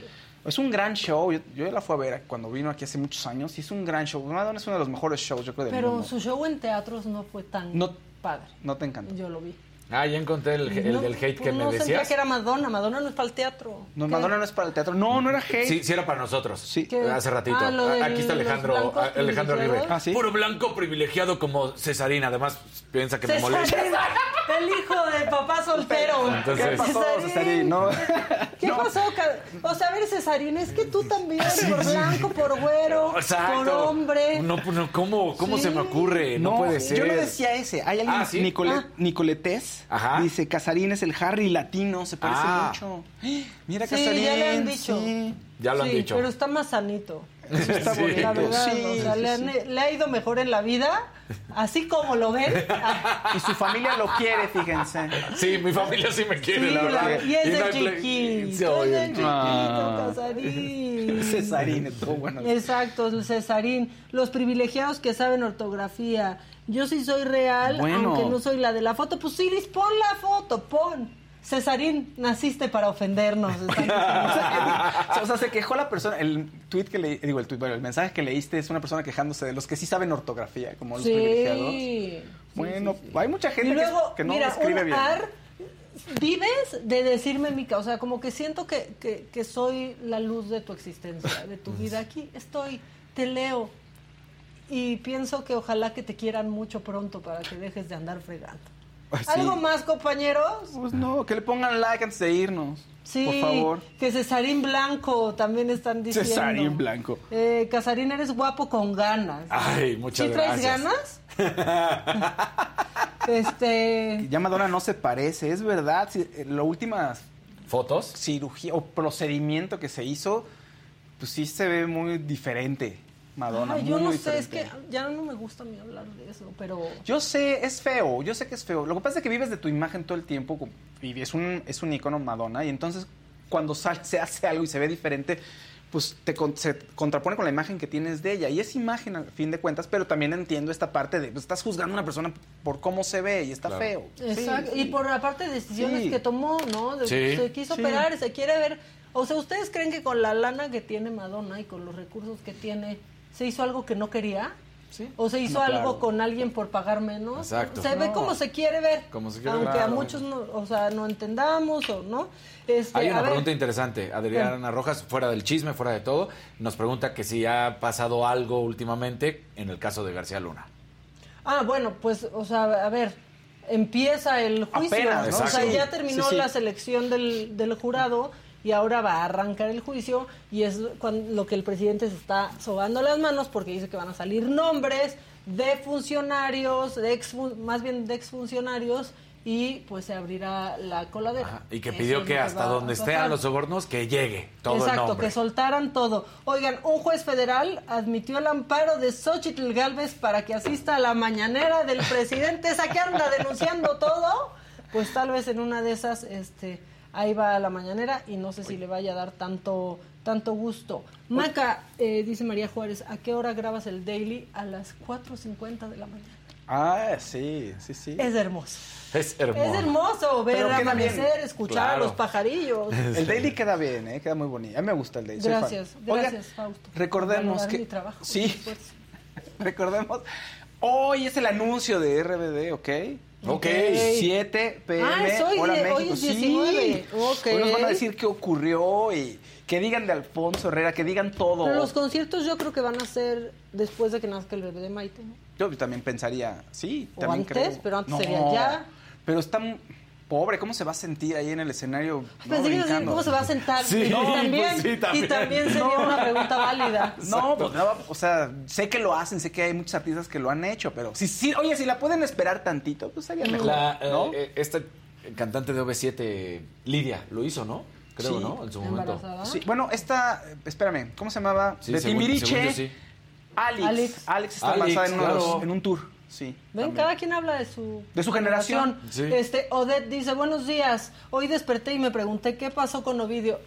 es un gran show. Yo, yo la fui a ver cuando vino aquí hace muchos años y es un gran show. Madonna es uno de los mejores shows, yo creo, del Pero mundo. su show en teatros no fue tan No- padre. No te encanta. Yo lo vi. Ah, ya encontré el, el No, del hate que pues me no decías. que era Madonna. Madonna no es para el teatro. No, ¿Qué? Madonna no es para el teatro. No, no era hate. Sí, sí era para nosotros. Sí. ¿Qué? Hace ratito. Ah, Aquí está Alejandro, Alejandro Aguirre. privilegiados. Ah, ¿sí? Puro blanco privilegiado como Cesarina. Además, piensa que me molesta. [LAUGHS] El hijo de papá soltero. Entonces- ¿Qué pasó, Cesarín. Cesarín? No. ¿Qué pasó? Ca- O sea, a ver, Cesarín, es que tú también, por blanco, por güero, Exacto. por hombre. No, pues, no, ¿cómo, cómo Sí. se me ocurre? No, puede ser. Yo no decía ese. Hay alguien, Ah, ¿sí? Nicole- Ah. Nicoletés, Ajá. dice, Casarín es el Harry latino, se parece Ah. mucho. [GASPS] Mira, Sí, Casarín. ya le han dicho. sí. Ya lo han Sí, dicho. pero está más sanito. Sí, está La bonito. verdad, Sí, o sea, sí, le, han- sí. le ha ido mejor en la vida, así como lo ven. Y su familia lo quiere, fíjense. Sí, mi familia sí me quiere, Sí, la verdad. la- y es hay ple- chiquito, es el chiquito, Ah. Casarín. [LAUGHS] Cesarín, estuvo bueno. Exacto, el Cesarín. Los privilegiados que saben ortografía. Yo sí soy real, Bueno. aunque no soy la de la foto. Pues Iris, pon la foto, pon. Cesarín, naciste para ofendernos. [LAUGHS] o sea, se quejó la persona, el tweet que le digo, el tweet, bueno, el mensaje que leíste es una persona quejándose de los que sí saben ortografía, como los privilegiados. Sí. Bueno, hay mucha gente Y que- luego, que, no mira, escribe un bien. ar, vives de decirme Mica, o sea, como que siento que, que, que soy la luz de tu existencia, de tu vida. Aquí estoy, te leo y pienso que ojalá que te quieran mucho pronto para que dejes de andar fregando. ¿Algo más, compañeros? Pues no, que le pongan like antes de irnos. Sí, Por favor. que Cesarín Blanco también están diciendo. Cesarín Blanco. Eh, Casarín, eres guapo con ganas. Ay, muchas ¿Sí traes gracias. ganas? [LAUGHS] este... Ya Madonna no se parece, es verdad. sí, eh, la última ¿Fotos? cirugía o procedimiento que se hizo, pues sí se ve muy diferente, Madonna. Ay, yo muy no sé, es que ya no me gusta a mí hablar de eso, pero... Yo sé, es feo, yo sé que es feo. Lo que pasa es que vives de tu imagen todo el tiempo y es un, es un icono Madonna y entonces cuando sale, se hace algo y se ve diferente, pues te con- se contrapone con la imagen que tienes de ella. Y es imagen al fin de cuentas, pero también entiendo esta parte de, pues, estás juzgando a una persona por cómo se ve y está Claro. feo. Sí, Exacto, sí. y por aparte de decisiones Sí. que tomó, ¿no? De- Sí. Se quiso Sí. operar, se quiere ver... O sea, ¿ustedes creen que con la lana que tiene Madonna y con los recursos que tiene, se hizo algo que no quería? ¿O se hizo No, algo claro. con alguien por pagar menos? Exacto. Se ve como se quiere ver. Como se quiere aunque ver. a Claro. muchos no, o sea, no entendamos o no. Este, Hay a una ver, pregunta interesante. Adriana Rojas, fuera del chisme, fuera de todo, nos pregunta que si ha pasado algo últimamente en el caso de García Luna. Ah, bueno, pues, o sea, a ver, empieza el juicio. Apenas, ¿no? ¿no? O sea, ya terminó sí, sí. la selección del, del jurado y ahora va a arrancar el juicio y es cuan- lo que el presidente se está sobando las manos porque dice que van a salir nombres de funcionarios, de ex, más bien de exfuncionarios y pues se abrirá la coladera. Ajá, Y que pidió que hasta donde estén los sobornos, que llegue todo el Exacto, nombre. que soltaran todo. Oigan, un juez federal admitió el amparo de Xochitl Galvez para que asista a la mañanera del presidente, esa que anda denunciando todo. Pues tal vez en una de esas, este, ahí va a la mañanera y no sé si le vaya a dar tanto, tanto gusto. Maca, eh, dice María Juárez, ¿a qué hora grabas el daily? A las 4.50 de la mañana. Ah, sí, sí, sí. Es hermoso. Es hermoso. Es hermoso ver amanecer, bien. escuchar a los pajarillos. [LAUGHS] El daily queda bien, ¿eh? queda muy bonito. A mí me gusta el daily. Gracias, gracias, Fausto. Recordemos que. mi trabajo, sí, [LAUGHS] recordemos. Hoy es el anuncio de RBD, ¿ok? Ok. 7 pm, Ah, hora eh, hoy México. es 19. Sí. Ok. Hoy nos van a decir qué ocurrió y que digan de Alfonso Herrera, que digan todo. Pero los conciertos yo creo que van a ser después de que nazca el bebé de Maite, ¿no? Yo también pensaría, sí, O también antes, creo. pero antes No, sería ya. Pero está m- pobre, ¿cómo se va a sentir ahí en el escenario? no, Pensé que decir? ¿cómo se va a sentar? Sí, Y también, pues sí, también. Y también sería una pregunta válida. No, pues no, o sea, sé que lo hacen, sé que hay muchos artistas que lo han hecho, pero si, sí, oye, si la pueden esperar tantito, pues sería mejor, La, eh, ¿no? eh, esta cantante de OV7, Lidia, lo hizo, ¿no? Creo, Sí. ¿no? En su momento. ¿Embarazada? Sí, bueno, esta, espérame, ¿cómo se llamaba? Sí, de según- Timbiriche, según yo sí. Alex. Alex. Alex. está Alex, embarazada en, uno de los- claro. en un tour, sí. Ven, también. cada quien habla de su, De su generación. Sí. Este, Odette dice, buenos días, hoy desperté y me pregunté qué pasó con Ovidio.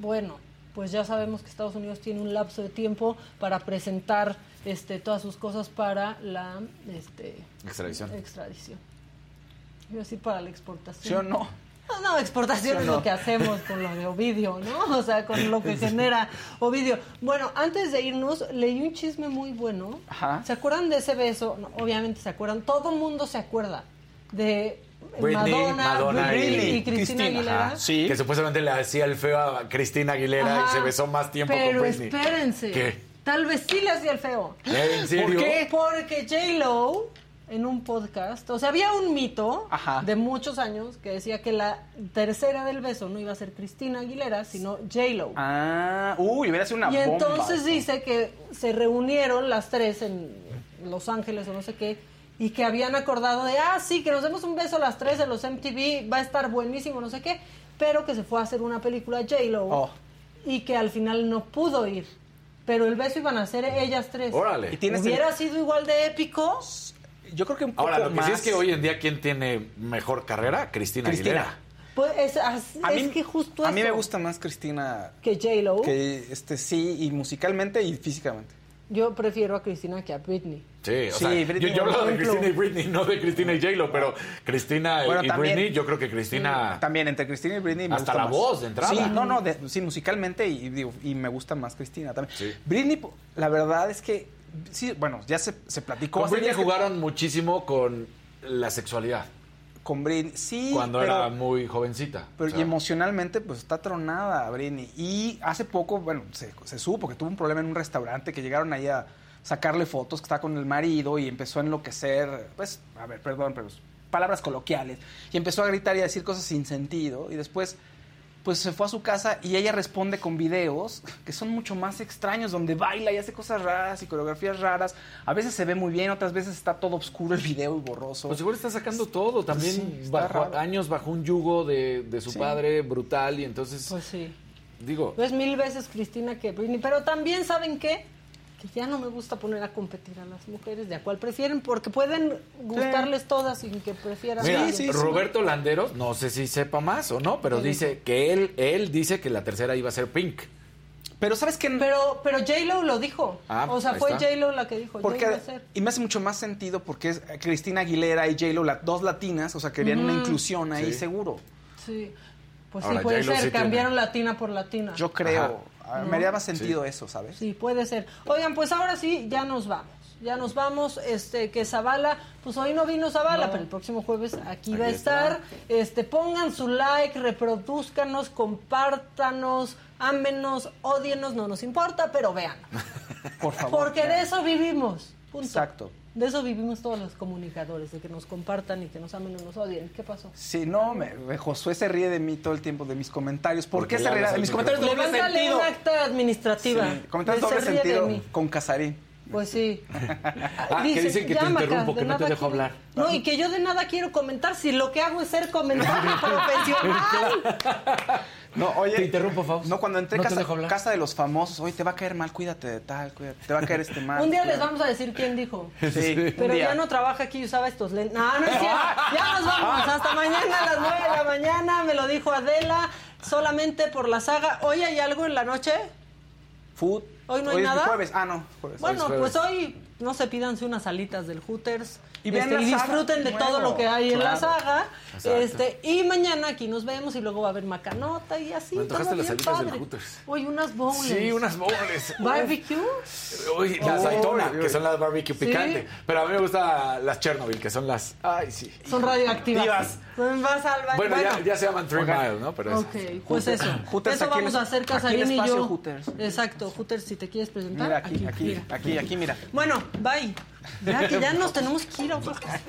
Bueno, pues ya sabemos que Estados Unidos tiene un lapso de tiempo para presentar este, todas sus cosas para la este, Extradición. extradición. A decir para la exportación. ¿Sí o no? No, no, exportación ¿Sí o es lo que hacemos con lo de Ovidio, ¿no? [LAUGHS] O sea, con lo que genera Ovidio. Bueno, antes de irnos, leí un chisme muy bueno. Ajá. ¿Se acuerdan de ese beso? No, obviamente se acuerdan. Todo el mundo se acuerda de Britney, Madonna, Madonna Britney y- y, Cristina Aguilera. Ajá. Sí. Que supuestamente le hacía el feo a Cristina Aguilera y se besó más tiempo Pero con Britney. espérense. ¿Qué? Tal vez sí le hacía el feo. ¿En serio? ¿Por qué? Porque J-Lo, en un podcast, o sea, había un mito Ajá. de muchos años que decía que la tercera del beso no iba a ser Cristina Aguilera, sino J-Lo. Ah, uy, hubiera sido una y bomba. entonces dice que se reunieron las tres en Los Ángeles o no sé qué, y que habían acordado de, ah, sí, que nos demos un beso las tres en los MTV, va a estar buenísimo, no sé qué, pero que se fue a hacer una película J-Lo Oh. y que al final no pudo ir pero el beso iban a ser ellas tres. Órale. Y Hubiera el- sido igual de épico. Yo creo que un poco Ahora, lo que más. sí es que hoy en día, ¿quién tiene mejor carrera? Cristina, Cristina. Aguilera. Pues es, A es mí- que justo A mí me gusta más Cristina que J-Lo. que este sí y musicalmente y físicamente. Yo prefiero a Cristina que a Britney. Sí, o Sí, sea, Britney, yo, yo hablaba de. Cristina y Britney, no de Cristina y J-Lo, pero Cristina Bueno, y también- Britney, yo creo que Cristina... También entre Cristina y Britney me Hasta gusta la más. voz de entrada. Sí, no, no, de- sí, musicalmente y, digo, y me gusta más Cristina también. Sí. Britney, la verdad es que sí, bueno, ya se, se platicó Con Britney que- jugaron muchísimo con la sexualidad, con Britney, sí, cuando pero, era muy jovencita. pero O sea, y emocionalmente pues está tronada Britney y hace poco, bueno, se, se supo que tuvo un problema en un restaurante que llegaron ahí a sacarle fotos que estaba con el marido y empezó a enloquecer, pues, a ver, perdón, pero palabras coloquiales y empezó a gritar y a decir cosas sin sentido y después pues se fue a su casa y ella responde con videos que son mucho más extraños, donde baila y hace cosas raras y coreografías raras. A veces se ve muy bien, otras veces está todo oscuro el video y borroso. Pues seguro está sacando todo, también Sí, bajo, años bajo un yugo de, de su Sí. padre brutal y entonces, Pues sí. digo, Es mil veces Cristina que Britney. Pero también, ¿saben qué? Que ya no me gusta poner a competir a las mujeres de a cuál prefieren, porque pueden gustarles todas sin que prefieran. Mira, a alguien. Roberto Landeros, no sé si sepa más o no, pero ¿Qué dice que él, él dice que la tercera iba a ser Pink. Pero ¿sabes qué? Pero, pero J-Lo lo dijo. Ah, o sea, fue está. J-Lo la que dijo. Porque, a ser. y me hace mucho más sentido porque es Cristina Aguilera y J-Lo, la- dos latinas, o sea, querían una inclusión ahí Sí. seguro. Sí. Pues Ahora, sí, puede J-Lo ser. sí Cambiaron latina por latina. Yo creo. Ajá. Ah, ¿No? Me haría más sentido eso, ¿sabes? Sí, puede ser. Oigan, pues ahora sí, ya nos vamos. Ya nos vamos, este, que Zavala, pues hoy no vino Zavala, pero el próximo jueves aquí, va a estar. Este, pongan su like, reproduzcanos, compártanos, ámenos, odienos, no nos importa, pero vean. [LAUGHS] Por favor. Porque de eso vivimos. Punto. Exacto. De eso vivimos todos los comunicadores, de que nos compartan y que nos amen o nos odien. ¿Qué pasó? Sí, no, me, me- Josué se ríe de mí todo el tiempo, de mis comentarios. ¿Por Porque qué se ríe de mis comentarios de doble Levántale sentido? un acta administrativa. Sí, comentarios Se doble sentido con Casarín. Pues sí. [LAUGHS] Ah, que dicen que te "Ya, Maca, interrumpo, que no te dejo quiero". hablar. No, y que yo de nada quiero comentar si lo que hago es ser [LAUGHS] comentario profesional. No, oye. Te interrumpo, Faust. No, cuando entré No casa, casa de los famosos, oye, te va a caer mal, cuídate de tal, cuídate, te va a caer este mal. Un día les vamos a decir quién dijo. Sí, Pero día. ya no trabaja aquí y usaba estos lentes. No, no es cierto. Ya nos vamos. Hasta mañana a las 9 de la mañana. Me lo dijo Adela. Solamente por la saga. ¿Hoy hay algo en la noche? Food. ¿Hoy no hay es nada? jueves. Ah, no, jueves. Bueno, jueves. pues hoy no se pídanse unas alitas del Hooters. Y Este, disfruten de nuevo, todo lo que hay en la saga. Exacto. Este, y mañana aquí nos vemos y luego va a haber macanota y así. Me antojaste todo las bien alitas del padre. Hooters. Hoy unas bowls. Sí, unas boles. Barbecue. Uy, la Uy, aceitona, uy, que son las barbecue Sí. picante. Pero a mí me gustan las Chernobyl, que son las... Ay, sí. Son radioactivas. Activas. Vas al baño. Bueno, ya, ya se llaman Three Oigan. Miles, ¿no? Pero es- Ok, pues eso. Hooters eso vamos a hacer Casarín y yo. Hooters. Exacto, Hooters, si te quieres presentar. Mira, aquí, aquí, mira. aquí, aquí, mira. Bueno, bye. Ya que ya nos tenemos que ir a cosas.